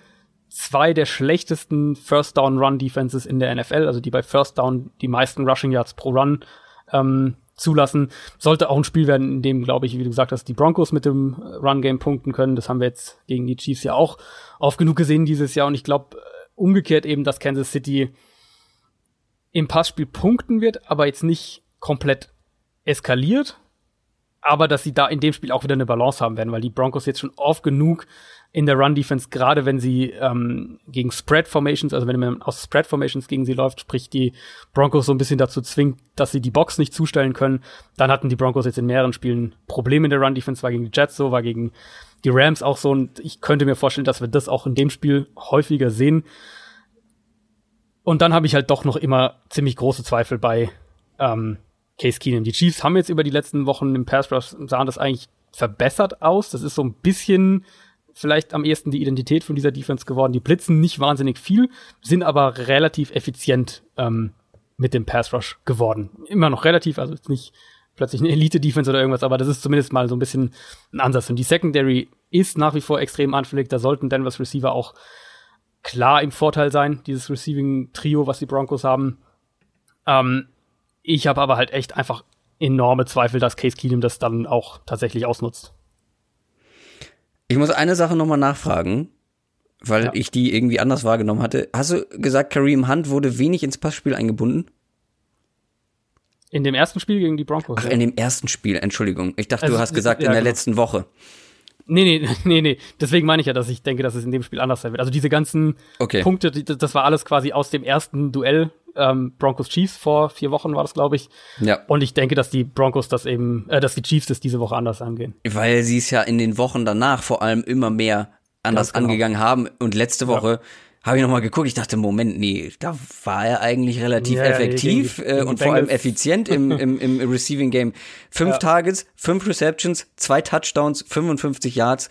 Speaker 2: zwei der schlechtesten First Down Run Defenses in der NFL, also die bei First Down die meisten Rushing Yards pro Run ähm, zulassen. Sollte auch ein Spiel werden, in dem, glaube ich, wie du gesagt hast, die Broncos mit dem Run Game punkten können. Das haben wir jetzt gegen die Chiefs ja auch oft genug gesehen dieses Jahr. Und ich glaube, umgekehrt eben, dass Kansas City im Passspiel punkten wird, aber jetzt nicht komplett eskaliert, aber dass sie da in dem Spiel auch wieder eine Balance haben werden, weil die Broncos jetzt schon oft genug in der Run-Defense, gerade wenn sie ähm, gegen Spread-Formations, also wenn man aus Spread-Formations gegen sie läuft, sprich die Broncos so ein bisschen dazu zwingt, dass sie die Box nicht zustellen können, dann hatten die Broncos jetzt in mehreren Spielen Probleme in der Run-Defense, war gegen die Jets so, war gegen die Rams auch so und ich könnte mir vorstellen, dass wir das auch in dem Spiel häufiger sehen. Und dann habe ich halt doch noch immer ziemlich große Zweifel bei ähm, Case Keenum. Die Chiefs haben jetzt über die letzten Wochen im Pass Rush sahen das eigentlich verbessert aus. Das ist so ein bisschen vielleicht am ehesten die Identität von dieser Defense geworden. Die blitzen nicht wahnsinnig viel, sind aber relativ effizient ähm, mit dem Pass Rush geworden. Immer noch relativ, also jetzt nicht plötzlich eine Elite-Defense oder irgendwas, aber das ist zumindest mal so ein bisschen ein Ansatz. Und die Secondary ist nach wie vor extrem anfällig. Da sollten Denvers Receiver auch klar im Vorteil sein, dieses Receiving-Trio, was die Broncos haben. Ähm, ich habe aber halt echt einfach enorme Zweifel, dass Case Keenum das dann auch tatsächlich ausnutzt.
Speaker 1: Ich muss eine Sache nochmal nachfragen, weil ja. ich die irgendwie anders wahrgenommen hatte. Hast du gesagt, Kareem Hunt wurde wenig ins Passspiel eingebunden?
Speaker 2: In dem ersten Spiel gegen die Broncos.
Speaker 1: Ach, ja. in dem ersten Spiel, Entschuldigung. Ich dachte, also, du hast gesagt, ja, in der genau. letzten Woche.
Speaker 2: Nee, nee, nee, nee. Deswegen meine ich ja, dass ich denke, dass es in dem Spiel anders sein wird. Also diese ganzen okay. Punkte, das war alles quasi aus dem ersten Duell ähm, Broncos Chiefs vor vier Wochen war das, glaube ich. Ja. Und ich denke, dass die Broncos das eben, äh, dass die Chiefs das diese Woche anders angehen.
Speaker 1: Weil sie es ja in den Wochen danach vor allem immer mehr anders genau. angegangen haben. Und letzte Woche ja. habe ich noch mal geguckt. Ich dachte, Moment, nee, da war er eigentlich relativ ja, effektiv gegen äh, und vor allem effizient im, im, im Receiving Game. Fünf ja. Targets, fünf Receptions, zwei Touchdowns, 55 Yards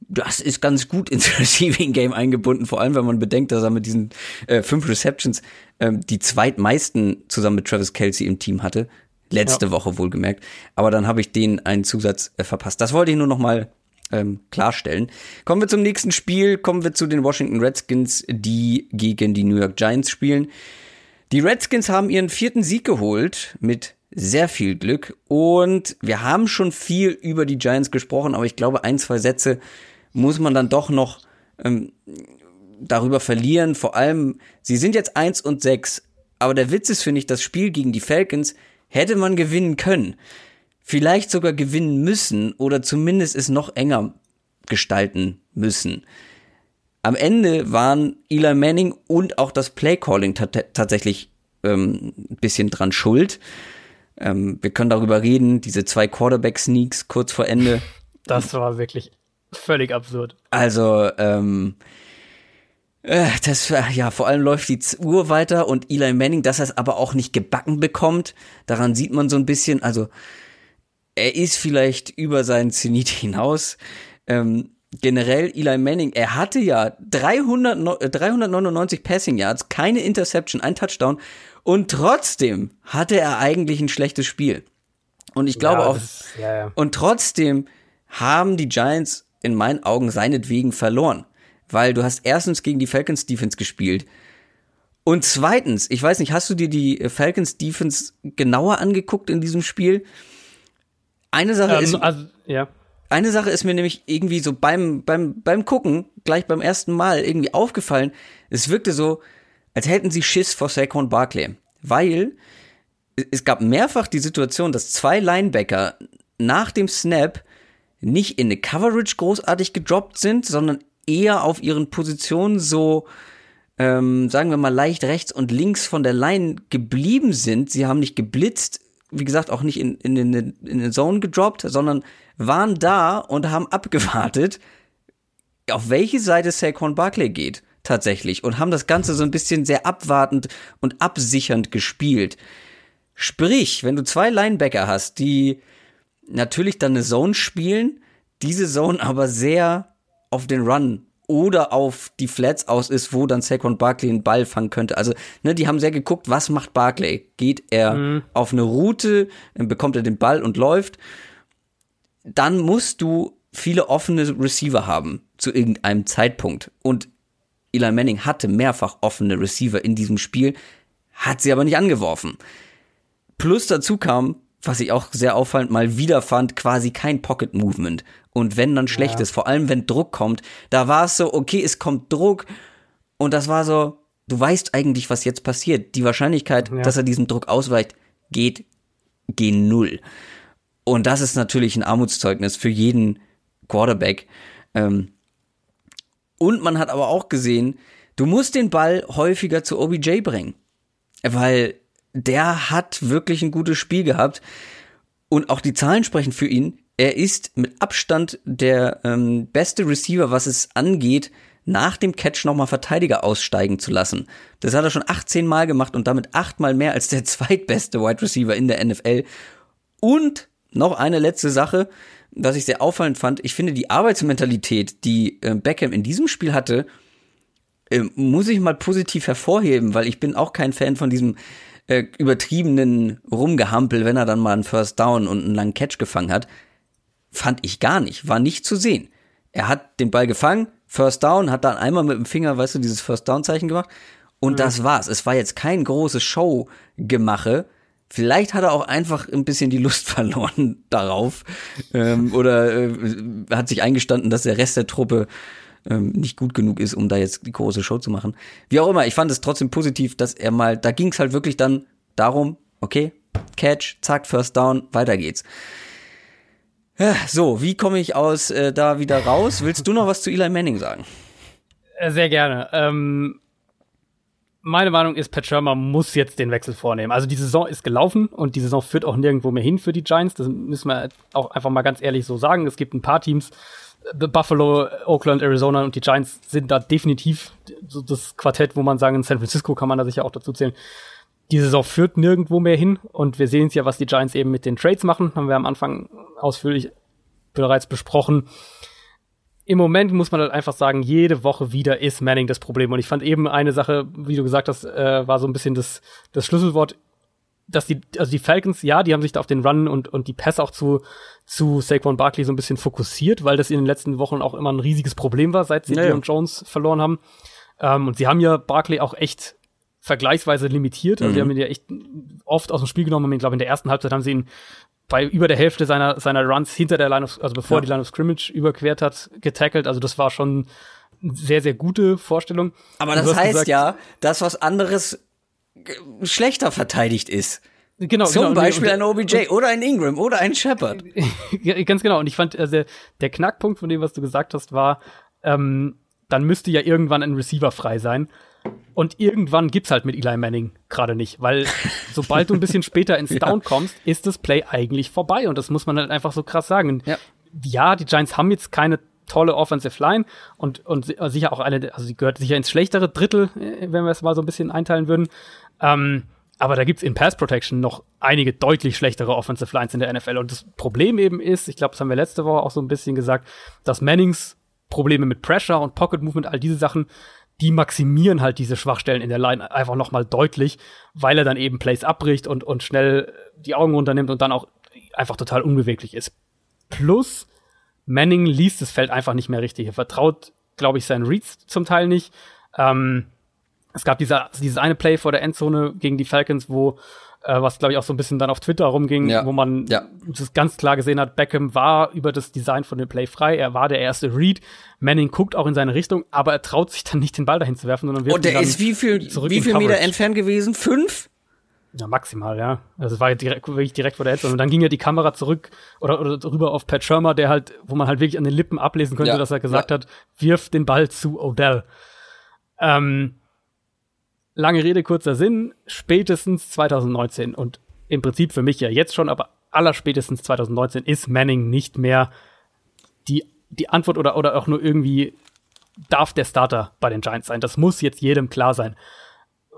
Speaker 1: das ist ganz gut ins Receiving Game eingebunden, vor allem wenn man bedenkt, dass er mit diesen äh, fünf Receptions ähm, die zweitmeisten zusammen mit Travis Kelsey im Team hatte. Letzte ja. Woche wohlgemerkt. Aber dann habe ich den einen Zusatz äh, verpasst. Das wollte ich nur noch mal ähm, klarstellen. Kommen wir zum nächsten Spiel. Kommen wir zu den Washington Redskins, die gegen die New York Giants spielen. Die Redskins haben ihren vierten Sieg geholt mit sehr viel Glück. Und wir haben schon viel über die Giants gesprochen, aber ich glaube, ein, zwei Sätze muss man dann doch noch ähm, darüber verlieren. Vor allem, sie sind jetzt eins und sechs, aber der Witz ist, finde ich, das Spiel gegen die Falcons hätte man gewinnen können. Vielleicht sogar gewinnen müssen oder zumindest es noch enger gestalten müssen. Am Ende waren Eli Manning und auch das Playcalling tatsächlich ähm, ein bisschen dran schuld. Ähm, wir können darüber reden, diese zwei Quarterback-Sneaks kurz vor Ende.
Speaker 2: Das war wirklich völlig absurd.
Speaker 1: Also, ähm, äh, das ja vor allem läuft die Uhr weiter und Eli Manning, dass er es aber auch nicht gebacken bekommt, daran sieht man so ein bisschen, also er ist vielleicht über seinen Zenit hinaus. Ähm, generell Eli Manning, er hatte ja 300, 399 Passing Yards, keine Interception, ein Touchdown und trotzdem hatte er eigentlich ein schlechtes Spiel. Und ich glaube ja, auch, das, ja, ja. und trotzdem haben die Giants in meinen Augen seinetwegen verloren. Weil du hast erstens gegen die Falcons Defense gespielt. Und zweitens, ich weiß nicht, hast du dir die Falcons Defense genauer angeguckt in diesem Spiel? Eine Sache ähm, ist, also, ja. eine Sache ist mir nämlich irgendwie so beim, beim, beim Gucken, gleich beim ersten Mal irgendwie aufgefallen. Es wirkte so, als hätten sie Schiss vor Saquon Barkley. Weil es gab mehrfach die Situation, dass zwei Linebacker nach dem Snap nicht in eine Coverage großartig gedroppt sind, sondern eher auf ihren Positionen so, ähm, sagen wir mal, leicht rechts und links von der Line geblieben sind. Sie haben nicht geblitzt, wie gesagt, auch nicht in, in, in, in den Zone gedroppt, sondern waren da und haben abgewartet, auf welche Seite Saquon Barkley geht tatsächlich und haben das Ganze so ein bisschen sehr abwartend und absichernd gespielt. Sprich, wenn du zwei Linebacker hast, die natürlich dann eine Zone spielen, diese Zone aber sehr auf den Run oder auf die Flats aus ist, wo dann Saquon Barkley einen Ball fangen könnte. Also, ne, die haben sehr geguckt, was macht Barkley? Geht er mhm. auf eine Route, dann bekommt er den Ball und läuft. Dann musst du viele offene Receiver haben zu irgendeinem Zeitpunkt. Und Eli Manning hatte mehrfach offene Receiver in diesem Spiel, hat sie aber nicht angeworfen. Plus dazu kam, was ich auch sehr auffallend mal wieder fand, quasi kein Pocket Movement. Und wenn dann schlechtes, ja. vor allem wenn Druck kommt, da war es so, okay, es kommt Druck und das war so, du weißt eigentlich, was jetzt passiert. Die Wahrscheinlichkeit,
Speaker 2: Ja.
Speaker 1: dass er diesem Druck ausweicht, geht gen Null. Und das ist natürlich ein Armutszeugnis für jeden Quarterback. Ähm, und man hat aber auch gesehen, du musst den Ball häufiger zu OBJ bringen. Weil der hat wirklich ein gutes Spiel gehabt. Und auch die Zahlen sprechen für ihn. Er ist mit Abstand der ähm, beste Receiver, was es angeht, nach dem Catch nochmal Verteidiger aussteigen zu lassen. Das hat er schon 18 Mal gemacht und damit achtmal mehr als der zweitbeste Wide Receiver in der NFL. Und noch eine letzte Sache, was ich sehr auffallend fand. Ich finde die Arbeitsmentalität, die äh, Beckham in diesem Spiel hatte, äh, muss ich mal positiv hervorheben, weil ich bin auch kein Fan von diesem äh, übertriebenen Rumgehampel, wenn er dann mal einen First Down und einen langen Catch gefangen hat. Fand ich gar nicht, war nicht zu sehen. Er hat den Ball gefangen, First Down, hat dann einmal mit dem Finger, weißt du, dieses First Down Zeichen gemacht und das war's. Es war jetzt kein großes Show-Gemache. Vielleicht hat er auch einfach ein bisschen die Lust verloren darauf ähm, oder äh, hat sich eingestanden, dass der Rest der Truppe ähm, nicht gut genug ist, um da jetzt die große Show zu machen. Wie auch immer, ich fand es trotzdem positiv, dass er mal, da ging es halt wirklich dann darum, okay, Catch, zack, First Down, weiter geht's. Ja, So, wie komme ich aus äh, da wieder raus? Willst du noch was zu Eli Manning sagen?
Speaker 2: Äh, Sehr gerne. Ähm, meine Meinung ist, Pat Shermer muss jetzt den Wechsel vornehmen. Also die Saison ist gelaufen und die Saison führt auch nirgendwo mehr hin für die Giants. Das müssen wir auch einfach mal ganz ehrlich so sagen. Es gibt ein paar Teams, äh, Buffalo, Oakland, Arizona und die Giants sind da definitiv so das Quartett, wo man sagen, in San Francisco kann man da sicher auch dazu zählen. Die Saison führt nirgendwo mehr hin und wir sehen es ja, was die Giants eben mit den Trades machen. Haben wir am Anfang ausführlich bereits besprochen im Moment muss man halt einfach sagen, jede Woche wieder ist Manning das Problem. Und ich fand eben eine Sache, wie du gesagt hast, äh, war so ein bisschen das, das Schlüsselwort, dass die, also die Falcons, ja, die haben sich da auf den Run und, und die Pässe auch zu, zu Saquon Barkley so ein bisschen fokussiert, weil das in den letzten Wochen auch immer ein riesiges Problem war, seit sie
Speaker 1: Ja, ja.
Speaker 2: Dion Jones verloren haben. Ähm, und sie haben ja Barkley auch echt vergleichsweise limitiert. Also sie haben ihn ja echt oft aus dem Spiel genommen. Ich glaube, in der ersten Halbzeit haben sie ihn bei über der Hälfte seiner, seiner Runs hinter der Line of, also bevor
Speaker 1: Ja.
Speaker 2: die Line of Scrimmage überquert hat, getackelt. Also das war schon eine sehr, sehr gute Vorstellung.
Speaker 1: Aber
Speaker 2: Und
Speaker 1: das heißt
Speaker 2: gesagt-
Speaker 1: ja, dass was anderes schlechter verteidigt ist.
Speaker 2: genau,
Speaker 1: Zum
Speaker 2: genau,
Speaker 1: Beispiel ein OBJ oder ein Ingram oder ein Shepard.
Speaker 2: Ganz genau. Und ich fand, also der, Knackpunkt von dem, was du gesagt hast, war, ähm, dann müsste ja irgendwann ein Receiver frei sein. Und irgendwann gibt's halt mit Eli Manning gerade nicht, weil sobald du ein bisschen später ins Down kommst, ist das Play eigentlich vorbei. Und das muss man halt einfach so krass sagen.
Speaker 1: Ja.
Speaker 2: ja, die Giants haben jetzt keine tolle Offensive Line und, und si- sicher auch eine, also sie gehört sicher ins schlechtere Drittel, äh, wenn wir es mal so ein bisschen einteilen würden. Ähm, aber da gibt's in Pass Protection noch einige deutlich schlechtere Offensive Lines in der NFL. Und das Problem eben ist, ich glaube, das haben wir letzte Woche auch so ein bisschen gesagt, dass Mannings Probleme mit Pressure und Pocket Movement, all diese Sachen, die maximieren halt diese Schwachstellen in der Line einfach noch mal deutlich, weil er dann eben Plays abbricht und, und schnell die Augen runternimmt und dann auch einfach total unbeweglich ist. Plus, Manning liest das Feld einfach nicht mehr richtig. Er vertraut, glaube ich, seinen Reads zum Teil nicht. Ähm, es gab dieser, dieses eine Play vor der Endzone gegen die Falcons, wo äh, was glaube ich auch so ein bisschen dann auf Twitter rumging,
Speaker 1: Ja.
Speaker 2: wo man
Speaker 1: Ja.
Speaker 2: das ganz klar gesehen hat, Beckham war über das Design von dem Play frei, er war der erste Read. Manning guckt auch in seine Richtung, aber er traut sich dann nicht den Ball dahin zu werfen, sondern wirft
Speaker 1: Und der ist wie viel, wie viel Meter entfernt gewesen? Fünf?
Speaker 2: Ja, maximal, ja. Also es war ja direkt, wirklich direkt vor der Endzone. Und dann ging ja die Kamera zurück oder, oder rüber auf Pat Shermer, der halt, wo man halt wirklich an den Lippen ablesen könnte,
Speaker 1: Ja,
Speaker 2: dass er gesagt
Speaker 1: ja.
Speaker 2: hat, wirf den Ball zu Odell. Ähm, lange Rede, kurzer Sinn, spätestens 2019 und im Prinzip für mich ja jetzt schon, aber allerspätestens 2019 ist Manning nicht mehr die, die Antwort oder, oder auch nur irgendwie darf der Starter bei den Giants sein. Das muss jetzt jedem klar sein.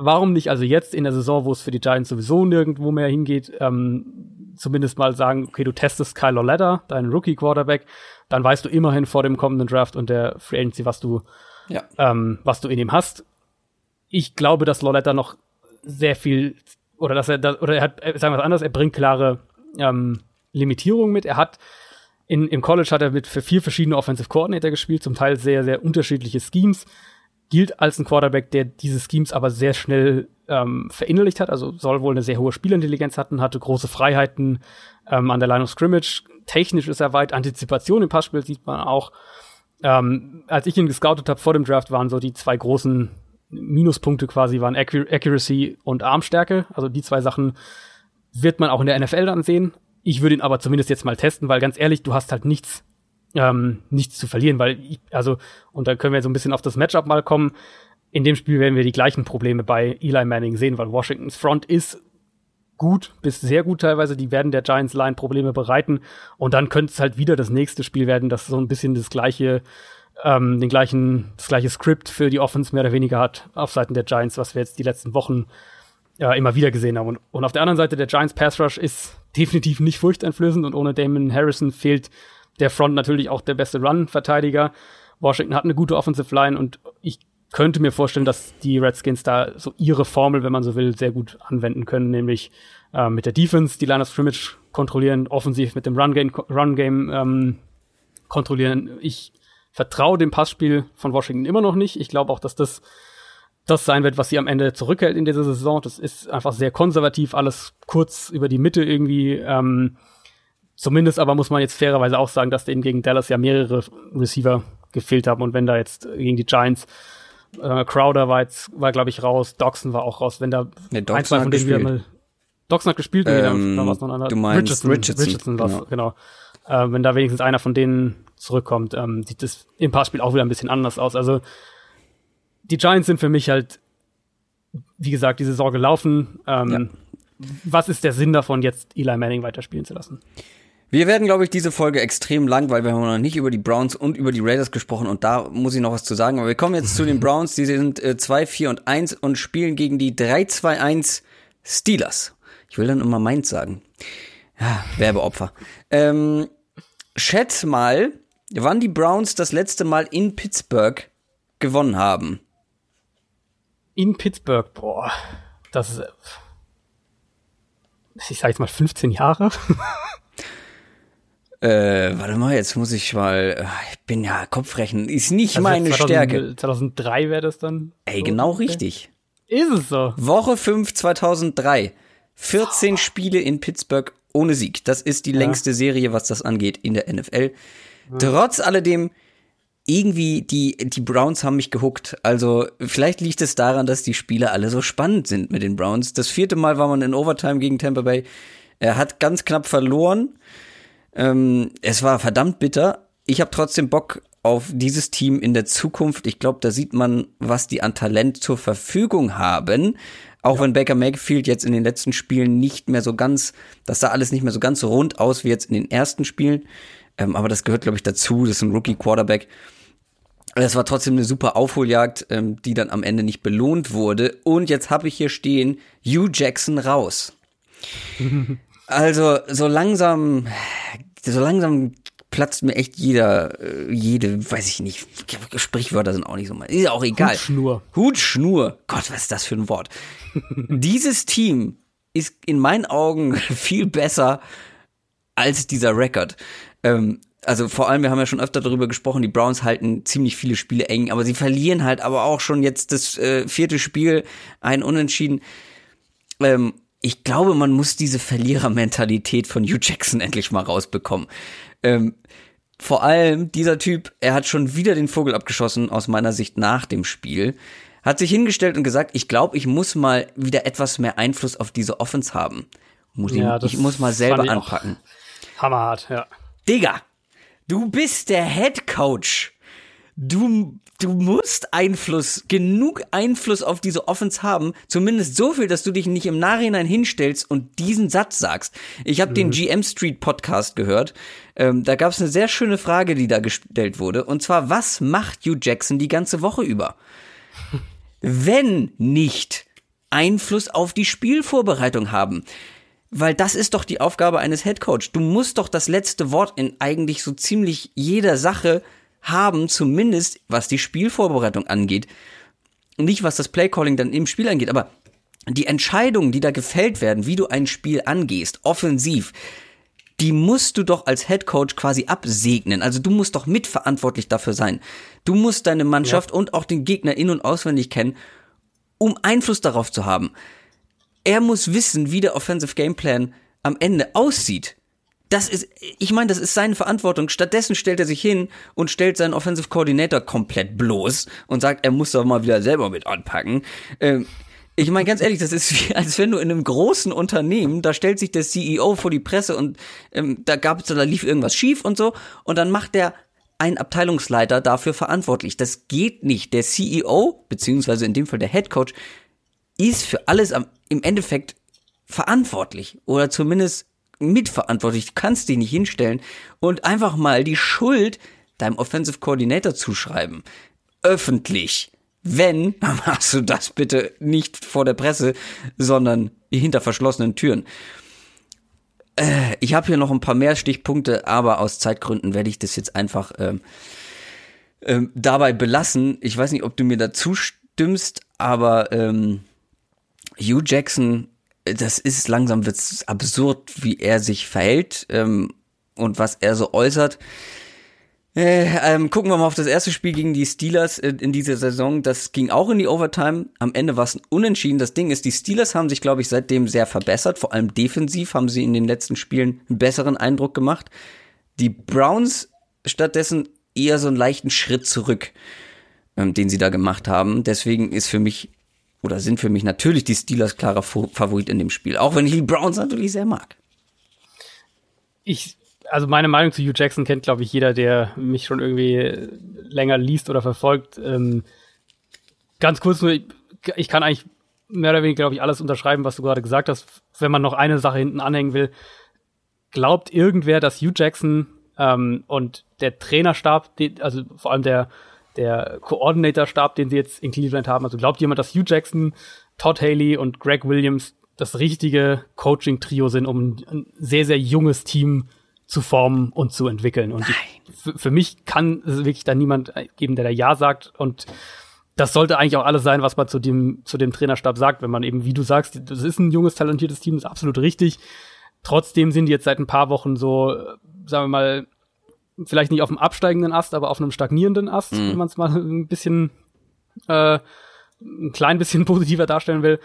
Speaker 2: Warum nicht also jetzt in der Saison, wo es für die Giants sowieso nirgendwo mehr hingeht, ähm, zumindest mal sagen, okay, du testest Kyler Ladder, deinen Rookie-Quarterback, dann weißt du immerhin vor dem kommenden Draft und der Free Agency, was du
Speaker 1: Ja.
Speaker 2: ähm, was du in ihm hast. Ich glaube, dass Loletta noch sehr viel oder dass er da, oder er hat äh, sagen wir es anders, er bringt klare ähm, Limitierungen mit. Er hat in, im College hat er mit für vier verschiedene Offensive Coordinator gespielt, zum Teil sehr sehr unterschiedliche Schemes. Gilt als ein Quarterback, der diese Schemes aber sehr schnell ähm, verinnerlicht hat, also soll wohl eine sehr hohe Spielintelligenz hatten, hatte große Freiheiten ähm, an der Line of Scrimmage. Technisch ist er weit, Antizipation im Passspiel sieht man auch. Ähm, als ich ihn gescoutet habe vor dem Draft, waren so die zwei großen Minuspunkte quasi waren Accuracy und Armstärke. Also die zwei Sachen wird man auch in der NFL dann sehen. Ich würde ihn aber zumindest jetzt mal testen, weil ganz ehrlich, du hast halt nichts, ähm, nichts zu verlieren, weil ich, also, und da können wir so ein bisschen auf das Matchup mal kommen. In dem Spiel werden wir die gleichen Probleme bei Eli Manning sehen, weil Washingtons Front ist gut bis sehr gut teilweise. Die werden der Giants Line Probleme bereiten. Und dann könnte es halt wieder das nächste Spiel werden, das so ein bisschen das gleiche, ähm, den gleichen, das gleiche Skript für die Offense mehr oder weniger hat auf Seiten der Giants, was wir jetzt die letzten Wochen ja, immer wieder gesehen haben. Und, und auf der anderen Seite, der Giants Pass Rush ist definitiv nicht furchteinflößend und ohne Damon Harrison fehlt der Front natürlich auch der beste Run-Verteidiger. Washington hat eine gute Offensive Line und ich könnte mir vorstellen, dass die Redskins da so ihre Formel, wenn man so will, sehr gut anwenden können, nämlich äh, mit der Defense die Line of Scrimmage kontrollieren, offensiv mit dem Run-Game Run -Game, ähm, kontrollieren. Ich vertraue dem Passspiel von Washington immer noch nicht. Ich glaube auch, dass das das sein wird, was sie am Ende zurückhält in dieser Saison. Das ist einfach sehr konservativ, alles kurz über die Mitte irgendwie. Ähm, zumindest aber muss man jetzt fairerweise auch sagen, dass denen gegen Dallas ja mehrere Receiver gefehlt haben. Und wenn da jetzt gegen die Giants äh, Crowder war jetzt, war glaube ich raus, Doxson war auch raus. Wenn da
Speaker 1: nee,
Speaker 2: ein, zwei von denen wieder mal Doxson hat gespielt,
Speaker 1: ähm, da war noch einer. Du meinst
Speaker 2: Richardson, Richardson, Richardson genau. genau. Äh, wenn da wenigstens einer von denen zurückkommt, ähm, sieht das im Passspiel auch wieder ein bisschen anders aus. Also die Giants sind für mich halt, wie gesagt, diese Sorge laufen. Ähm, ja. Was ist der Sinn davon, jetzt Eli Manning weiterspielen zu lassen?
Speaker 1: Wir werden, glaube ich, diese Folge extrem lang, weil wir haben noch nicht über die Browns und über die Raiders gesprochen und da muss ich noch was zu sagen. Aber wir kommen jetzt zu den Browns, die sind äh, 2, 4 und 1 und spielen gegen die 3, 2, 1 Steelers. Ich will dann immer meins sagen. Ja, Werbeopfer. Ähm, schätz mal, wann die Browns das letzte Mal in Pittsburgh gewonnen haben
Speaker 2: in Pittsburgh, boah, das ist, ich sag jetzt mal 15 Jahre.
Speaker 1: Äh, warte mal, jetzt muss ich mal, äh, ich bin ja Kopfrechnen, ist nicht also meine 2000, Stärke.
Speaker 2: 2003 wäre das dann?
Speaker 1: Ey, so genau okay. richtig.
Speaker 2: Ist es so?
Speaker 1: Woche 5 2003. 14 oh. Spiele in Pittsburgh ohne Sieg. Das ist die ja. längste Serie, was das angeht in der NFL. Ja. Trotz alledem irgendwie, die, die Browns haben mich gehuckt. Also, vielleicht liegt es daran, dass die Spiele alle so spannend sind mit den Browns. Das vierte Mal war man in Overtime gegen Tampa Bay. Er hat ganz knapp verloren. Ähm, es war verdammt bitter. Ich habe trotzdem Bock auf dieses Team in der Zukunft. Ich glaube, da sieht man, was die an Talent zur Verfügung haben. Auch ja. wenn Baker Mayfield jetzt in den letzten Spielen nicht mehr so ganz, das sah alles nicht mehr so ganz so rund aus wie jetzt in den ersten Spielen. Ähm, aber das gehört, glaube ich, dazu. Das ist ein Rookie-Quarterback. Es war trotzdem eine super Aufholjagd, ähm, die dann am Ende nicht belohnt wurde. Und jetzt habe ich hier stehen, Hugh Jackson raus. also so langsam, so langsam platzt mir echt jeder, äh, jede, weiß ich nicht, Sprichwörter sind auch nicht so mal, ist ja auch egal.
Speaker 2: Hutschnur.
Speaker 1: Hutschnur. Gott, was ist das für ein Wort? Dieses Team ist in meinen Augen viel besser als dieser Rekord. Ähm, also vor allem, wir haben ja schon öfter darüber gesprochen, die Browns halten ziemlich viele Spiele eng, aber sie verlieren halt aber auch schon jetzt das äh, vierte Spiel, ein Unentschieden. Ähm, ich glaube, man muss diese Verlierermentalität von Hugh Jackson endlich mal rausbekommen. Ähm, vor allem dieser Typ, er hat schon wieder den Vogel abgeschossen, aus meiner Sicht nach dem Spiel. Hat sich hingestellt und gesagt, ich glaube, ich muss mal wieder etwas mehr Einfluss auf diese Offense haben. Muss ja, ich, ich muss mal selber anpacken.
Speaker 2: Hammerhart, ja.
Speaker 1: Digga, du bist der Head Coach. Du, du musst Einfluss, genug Einfluss auf diese Offense haben, zumindest so viel, dass du dich nicht im Nachhinein hinstellst und diesen Satz sagst. Ich habe mhm. den GM Street Podcast gehört. Ähm, da gab es eine sehr schöne Frage, die da gestellt wurde. Und zwar, was macht Hugh Jackson die ganze Woche über? Wenn nicht Einfluss auf die Spielvorbereitung haben. Weil das ist doch die Aufgabe eines Headcoach. Du musst doch das letzte Wort in eigentlich so ziemlich jeder Sache haben, zumindest was die Spielvorbereitung angeht. Nicht was das Playcalling dann im Spiel angeht, aber die Entscheidungen, die da gefällt werden, wie du ein Spiel angehst, offensiv, die musst du doch als Headcoach quasi absegnen. Also du musst doch mitverantwortlich dafür sein. Du musst deine Mannschaft ja. und auch den Gegner in- und auswendig kennen, um Einfluss darauf zu haben er muss wissen, wie der Offensive Gameplan am Ende aussieht. Das ist, ich meine, das ist seine Verantwortung. Stattdessen stellt er sich hin und stellt seinen Offensive Coordinator komplett bloß und sagt, er muss doch mal wieder selber mit anpacken. Ähm, ich meine, ganz ehrlich, das ist wie, als wenn du in einem großen Unternehmen, da stellt sich der CEO vor die Presse und ähm, da gab es, da lief irgendwas schief und so und dann macht der ein Abteilungsleiter dafür verantwortlich. Das geht nicht. Der CEO, beziehungsweise in dem Fall der Head Coach, ist für alles am, im Endeffekt verantwortlich oder zumindest mitverantwortlich. Du kannst dich nicht hinstellen und einfach mal die Schuld deinem Offensive Coordinator zuschreiben. Öffentlich. Wenn, dann machst du das bitte nicht vor der Presse, sondern hinter verschlossenen Türen. Äh, ich habe hier noch ein paar mehr Stichpunkte, aber aus Zeitgründen werde ich das jetzt einfach ähm, ähm, dabei belassen. Ich weiß nicht, ob du mir dazu stimmst, aber ähm, Hugh Jackson, das ist langsam wird's absurd, wie er sich verhält ähm, und was er so äußert. Äh, ähm, gucken wir mal auf das erste Spiel gegen die Steelers in, in dieser Saison. Das ging auch in die Overtime. Am Ende war es Unentschieden. Das Ding ist, die Steelers haben sich, glaube ich, seitdem sehr verbessert. Vor allem defensiv haben sie in den letzten Spielen einen besseren Eindruck gemacht. Die Browns stattdessen eher so einen leichten Schritt zurück, ähm, den sie da gemacht haben. Deswegen ist für mich oder sind für mich natürlich die Steelers klarer Favorit in dem Spiel. Auch wenn ich die Browns natürlich sehr mag.
Speaker 2: Ich also meine Meinung zu Hugh Jackson kennt, glaube ich, jeder, der mich schon irgendwie länger liest oder verfolgt. Ähm, ganz kurz nur, ich kann eigentlich mehr oder weniger, glaube ich, alles unterschreiben, was du gerade gesagt hast. Wenn man noch eine Sache hinten anhängen will, glaubt irgendwer, dass Hugh Jackson ähm, und der Trainerstab, also vor allem der, der Coordinator-Stab, den sie jetzt in Cleveland haben, also glaubt jemand, dass Hugh Jackson, Todd Haley und Greg Williams das richtige Coaching-Trio sind, um ein sehr, sehr junges Team zu formen und zu entwickeln. Und ich, für mich kann es wirklich da niemand geben, der da Ja sagt. Und das sollte eigentlich auch alles sein, was man zu dem, zu dem Trainerstab sagt, wenn man eben, wie du sagst, das ist ein junges, talentiertes Team, ist absolut richtig. Trotzdem sind die jetzt seit ein paar Wochen so, sagen wir mal, vielleicht nicht auf dem absteigenden Ast, aber auf einem stagnierenden Ast, mhm. wenn man es mal ein bisschen, äh, ein klein bisschen positiver darstellen will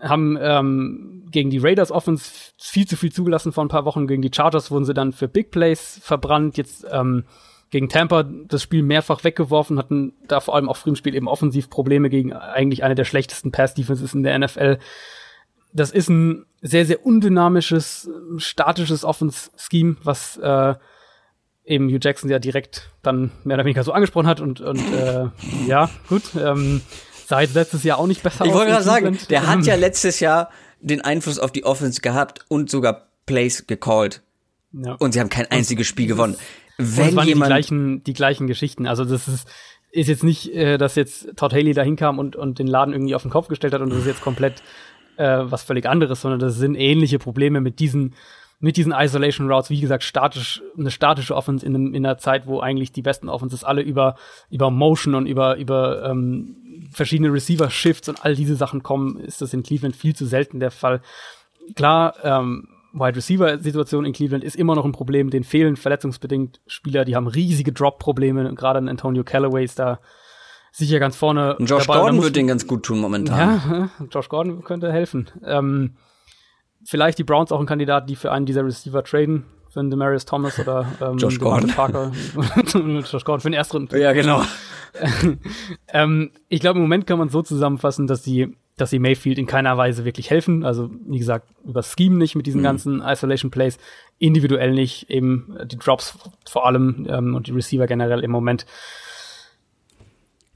Speaker 2: haben ähm, gegen die Raiders Offense viel zu viel zugelassen vor ein paar Wochen. Gegen die Chargers wurden sie dann für Big Plays verbrannt. Jetzt ähm, gegen Tampa das Spiel mehrfach weggeworfen, hatten da vor allem auch früh im Spiel eben offensiv Probleme gegen eigentlich eine der schlechtesten Pass-Defenses in der NFL. Das ist ein sehr, sehr undynamisches, statisches Offense-Scheme, was äh, eben Hugh Jackson ja direkt dann mehr oder weniger so angesprochen hat und, und äh, ja, gut. Ähm, sah jetzt letztes Jahr auch nicht besser
Speaker 1: ich aus. Ich wollte gerade sagen, der hat ja letztes Jahr den Einfluss auf die Offense gehabt und sogar Plays gecallt. Ja. Und sie haben kein einziges Spiel gewonnen.
Speaker 2: Wenn waren jemand die gleichen, die gleichen Geschichten. Also das ist, ist jetzt nicht, äh, dass jetzt Todd Haley da hinkam und, und den Laden irgendwie auf den Kopf gestellt hat und das ist jetzt komplett äh, was völlig anderes, sondern das sind ähnliche Probleme mit diesen mit diesen Isolation Routes, wie gesagt, statisch, eine statische Offense in, in einer Zeit, wo eigentlich die besten Offenses alle über, über Motion und über, über ähm, verschiedene Receiver-Shifts und all diese Sachen kommen, ist das in Cleveland viel zu selten der Fall. Klar, ähm, Wide Receiver-Situation in Cleveland ist immer noch ein Problem. Den fehlen verletzungsbedingt Spieler, die haben riesige Drop-Probleme. Gerade ein Antonio Callaway ist da sicher ganz vorne.
Speaker 1: Und Josh dabei. Gordon würde den ganz gut tun momentan.
Speaker 2: Ja, Josh Gordon könnte helfen. Ähm, vielleicht die Browns auch ein Kandidat, die für einen dieser Receiver traden. Für einen Demarius Thomas oder
Speaker 1: ähm, Josh Gordon.
Speaker 2: Parker. Josh Gordon für den ersten.
Speaker 1: Ja, genau.
Speaker 2: ähm, ich glaube, im Moment kann man so zusammenfassen, dass sie, dass sie Mayfield in keiner Weise wirklich helfen. Also, wie gesagt, über Scheme nicht mit diesen mhm. ganzen Isolation Plays, individuell nicht, eben die Drops vor allem ähm, und die Receiver generell im Moment.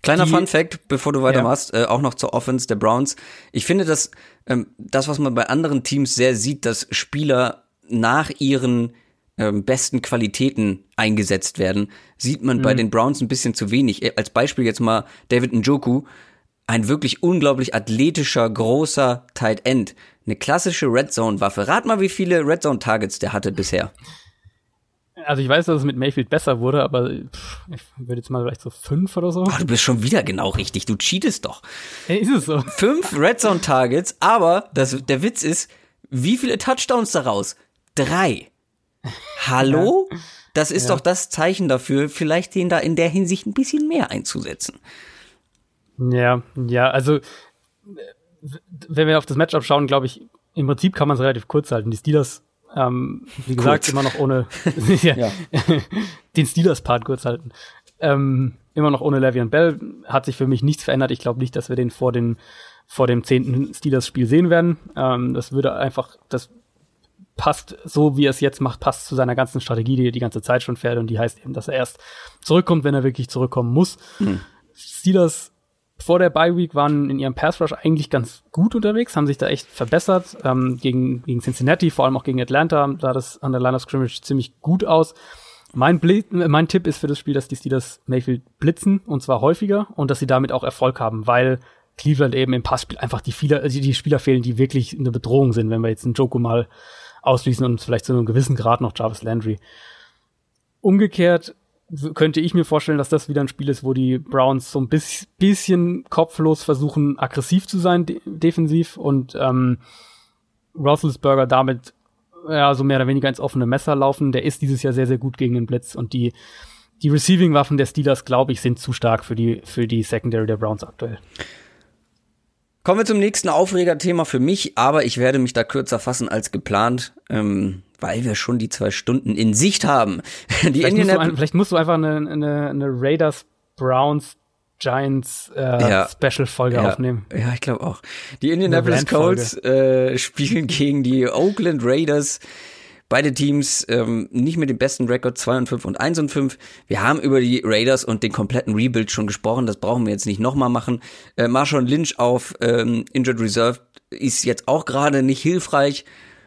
Speaker 1: Kleiner Fun Fact, bevor du weitermachst, ja. äh, auch noch zur Offense der Browns. Ich finde, dass ähm, das, was man bei anderen Teams sehr sieht, dass Spieler nach ihren ähm, besten Qualitäten eingesetzt werden, sieht man mhm. bei den Browns ein bisschen zu wenig. Äh, als Beispiel jetzt mal David Njoku, ein wirklich unglaublich athletischer, großer Tight End. Eine klassische Red Zone Waffe. Rat mal, wie viele Red Zone Targets der hatte bisher.
Speaker 2: Also ich weiß, dass es mit Mayfield besser wurde, aber pff, ich würde jetzt mal vielleicht so fünf oder so.
Speaker 1: Oh, du bist schon wieder genau richtig. Du cheatest doch.
Speaker 2: Hey, ist es so?
Speaker 1: Fünf Red Zone Targets, aber das, der Witz ist, wie viele Touchdowns daraus? Drei. Hallo? Ja. Das ist ja. doch das Zeichen dafür, vielleicht den da in der Hinsicht ein bisschen mehr einzusetzen.
Speaker 2: Ja, ja, also wenn wir auf das Matchup schauen, glaube ich, im Prinzip kann man es relativ kurz halten. Die Steelers Ähm, wie gesagt, kurz. immer noch ohne ja. den Steelers-Part kurz halten. Ähm, immer noch ohne Le'Veon Bell hat sich für mich nichts verändert. Ich glaube nicht, dass wir den vor den vor dem zehnten Steelers-Spiel sehen werden. Ähm, das würde einfach, das passt so, wie er es jetzt macht, passt zu seiner ganzen Strategie, die er die ganze Zeit schon fährt und die heißt eben, dass er erst zurückkommt, wenn er wirklich zurückkommen muss. Hm. Steelers vor der Bye Week waren in ihrem Pass Rush eigentlich ganz gut unterwegs, haben sich da echt verbessert. Ähm, gegen, gegen Cincinnati, vor allem auch gegen Atlanta, sah das an der Line of Scrimmage ziemlich gut aus. Mein, Bl mein Tipp ist für das Spiel, dass die Steelers Mayfield blitzen und zwar häufiger und dass sie damit auch Erfolg haben, weil Cleveland eben im Passspiel einfach die, Spieler, also die Spieler fehlen, die wirklich eine Bedrohung sind, wenn wir jetzt einen Joko mal ausschließen und vielleicht zu einem gewissen Grad noch Jarvis Landry. Umgekehrt könnte ich mir vorstellen, dass das wieder ein Spiel ist, wo die Browns so ein bisschen kopflos versuchen, aggressiv zu sein, de defensiv und ähm, Roethlisberger damit ja so mehr oder weniger ins offene Messer laufen. Der ist dieses Jahr sehr, sehr gut gegen den Blitz und die die Receiving-Waffen der Steelers, glaube ich, sind zu stark für die, für die Secondary der Browns aktuell.
Speaker 1: Kommen wir zum nächsten Aufregerthema für mich, aber ich werde mich da kürzer fassen als geplant, ähm, weil wir schon die zwei Stunden in Sicht haben.
Speaker 2: Die vielleicht, musst ein, vielleicht musst du einfach eine, eine, eine Raiders Browns Giants äh, ja. Special-Folge
Speaker 1: ja.
Speaker 2: aufnehmen.
Speaker 1: Ja, ich glaube auch. Die Indianapolis Colts äh, spielen gegen die Oakland Raiders. Beide Teams ähm, nicht mit dem besten Rekord 2 und 5 und 1 und 5. Wir haben über die Raiders und den kompletten Rebuild schon gesprochen, das brauchen wir jetzt nicht nochmal machen. Äh, Marshawn Lynch auf ähm, Injured Reserve ist jetzt auch gerade nicht hilfreich.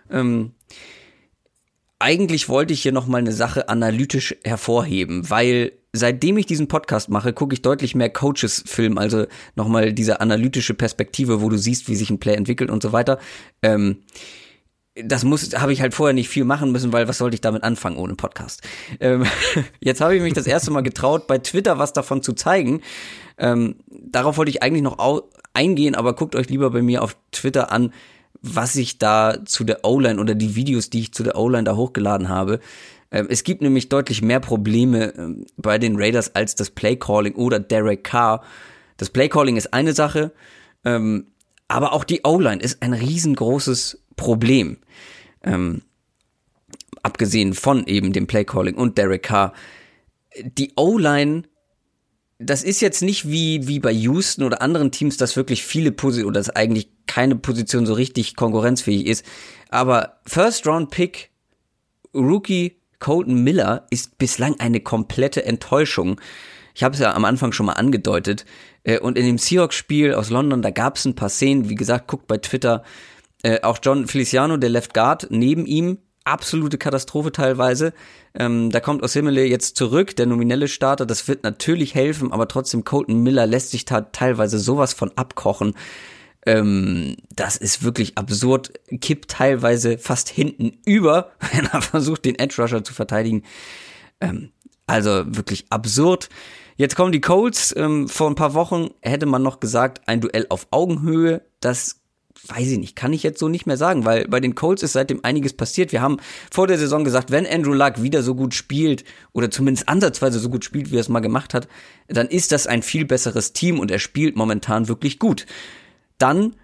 Speaker 1: Ähm, eigentlich wollte ich hier nochmal eine Sache analytisch hervorheben, weil seitdem ich diesen Podcast mache, gucke ich deutlich mehr Coaches-Film, also nochmal diese analytische Perspektive, wo du siehst, wie sich ein Play entwickelt und so weiter. Ähm, das muss, habe ich halt vorher nicht viel machen müssen, weil was sollte ich damit anfangen ohne Podcast? Ähm, jetzt habe ich mich das erste Mal getraut, bei Twitter was davon zu zeigen. Ähm, darauf wollte ich eigentlich noch eingehen, aber guckt euch lieber bei mir auf Twitter an, was ich da zu der O-Line oder die Videos, die ich zu der O-Line da hochgeladen habe. Ähm, es gibt nämlich deutlich mehr Probleme ähm, bei den Raiders als das Playcalling oder Derek Carr. Das Playcalling ist eine Sache, ähm, aber auch die O-Line ist ein riesengroßes Problem. Abgesehen von eben dem Playcalling und Derek Carr. Die O-Line, das ist jetzt nicht wie, wie bei Houston oder anderen Teams, dass wirklich viele Positionen oder dass eigentlich keine Position so richtig konkurrenzfähig ist. Aber First Round Pick, Rookie Colton Miller ist bislang eine komplette Enttäuschung. Ich habe es ja am Anfang schon mal angedeutet. Äh, und in dem Seahawks-Spiel aus London, da gab es ein paar Szenen, wie gesagt, guckt bei Twitter, äh, auch John Feliciano, der Left Guard, neben ihm, absolute Katastrophe teilweise. Ähm, da kommt Osimile jetzt zurück, der nominelle Starter, das wird natürlich helfen, aber trotzdem Colton Miller lässt sich da teilweise sowas von abkochen. Ähm, das ist wirklich absurd, kippt teilweise fast hinten über, wenn er versucht, den Edge Rusher zu verteidigen. Ähm, also wirklich absurd. Jetzt kommen die Colts. Ähm, vor ein paar Wochen hätte man noch gesagt, ein Duell auf Augenhöhe. Das weiß ich nicht, kann ich jetzt so nicht mehr sagen, weil bei den Colts ist seitdem einiges passiert. Wir haben vor der Saison gesagt, wenn Andrew Luck wieder so gut spielt oder zumindest ansatzweise so gut spielt, wie er es mal gemacht hat, dann ist das ein viel besseres Team und er spielt momentan wirklich gut. Dann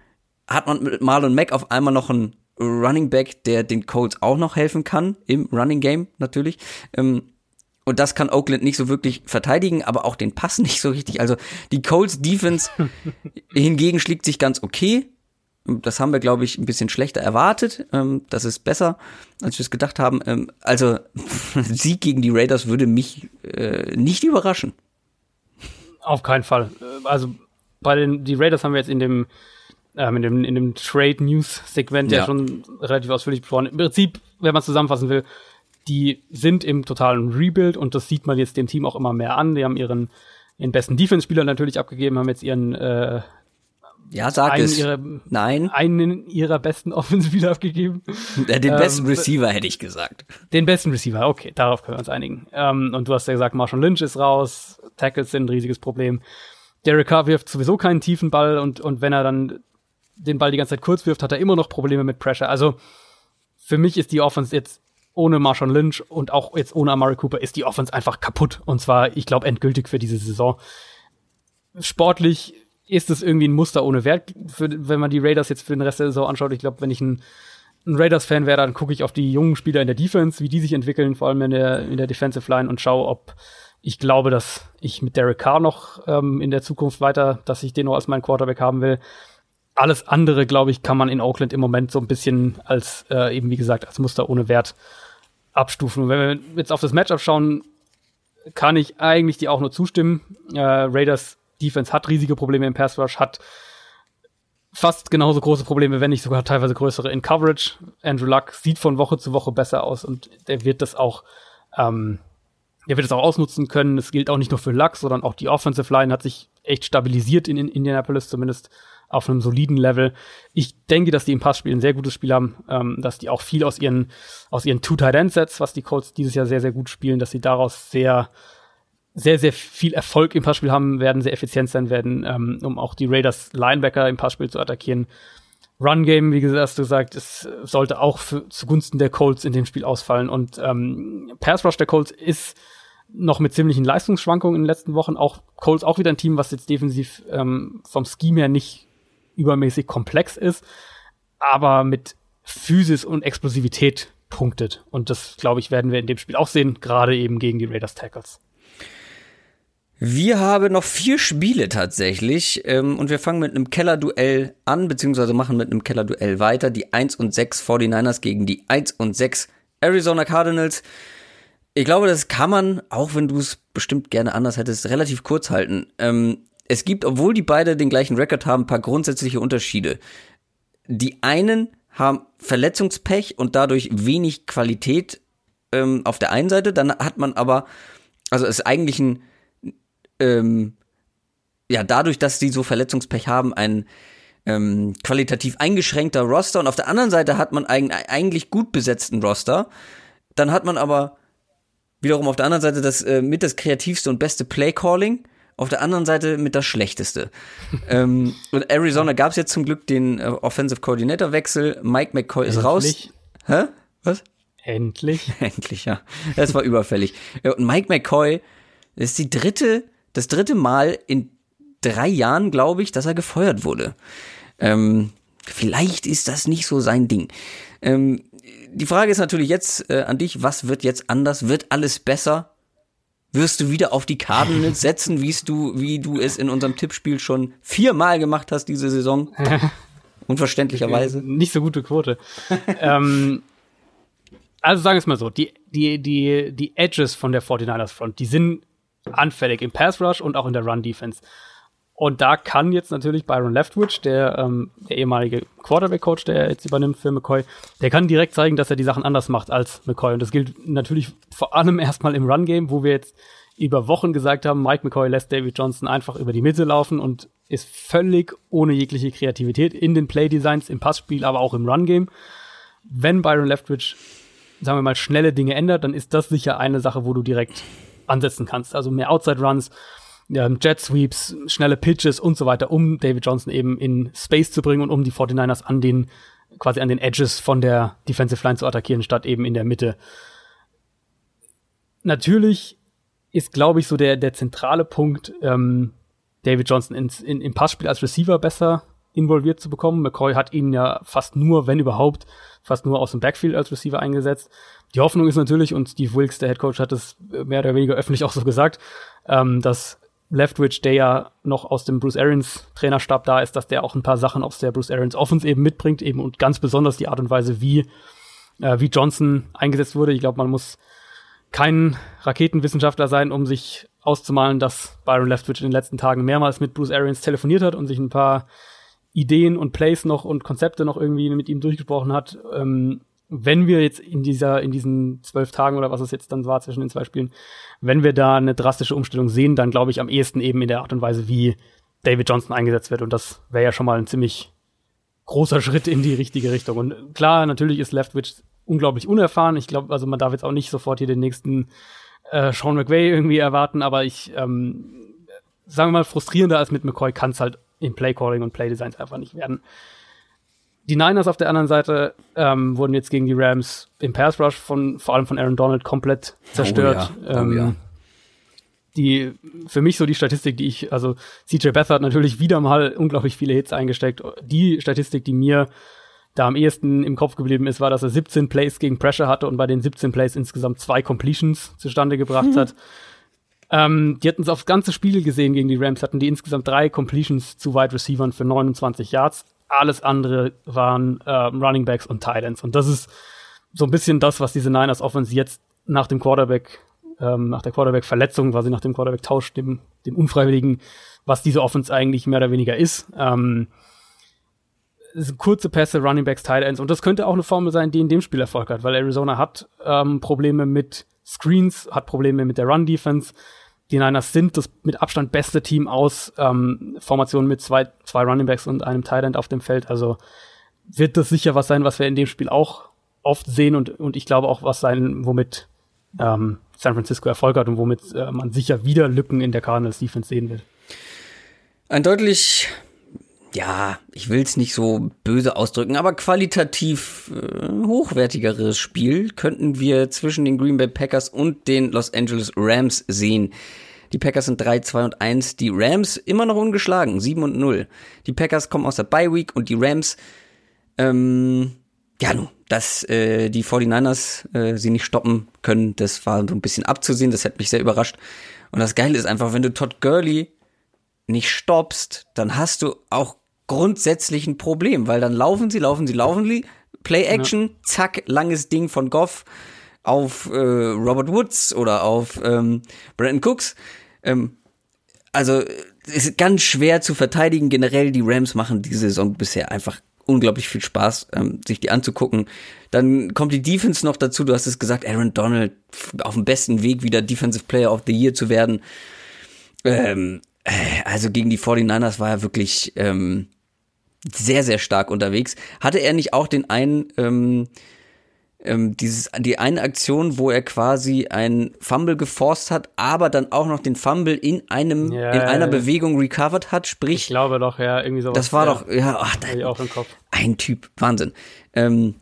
Speaker 1: hat man mit Marlon Mack auf einmal noch einen Running Back, der den Colts auch noch helfen kann, im Running Game natürlich. Ähm, und das kann Oakland nicht so wirklich verteidigen, aber auch den Pass nicht so richtig. Also die Colts Defense hingegen schlägt sich ganz okay. Das haben wir, glaube ich, ein bisschen schlechter erwartet. Ähm, das ist besser, als wir es gedacht haben. Ähm, also, Sieg gegen die Raiders würde mich äh, nicht überraschen.
Speaker 2: Auf keinen Fall. Also, bei den die Raiders haben wir jetzt in dem, ähm, in dem, in dem Trade News Segment ja. ja schon relativ ausführlich besprochen. Im Prinzip, wenn man zusammenfassen will, die sind im totalen Rebuild und das sieht man jetzt dem Team auch immer mehr an. Die haben ihren, ihren besten Defense-Spieler natürlich abgegeben, haben jetzt ihren äh,
Speaker 1: ja, sag einen es.
Speaker 2: Ihrer,
Speaker 1: Nein.
Speaker 2: Einen ihrer besten Offenspieler abgegeben.
Speaker 1: Den ähm, besten Receiver hätte ich gesagt.
Speaker 2: Den besten Receiver, okay, darauf können wir uns einigen. Ähm, und du hast ja gesagt, Marshall Lynch ist raus, Tackles sind ein riesiges Problem. Derek Carr wirft sowieso keinen tiefen Ball und, und wenn er dann den Ball die ganze Zeit kurz wirft, hat er immer noch Probleme mit Pressure. Also für mich ist die Offense jetzt ohne Marshall Lynch und auch jetzt ohne Amari Cooper ist die Offense einfach kaputt. Und zwar, ich glaube, endgültig für diese Saison. Sportlich ist es irgendwie ein Muster ohne Wert, für, wenn man die Raiders jetzt für den Rest der Saison anschaut. Ich glaube, wenn ich ein ein Raiders-Fan wäre, dann gucke ich auf die jungen Spieler in der Defense, wie die sich entwickeln, vor allem in der, in der Defensive Line und schaue, ob ich glaube, dass ich mit Derek Carr noch ähm, in der Zukunft weiter, dass ich den noch als meinen Quarterback haben will. Alles andere, glaube ich, kann man in Oakland im Moment so ein bisschen als, äh, eben wie gesagt, als Muster ohne Wert abstufen. Und wenn wir jetzt auf das Matchup schauen, kann ich eigentlich die auch nur zustimmen. Äh, Raiders Defense hat riesige Probleme im Pass Rush, hat fast genauso große Probleme, wenn nicht sogar teilweise größere in Coverage. Andrew Luck sieht von Woche zu Woche besser aus und der wird das auch, ähm, der wird es auch ausnutzen können. Es gilt auch nicht nur für Luck, sondern auch die Offensive Line hat sich echt stabilisiert in, in Indianapolis, zumindest auf einem soliden Level. Ich denke, dass die im Passspiel ein sehr gutes Spiel haben, ähm, dass die auch viel aus ihren, aus ihren Two-Tight-End-Sets, was die Colts dieses Jahr sehr, sehr gut spielen, dass sie daraus sehr sehr, sehr viel Erfolg im Passspiel haben werden, sehr effizient sein werden, ähm, um auch die Raiders Linebacker im Passspiel zu attackieren. Run Game, wie gesagt, gesagt, es sollte auch für, zugunsten der Colts in dem Spiel ausfallen. Und ähm, Pass Rush der Colts ist noch mit ziemlichen Leistungsschwankungen in den letzten Wochen. Auch Colts auch wieder ein Team, was jetzt defensiv ähm, vom Scheme her nicht übermäßig komplex ist, aber mit Physis und Explosivität punktet. Und das, glaube ich, werden wir in dem Spiel auch sehen, gerade eben gegen die Raiders Tackles.
Speaker 1: Wir haben noch vier Spiele tatsächlich ähm, und wir fangen mit einem Kellerduell an, beziehungsweise machen mit einem Kellerduell weiter. Die 1 und 6 49ers gegen die 1 und 6 Arizona Cardinals. Ich glaube, das kann man, auch wenn du es bestimmt gerne anders hättest, relativ kurz halten. Ähm, es gibt, obwohl die beide den gleichen Rekord haben, ein paar grundsätzliche Unterschiede. Die einen haben Verletzungspech und dadurch wenig Qualität ähm, auf der einen Seite, dann hat man aber, also ist eigentlich ein ähm, ja, dadurch, dass die so Verletzungspech haben, ein ähm, qualitativ eingeschränkter Roster und auf der anderen Seite hat man einen eigentlich gut besetzten Roster. Dann hat man aber wiederum auf der anderen Seite das äh, mit das kreativste und beste Play-Calling, auf der anderen Seite mit das schlechteste. ähm, und Arizona gab es jetzt zum Glück den äh, Offensive Coordinator Wechsel. Mike McCoy ist Endlich. raus. Hä? Was?
Speaker 2: Endlich.
Speaker 1: Endlich, ja. Das war überfällig. Und Mike McCoy ist die dritte das dritte Mal in drei Jahren, glaube ich, dass er gefeuert wurde. Ähm, vielleicht ist das nicht so sein Ding. Ähm, die Frage ist natürlich jetzt äh, an dich, was wird jetzt anders? Wird alles besser? Wirst du wieder auf die Cardinals setzen, wie du, wie du es in unserem Tippspiel schon viermal gemacht hast diese Saison? Unverständlicherweise.
Speaker 2: Nicht so gute Quote. ähm, also sagen wir es mal so, die, die, die, die Edges von der 49ers Front, die sind anfällig im Pass Rush und auch in der Run Defense. Und da kann jetzt natürlich Byron Leftwich, der, ähm, der ehemalige Quarterback-Coach, der jetzt übernimmt für McCoy, der kann direkt zeigen, dass er die Sachen anders macht als McCoy. Und das gilt natürlich vor allem erstmal im Run-Game, wo wir jetzt über Wochen gesagt haben, Mike McCoy lässt David Johnson einfach über die Mitte laufen und ist völlig ohne jegliche Kreativität in den Play-Designs, im Passspiel, aber auch im Run-Game. Wenn Byron Leftwich, sagen wir mal, schnelle Dinge ändert, dann ist das sicher eine Sache, wo du direkt ansetzen kannst. Also mehr Outside Runs, ähm, Jet Sweeps, schnelle Pitches und so weiter, um David Johnson eben in Space zu bringen und um die 49ers an den, quasi an den Edges von der Defensive Line zu attackieren, statt eben in der Mitte. Natürlich ist, glaube ich, so der, der zentrale Punkt, ähm, David Johnson ins, in, im Passspiel als Receiver besser involviert zu bekommen. McCoy hat ihn ja fast nur, wenn überhaupt, fast nur aus dem Backfield als Receiver eingesetzt. Die Hoffnung ist natürlich, und Steve Wilkes, der Head Coach, hat es mehr oder weniger öffentlich auch so gesagt, ähm, dass Leftwich, der ja noch aus dem Bruce Arians Trainerstab da ist, dass der auch ein paar Sachen aus der Bruce Arians Offense eben mitbringt, eben und ganz besonders die Art und Weise, wie, äh, wie Johnson eingesetzt wurde. Ich glaube, man muss kein Raketenwissenschaftler sein, um sich auszumalen, dass Byron Leftwich in den letzten Tagen mehrmals mit Bruce Arians telefoniert hat und sich ein paar Ideen und Plays noch und Konzepte noch irgendwie mit ihm durchgesprochen hat. Ähm, wenn wir jetzt in dieser, in diesen zwölf Tagen oder was es jetzt dann war zwischen den zwei Spielen, wenn wir da eine drastische Umstellung sehen, dann glaube ich am ehesten eben in der Art und Weise, wie David Johnson eingesetzt wird. Und das wäre ja schon mal ein ziemlich großer Schritt in die richtige Richtung. Und klar, natürlich ist Leftwich unglaublich unerfahren. Ich glaube, also man darf jetzt auch nicht sofort hier den nächsten äh, Sean McVay irgendwie erwarten, aber ich, ähm, sagen wir mal, frustrierender als mit McCoy kann es halt im Playcalling und Playdesigns einfach nicht werden. Die Niners auf der anderen Seite ähm, wurden jetzt gegen die Rams im Pass Rush von vor allem von Aaron Donald komplett zerstört. Oh ja. Oh ähm, ja. Die für mich so die Statistik, die ich, also CJ Beathard hat natürlich wieder mal unglaublich viele Hits eingesteckt. Die Statistik, die mir da am ehesten im Kopf geblieben ist, war, dass er 17 Plays gegen Pressure hatte und bei den 17 Plays insgesamt zwei Completions zustande gebracht mhm. hat. Ähm, die hatten es aufs ganze Spiel gesehen gegen die Rams, hatten die insgesamt drei Completions zu Wide Receivern für 29 Yards. Alles andere waren äh, Running Backs und Tight Ends. Und das ist so ein bisschen das, was diese Niners Offense jetzt nach dem Quarterback, ähm, nach der Quarterback-Verletzung, quasi nach dem Quarterback-Tausch, dem, dem Unfreiwilligen, was diese Offense eigentlich mehr oder weniger ist. Ähm, kurze Pässe, Running Backs, Tight Ends. Und das könnte auch eine Formel sein, die in dem Spiel Erfolg hat, weil Arizona hat ähm, Probleme mit Screens, hat Probleme mit der Run-Defense. Die Niners sind das mit Abstand beste Team aus ähm, Formationen mit zwei, zwei Running Backs und einem End auf dem Feld. Also wird das sicher was sein, was wir in dem Spiel auch oft sehen und, und ich glaube auch was sein, womit ähm, San Francisco Erfolg hat und womit äh, man sicher wieder Lücken in der Cardinals Defense sehen wird.
Speaker 1: Ein deutlich ja, ich will es nicht so böse ausdrücken, aber qualitativ äh, hochwertigeres Spiel könnten wir zwischen den Green Bay Packers und den Los Angeles Rams sehen. Die Packers sind 3, 2 und 1, die Rams immer noch ungeschlagen, 7 und 0. Die Packers kommen aus der Bye Week und die Rams, ähm, ja, nun, dass äh, die 49ers äh, sie nicht stoppen können, das war so ein bisschen abzusehen, das hat mich sehr überrascht. Und das Geile ist einfach, wenn du Todd Gurley nicht stoppst, dann hast du auch grundsätzlich ein Problem, weil dann laufen sie, laufen sie, laufen sie, Play Action, ja. zack, langes Ding von Goff auf äh, Robert Woods oder auf ähm, Brandon Cooks. Ähm, also es ist ganz schwer zu verteidigen. Generell die Rams machen diese Saison bisher einfach unglaublich viel Spaß, ähm, sich die anzugucken. Dann kommt die Defense noch dazu. Du hast es gesagt, Aaron Donald auf dem besten Weg, wieder Defensive Player of the Year zu werden. Ähm, äh, also gegen die 49ers war er wirklich ähm, sehr, sehr stark unterwegs. Hatte er nicht auch den einen, ähm, ähm, dieses, die eine Aktion, wo er quasi ein Fumble geforst hat, aber dann auch noch den Fumble in einem, ja, in einer Bewegung recovered hat, sprich.
Speaker 2: Ich glaube doch, ja, irgendwie sowas.
Speaker 1: Das war ja. doch, ja, ach, da, auch im Kopf. ein Typ, Wahnsinn. Ähm,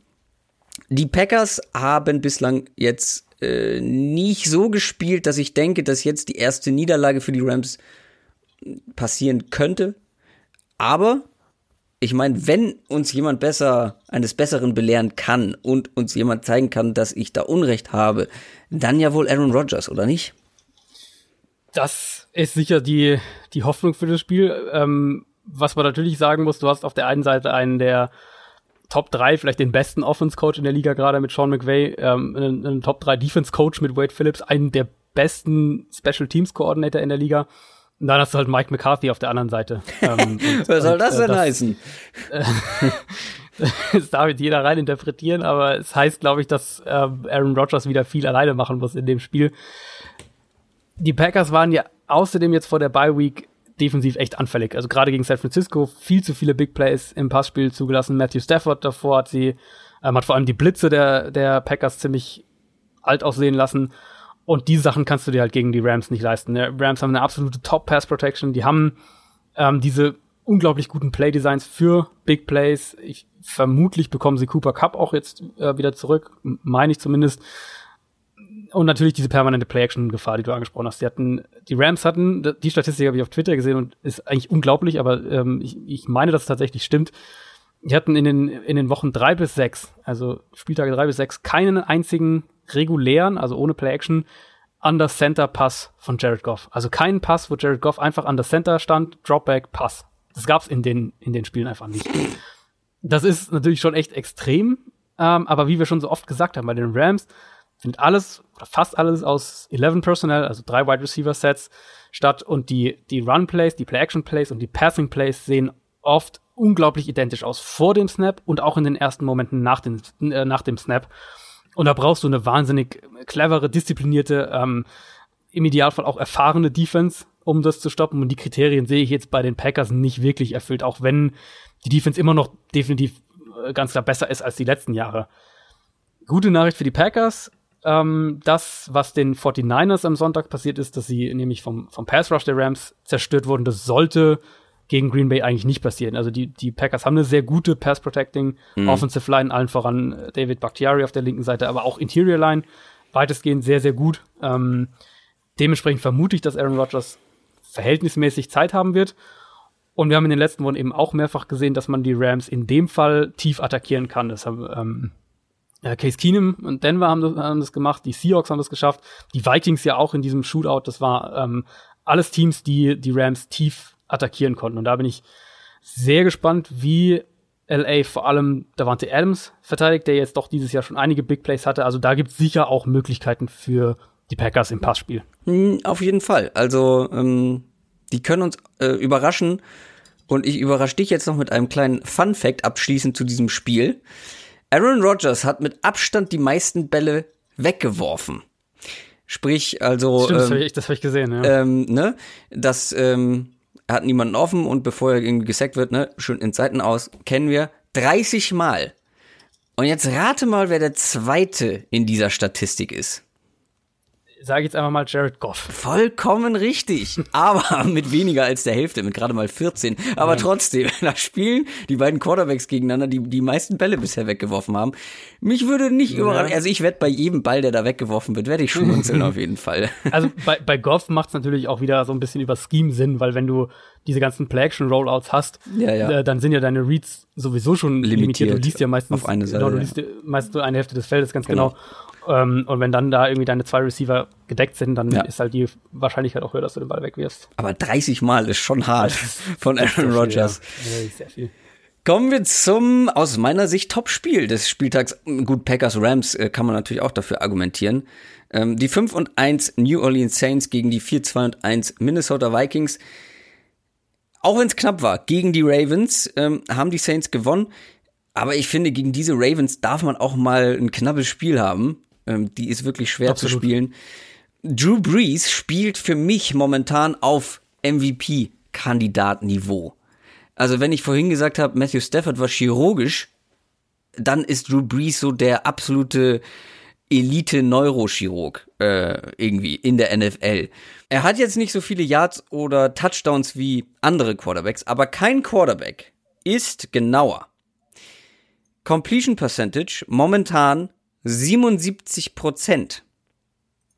Speaker 1: die Packers haben bislang jetzt äh, nicht so gespielt, dass ich denke, dass jetzt die erste Niederlage für die Rams passieren könnte. Aber ich meine, wenn uns jemand besser eines Besseren belehren kann und uns jemand zeigen kann, dass ich da Unrecht habe, dann ja wohl Aaron Rodgers, oder nicht?
Speaker 2: Das ist sicher die, die Hoffnung für das Spiel. Ähm, was man natürlich sagen muss, du hast auf der einen Seite einen der Top 3, vielleicht den besten Offense-Coach in der Liga gerade mit Sean McVay, ähm, einen, einen Top 3 Defense-Coach mit Wade Phillips, einen der besten Special Teams-Coordinator in der Liga. Und dann hast du halt Mike McCarthy auf der anderen Seite.
Speaker 1: Ähm, Was soll das äh, denn das, heißen?
Speaker 2: das darf jetzt jeder rein interpretieren, aber es heißt, glaube ich, dass äh, Aaron Rodgers wieder viel alleine machen muss in dem Spiel. Die Packers waren ja außerdem jetzt vor der Bye Week defensiv echt anfällig. Also gerade gegen San Francisco viel zu viele Big Plays im Passspiel zugelassen. Matthew Stafford davor hat sie, ähm, hat vor allem die Blitze der, der Packers ziemlich alt aussehen lassen. Und diese Sachen kannst du dir halt gegen die Rams nicht leisten. Die Rams haben eine absolute Top-Pass-Protection. Die haben ähm, diese unglaublich guten Play-Designs für Big Plays. Ich, vermutlich bekommen sie Cooper Cup auch jetzt äh, wieder zurück, meine ich zumindest. Und natürlich diese permanente Play-Action-Gefahr, die du angesprochen hast. Die hatten, die Rams hatten, die Statistik habe ich auf Twitter gesehen und ist eigentlich unglaublich, aber ähm, ich, ich meine, dass es tatsächlich stimmt. Die hatten in den, in den Wochen drei bis sechs, also Spieltage drei bis sechs, keinen einzigen regulären, also ohne Play-Action, Under Center Pass von Jared Goff. Also keinen Pass, wo Jared Goff einfach under Center stand, Dropback, Pass. Das gab's in den, in den Spielen einfach nicht. Das ist natürlich schon echt extrem, ähm, aber wie wir schon so oft gesagt haben, bei den Rams findet alles oder fast alles aus 11 Personnel, also drei Wide Receiver Sets statt und die, die Run Plays, die Play Action Plays und die Passing Plays sehen oft unglaublich identisch aus vor dem Snap und auch in den ersten Momenten nach, den, äh, nach dem Snap. Und da brauchst du eine wahnsinnig clevere, disziplinierte, ähm, im Idealfall auch erfahrene Defense, um das zu stoppen. Und die Kriterien sehe ich jetzt bei den Packers nicht wirklich erfüllt, auch wenn die Defense immer noch definitiv äh, ganz klar besser ist als die letzten Jahre. Gute Nachricht für die Packers. Ähm, das, was den 49ers am Sonntag passiert ist, dass sie nämlich vom, vom Pass Rush der Rams zerstört wurden, das sollte gegen Green Bay eigentlich nicht passieren. Also die, die Packers haben eine sehr gute Pass-Protecting mhm. Offensive Line, allen voran äh, David Bakhtiari auf der linken Seite, aber auch Interior Line weitestgehend sehr, sehr gut. Ähm, dementsprechend vermute ich, dass Aaron Rodgers verhältnismäßig Zeit haben wird. Und wir haben in den letzten Wochen eben auch mehrfach gesehen, dass man die Rams in dem Fall tief attackieren kann. Das haben ähm, ja, Case Keenum und Denver haben das, haben das gemacht, die Seahawks haben das geschafft, die Vikings ja auch in diesem Shootout. Das war ähm, alles Teams, die die Rams tief attackieren konnten. Und da bin ich sehr gespannt, wie LA vor allem Davante Adams verteidigt, der jetzt doch dieses Jahr schon einige Big Plays hatte. Also da gibt es sicher auch Möglichkeiten für die Packers im Passspiel.
Speaker 1: Hm, auf jeden Fall. Also ähm, die können uns äh, überraschen. Und ich überrasche dich jetzt noch mit einem kleinen Fun Fact abschließend zu diesem Spiel. Aaron Rodgers hat mit Abstand die meisten Bälle weggeworfen. Sprich, also.
Speaker 2: Stimmt, ähm, das habe ich, hab ich, gesehen, ja.
Speaker 1: Ähm, ne, das ähm, hat niemanden offen und bevor er irgendwie gesackt wird, ne, schön in Seiten aus, kennen wir 30 Mal. Und jetzt rate mal, wer der zweite in dieser Statistik ist
Speaker 2: sage jetzt einfach mal Jared Goff.
Speaker 1: Vollkommen richtig. Aber mit weniger als der Hälfte, mit gerade mal 14. Aber Nein. trotzdem, da spielen die beiden Quarterbacks gegeneinander, die die meisten Bälle bisher weggeworfen haben. Mich würde nicht ja. überraschen. Also ich werde bei jedem Ball, der da weggeworfen wird, werde ich schmunzeln auf jeden Fall.
Speaker 2: Also bei, bei Goff macht es natürlich auch wieder so ein bisschen über Scheme Sinn, weil wenn du diese ganzen Play-Action-Rollouts hast,
Speaker 1: ja, ja.
Speaker 2: Äh, dann sind ja deine Reads sowieso schon limitiert. limitiert. Du liest ja meistens
Speaker 1: auf eine Seite,
Speaker 2: genau, du liest meistens eine Hälfte des Feldes ganz genau. genau. Ähm, und wenn dann da irgendwie deine zwei Receiver gedeckt sind, dann ja. ist halt die Wahrscheinlichkeit auch höher, dass du den Ball wegwirfst.
Speaker 1: Aber 30 Mal ist schon hart von Aaron Rodgers.
Speaker 2: Ja. Sehr viel.
Speaker 1: Kommen wir zum, aus meiner Sicht, Top-Spiel des Spieltags. Gut, Packers Rams äh, kann man natürlich auch dafür argumentieren. Ähm, die 5 und 1 New Orleans Saints gegen die 4, 2 und 1 Minnesota Vikings. Auch wenn es knapp war, gegen die Ravens ähm, haben die Saints gewonnen. Aber ich finde, gegen diese Ravens darf man auch mal ein knappes Spiel haben. Ähm, die ist wirklich schwer Absolut. zu spielen. Drew Brees spielt für mich momentan auf MVP-Kandidatniveau. Also wenn ich vorhin gesagt habe, Matthew Stafford war chirurgisch, dann ist Drew Brees so der absolute Elite-Neurochirurg äh, irgendwie in der NFL. Er hat jetzt nicht so viele Yards oder Touchdowns wie andere Quarterbacks, aber kein Quarterback ist genauer. Completion Percentage momentan 77 Prozent.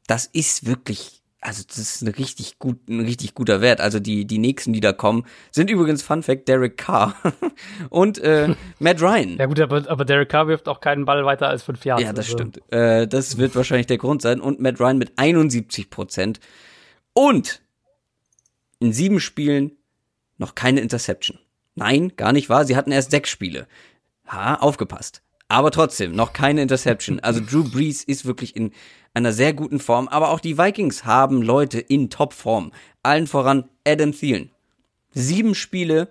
Speaker 1: Das ist wirklich, also das ist ein richtig gut, ein richtig guter Wert. Also die, die nächsten, die da kommen, sind übrigens Fun Fact Derek Carr und äh, Matt Ryan.
Speaker 2: Ja gut, aber, aber Derek Carr wirft auch keinen Ball weiter als fünf Jahre.
Speaker 1: Ja, das also. stimmt. Äh, das wird wahrscheinlich der Grund sein. Und Matt Ryan mit 71 Prozent. Und in sieben Spielen noch keine Interception. Nein, gar nicht wahr. Sie hatten erst sechs Spiele. Ha, aufgepasst. Aber trotzdem, noch keine Interception. Also Drew Brees ist wirklich in einer sehr guten Form. Aber auch die Vikings haben Leute in Topform. Allen voran Adam Thielen. Sieben Spiele,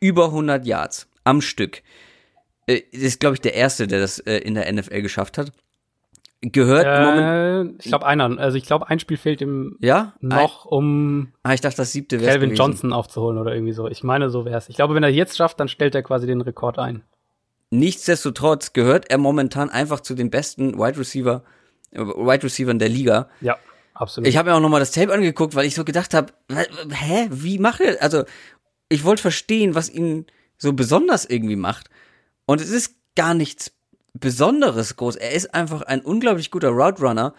Speaker 1: über 100 Yards am Stück. Äh, ist, glaube ich, der Erste, der das äh, in der NFL geschafft hat. Gehört
Speaker 2: äh, Moment. Ich glaube einer. Also ich glaube, ein Spiel fehlt ihm
Speaker 1: ja?
Speaker 2: noch, um
Speaker 1: ah, ich dachte, das siebte
Speaker 2: Calvin gewesen. Johnson aufzuholen oder irgendwie so. Ich meine, so wäre es. Ich glaube, wenn er jetzt schafft, dann stellt er quasi den Rekord ein.
Speaker 1: Nichtsdestotrotz gehört er momentan einfach zu den besten Wide Receiver, Wide Receivern der Liga.
Speaker 2: Ja, absolut.
Speaker 1: Ich habe mir auch nochmal das Tape angeguckt, weil ich so gedacht habe, hä, wie macht er? Also ich wollte verstehen, was ihn so besonders irgendwie macht. Und es ist gar nichts Besonderes groß. Er ist einfach ein unglaublich guter Route Runner,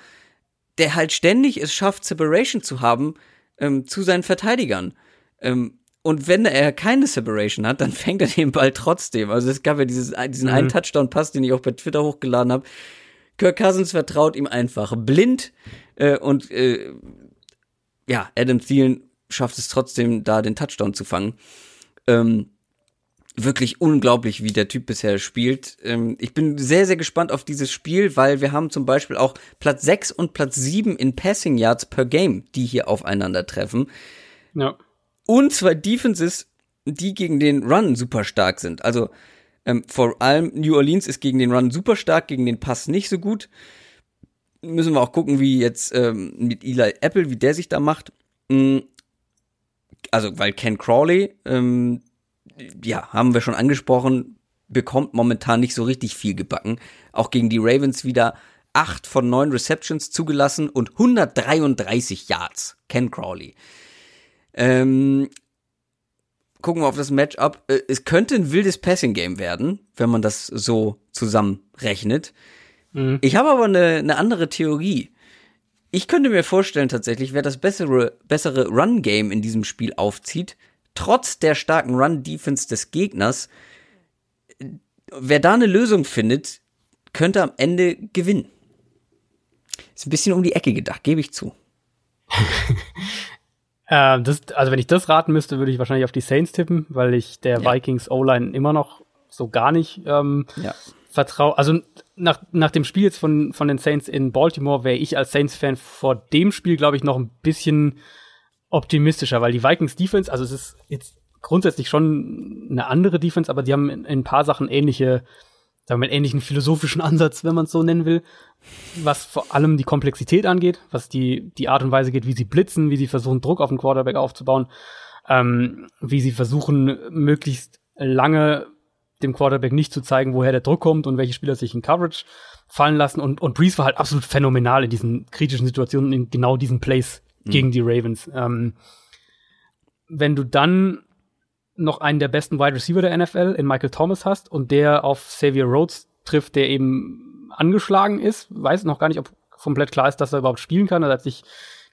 Speaker 1: der halt ständig es schafft, Separation zu haben ähm, zu seinen Verteidigern. Ähm, und wenn er keine Separation hat, dann fängt er den Ball trotzdem. Also es gab ja dieses, diesen mhm. einen Touchdown-Pass, den ich auch bei Twitter hochgeladen habe. Kirk Cousins vertraut ihm einfach blind äh, und äh, ja, Adam Thielen schafft es trotzdem, da den Touchdown zu fangen. Ähm, wirklich unglaublich, wie der Typ bisher spielt. Ähm, ich bin sehr, sehr gespannt auf dieses Spiel, weil wir haben zum Beispiel auch Platz 6 und Platz 7 in Passing Yards per Game, die hier aufeinandertreffen.
Speaker 2: Ja
Speaker 1: und zwei Defenses, die gegen den Run super stark sind. Also ähm, vor allem New Orleans ist gegen den Run super stark, gegen den Pass nicht so gut. Müssen wir auch gucken, wie jetzt ähm, mit Eli Apple, wie der sich da macht. Mm, also, weil Ken Crawley, ähm, ja, haben wir schon angesprochen, bekommt momentan nicht so richtig viel gebacken. Auch gegen die Ravens wieder acht von neun Receptions zugelassen und 133 Yards. Ken Crawley. Ähm, gucken wir auf das Matchup. Äh, es könnte ein wildes Passing-Game werden, wenn man das so zusammenrechnet. Mhm. Ich habe aber eine, eine andere Theorie. Ich könnte mir vorstellen, tatsächlich, wer das bessere, bessere Run-Game in diesem Spiel aufzieht, trotz der starken Run-Defense des Gegners, wer da eine Lösung findet, könnte am Ende gewinnen. Ist ein bisschen um die Ecke gedacht, gebe ich zu.
Speaker 2: äh, das, also wenn ich das raten müsste, würde ich wahrscheinlich auf die Saints tippen, weil ich der ja. Vikings O-Line immer noch so gar nicht ähm, ja. vertraue. Also nach, nach dem Spiel jetzt von, von den Saints in Baltimore wäre ich als Saints-Fan vor dem Spiel, glaube ich, noch ein bisschen optimistischer, weil die Vikings Defense, also es ist jetzt grundsätzlich schon eine andere Defense, aber die haben in, in ein paar Sachen ähnliche, sagen wir, einen ähnlichen philosophischen Ansatz, wenn man es so nennen will, was vor allem die Komplexität angeht, was die, die Art und Weise geht, wie sie blitzen, wie sie versuchen, Druck auf den Quarterback aufzubauen, ähm, wie sie versuchen, möglichst lange dem Quarterback nicht zu zeigen, woher der Druck kommt und welche Spieler sich in Coverage fallen lassen. Und, und Breeze war halt absolut phänomenal in diesen kritischen Situationen, in genau diesen Plays mhm. gegen die Ravens. Ähm, wenn du dann noch einen der besten Wide Receiver der NFL in Michael Thomas hast und der auf Xavier Rhodes trifft, der eben angeschlagen ist, weiß noch gar nicht, ob komplett klar ist, dass er überhaupt spielen kann. Er hat sich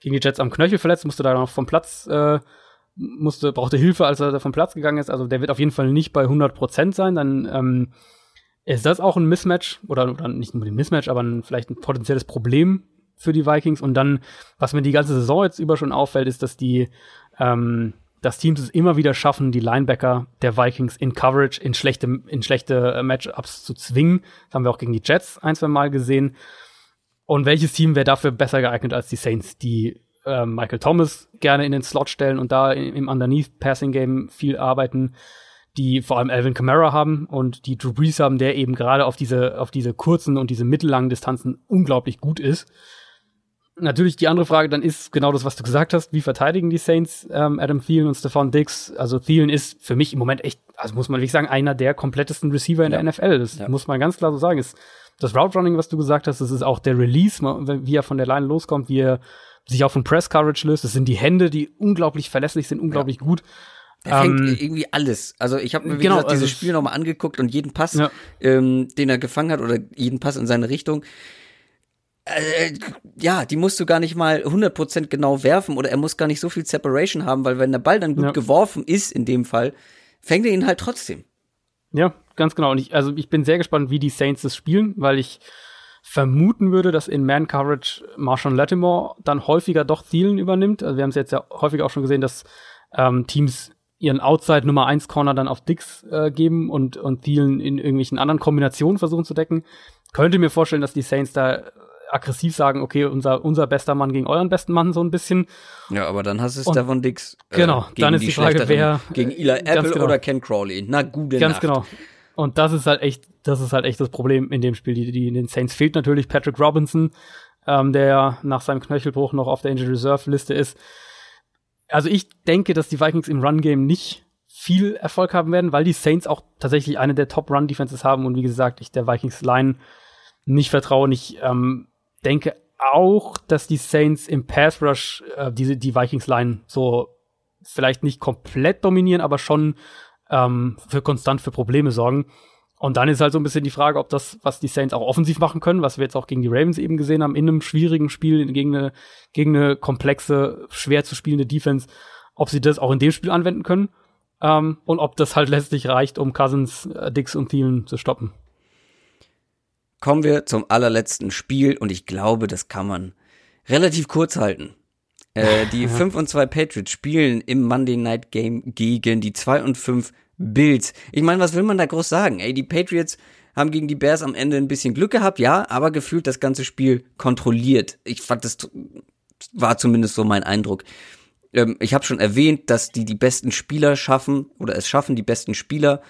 Speaker 2: gegen die Jets am Knöchel verletzt, musste da noch vom Platz, äh, musste, brauchte Hilfe, als er vom Platz gegangen ist. Also der wird auf jeden Fall nicht bei 100% sein. Dann ähm, ist das auch ein Mismatch oder, oder nicht nur ein Mismatch, aber ein, vielleicht ein potenzielles Problem für die Vikings. Und dann, was mir die ganze Saison jetzt über schon auffällt, ist, dass die ähm, dass Teams es immer wieder schaffen, die Linebacker der Vikings in Coverage, in schlechte, in schlechte äh, Matchups zu zwingen. Das haben wir auch gegen die Jets ein, zwei Mal gesehen. Und welches Team wäre dafür besser geeignet als die Saints, die äh, Michael Thomas gerne in den Slot stellen und da im Underneath Passing Game viel arbeiten, die vor allem Alvin Kamara haben und die Drew Brees haben, der eben gerade auf diese, auf diese kurzen und diese mittellangen Distanzen unglaublich gut ist natürlich die andere Frage dann ist genau das, was du gesagt hast. Wie verteidigen die Saints ähm, Adam Thielen und Stefan Diggs? Also Thielen ist für mich im Moment echt, also muss man wirklich sagen, einer der komplettesten Receiver in ja. der NFL. Das ja. muss man ganz klar so sagen. Ist das Route Running, was du gesagt hast, das ist auch der Release, wie er von der Line loskommt, wie er sich auch von Press Coverage löst. Das sind die Hände, die unglaublich verlässlich sind, unglaublich ja. gut.
Speaker 1: Er fängt ähm, irgendwie alles. Also ich habe mir wie genau, gesagt dieses also Spiel nochmal angeguckt und jeden Pass, ähm, den er gefangen hat oder jeden Pass in seine Richtung, äh, ja, die musst du gar nicht mal 100% genau werfen oder er muss gar nicht so viel Separation haben, weil wenn der Ball dann gut ja. geworfen ist, in dem Fall, fängt er ihn halt trotzdem.
Speaker 2: Ja, ganz genau. Und ich, also ich bin sehr gespannt, wie die Saints das spielen, weil ich vermuten würde, dass in Man Coverage Marshawn Lattimore dann häufiger doch Zielen übernimmt. Also wir haben es jetzt ja häufiger auch schon gesehen, dass ähm, Teams ihren Outside Nummer 1 Corner dann auf Dix äh, geben und, und Thielen in irgendwelchen anderen Kombinationen versuchen zu decken. Könnte mir vorstellen, dass die Saints da aggressiv sagen, okay, unser, unser bester Mann gegen euren besten Mann, so ein bisschen.
Speaker 1: Ja, aber dann hast du Stefan Dix.
Speaker 2: Äh, genau, dann ist die, die Frage, wer.
Speaker 1: Gegen Eli Apple genau. oder Ken Crawley. Na, gute
Speaker 2: Ganz
Speaker 1: Nacht.
Speaker 2: genau. Und das ist halt echt, das ist halt echt das Problem in dem Spiel. Die, die, in den Saints fehlt natürlich Patrick Robinson, ähm, der nach seinem Knöchelbruch noch auf der Injured Reserve Liste ist. Also ich denke, dass die Vikings im Run Game nicht viel Erfolg haben werden, weil die Saints auch tatsächlich eine der Top Run Defenses haben und wie gesagt, ich der Vikings Line nicht vertraue. Ich ähm, denke auch, dass die Saints im Pass Rush äh, diese die Vikings Line so vielleicht nicht komplett dominieren, aber schon ähm, für konstant für Probleme sorgen. Und dann ist halt so ein bisschen die Frage, ob das, was die Saints auch offensiv machen können, was wir jetzt auch gegen die Ravens eben gesehen haben, in einem schwierigen Spiel gegen eine, gegen eine komplexe, schwer zu spielende Defense, ob sie das auch in dem Spiel anwenden können ähm, und ob das halt letztlich reicht, um Cousins, äh, Dix und Thielen zu stoppen
Speaker 1: kommen wir zum allerletzten Spiel und ich glaube, das kann man relativ kurz halten. Äh, die 5 und 2 Patriots spielen im Monday Night Game gegen die 2 und 5 Bills. Ich meine, was will man da groß sagen? Ey, die Patriots haben gegen die Bears am Ende ein bisschen Glück gehabt, ja, aber gefühlt das ganze Spiel kontrolliert. Ich fand, das war zumindest so mein Eindruck. Ähm, ich habe schon erwähnt, dass die die besten Spieler schaffen oder es schaffen, die besten Spieler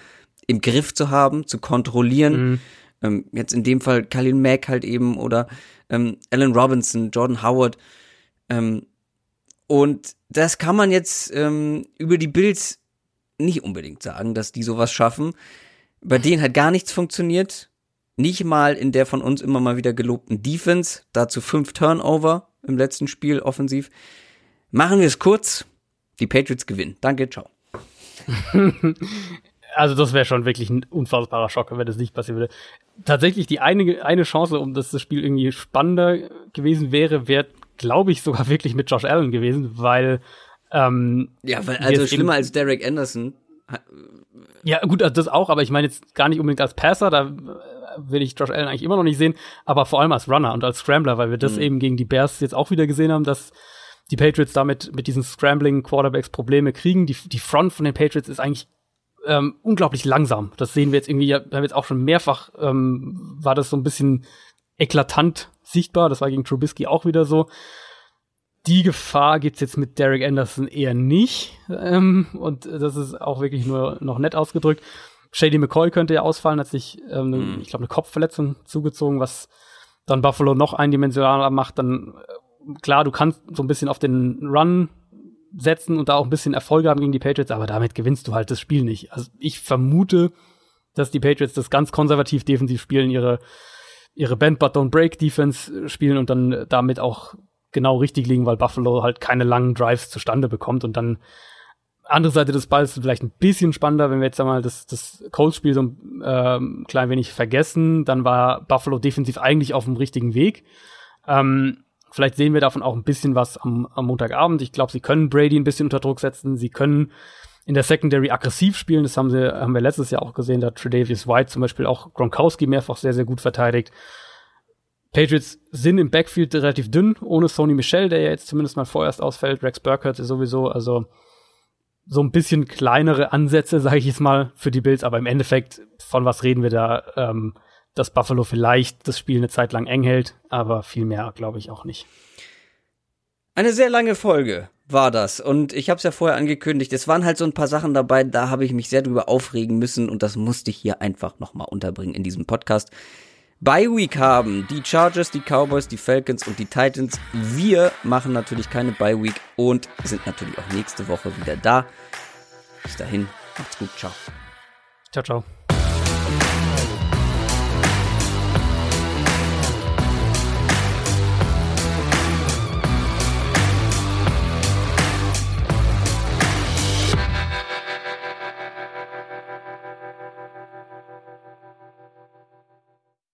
Speaker 1: im Griff zu haben, zu kontrollieren. Mhm. Ähm, jetzt in dem Fall Khalil Mack halt eben oder ähm, Alan Robinson, Jordan Howard. Ähm, und das kann man jetzt ähm, über die Bills nicht unbedingt sagen, dass die sowas schaffen. Bei denen hat gar nichts funktioniert. Nicht mal in der von uns immer mal wieder gelobten Defense. Dazu fünf Turnover im letzten Spiel offensiv. Machen wir es kurz. Die Patriots gewinnen. Danke, ciao.
Speaker 2: also das wäre schon wirklich ein unfassbarer Schock, wenn das nicht passieren würde. Tatsächlich die eine, eine Chance, um dass das Spiel irgendwie spannender gewesen wäre, wäre, glaube ich, sogar wirklich mit Josh Allen gewesen, weil Ähm,
Speaker 1: ja, weil, also schlimmer als Derek Anderson.
Speaker 2: Ja, gut, also das auch, aber ich meine jetzt gar nicht unbedingt als Passer, da will ich Josh Allen eigentlich immer noch nicht sehen, aber vor allem als Runner und als Scrambler, weil wir das mhm. eben gegen die Bears jetzt auch wieder gesehen haben, dass die Patriots damit mit diesen Scrambling Quarterbacks Probleme kriegen. Die, die Front von den Patriots ist eigentlich ähm, unglaublich langsam. Das sehen wir jetzt irgendwie, wir haben jetzt auch schon mehrfach, ähm, war das so ein bisschen eklatant sichtbar. Das war gegen Trubisky auch wieder so. Die Gefahr gibt's jetzt mit Derek Anderson eher nicht. Ähm, und das ist auch wirklich nur noch nett ausgedrückt. Shady McCoy könnte ja ausfallen, hat sich, ähm, mhm. ich glaube, eine Kopfverletzung zugezogen, was dann Buffalo noch eindimensionaler macht. Dann, äh, klar, du kannst so ein bisschen auf den Run setzen und da auch ein bisschen Erfolge haben gegen die Patriots, aber damit gewinnst du halt das Spiel nicht. Also ich vermute, dass die Patriots das ganz konservativ defensiv spielen, ihre, ihre Band but don't break Defense spielen und dann damit auch genau richtig liegen, weil Buffalo halt keine langen Drives zustande bekommt und dann andere Seite des Balls vielleicht ein bisschen spannender, wenn wir jetzt einmal das, das Colts-Spiel so ein ähm, klein wenig vergessen, dann war Buffalo defensiv eigentlich auf dem richtigen Weg. Ähm, vielleicht sehen wir davon auch ein bisschen was am, am Montagabend. Ich glaube, sie können Brady ein bisschen unter Druck setzen. Sie können in der Secondary aggressiv spielen. Das haben sie, haben wir letztes Jahr auch gesehen. Da hat Tredavious White zum Beispiel auch Gronkowski mehrfach sehr, sehr gut verteidigt. Patriots sind im Backfield relativ dünn, ohne Sony Michel, der ja jetzt zumindest mal vorerst ausfällt. Rex Burkhardt ist sowieso, also so ein bisschen kleinere Ansätze, sage ich jetzt mal, für die Bills, aber im Endeffekt, von was reden wir da? Ähm, dass Buffalo vielleicht das Spiel eine Zeit lang eng hält, aber viel mehr glaube ich auch nicht.
Speaker 1: Eine sehr lange Folge war das und ich habe es ja vorher angekündigt. Es waren halt so ein paar Sachen dabei, da habe ich mich sehr drüber aufregen müssen und das musste ich hier einfach nochmal unterbringen in diesem Podcast. Bye Week haben die Chargers, die Cowboys, die Falcons und die Titans. Wir machen natürlich keine Bye Week und sind natürlich auch nächste Woche wieder da. Bis dahin, macht's gut, ciao.
Speaker 2: Ciao, ciao.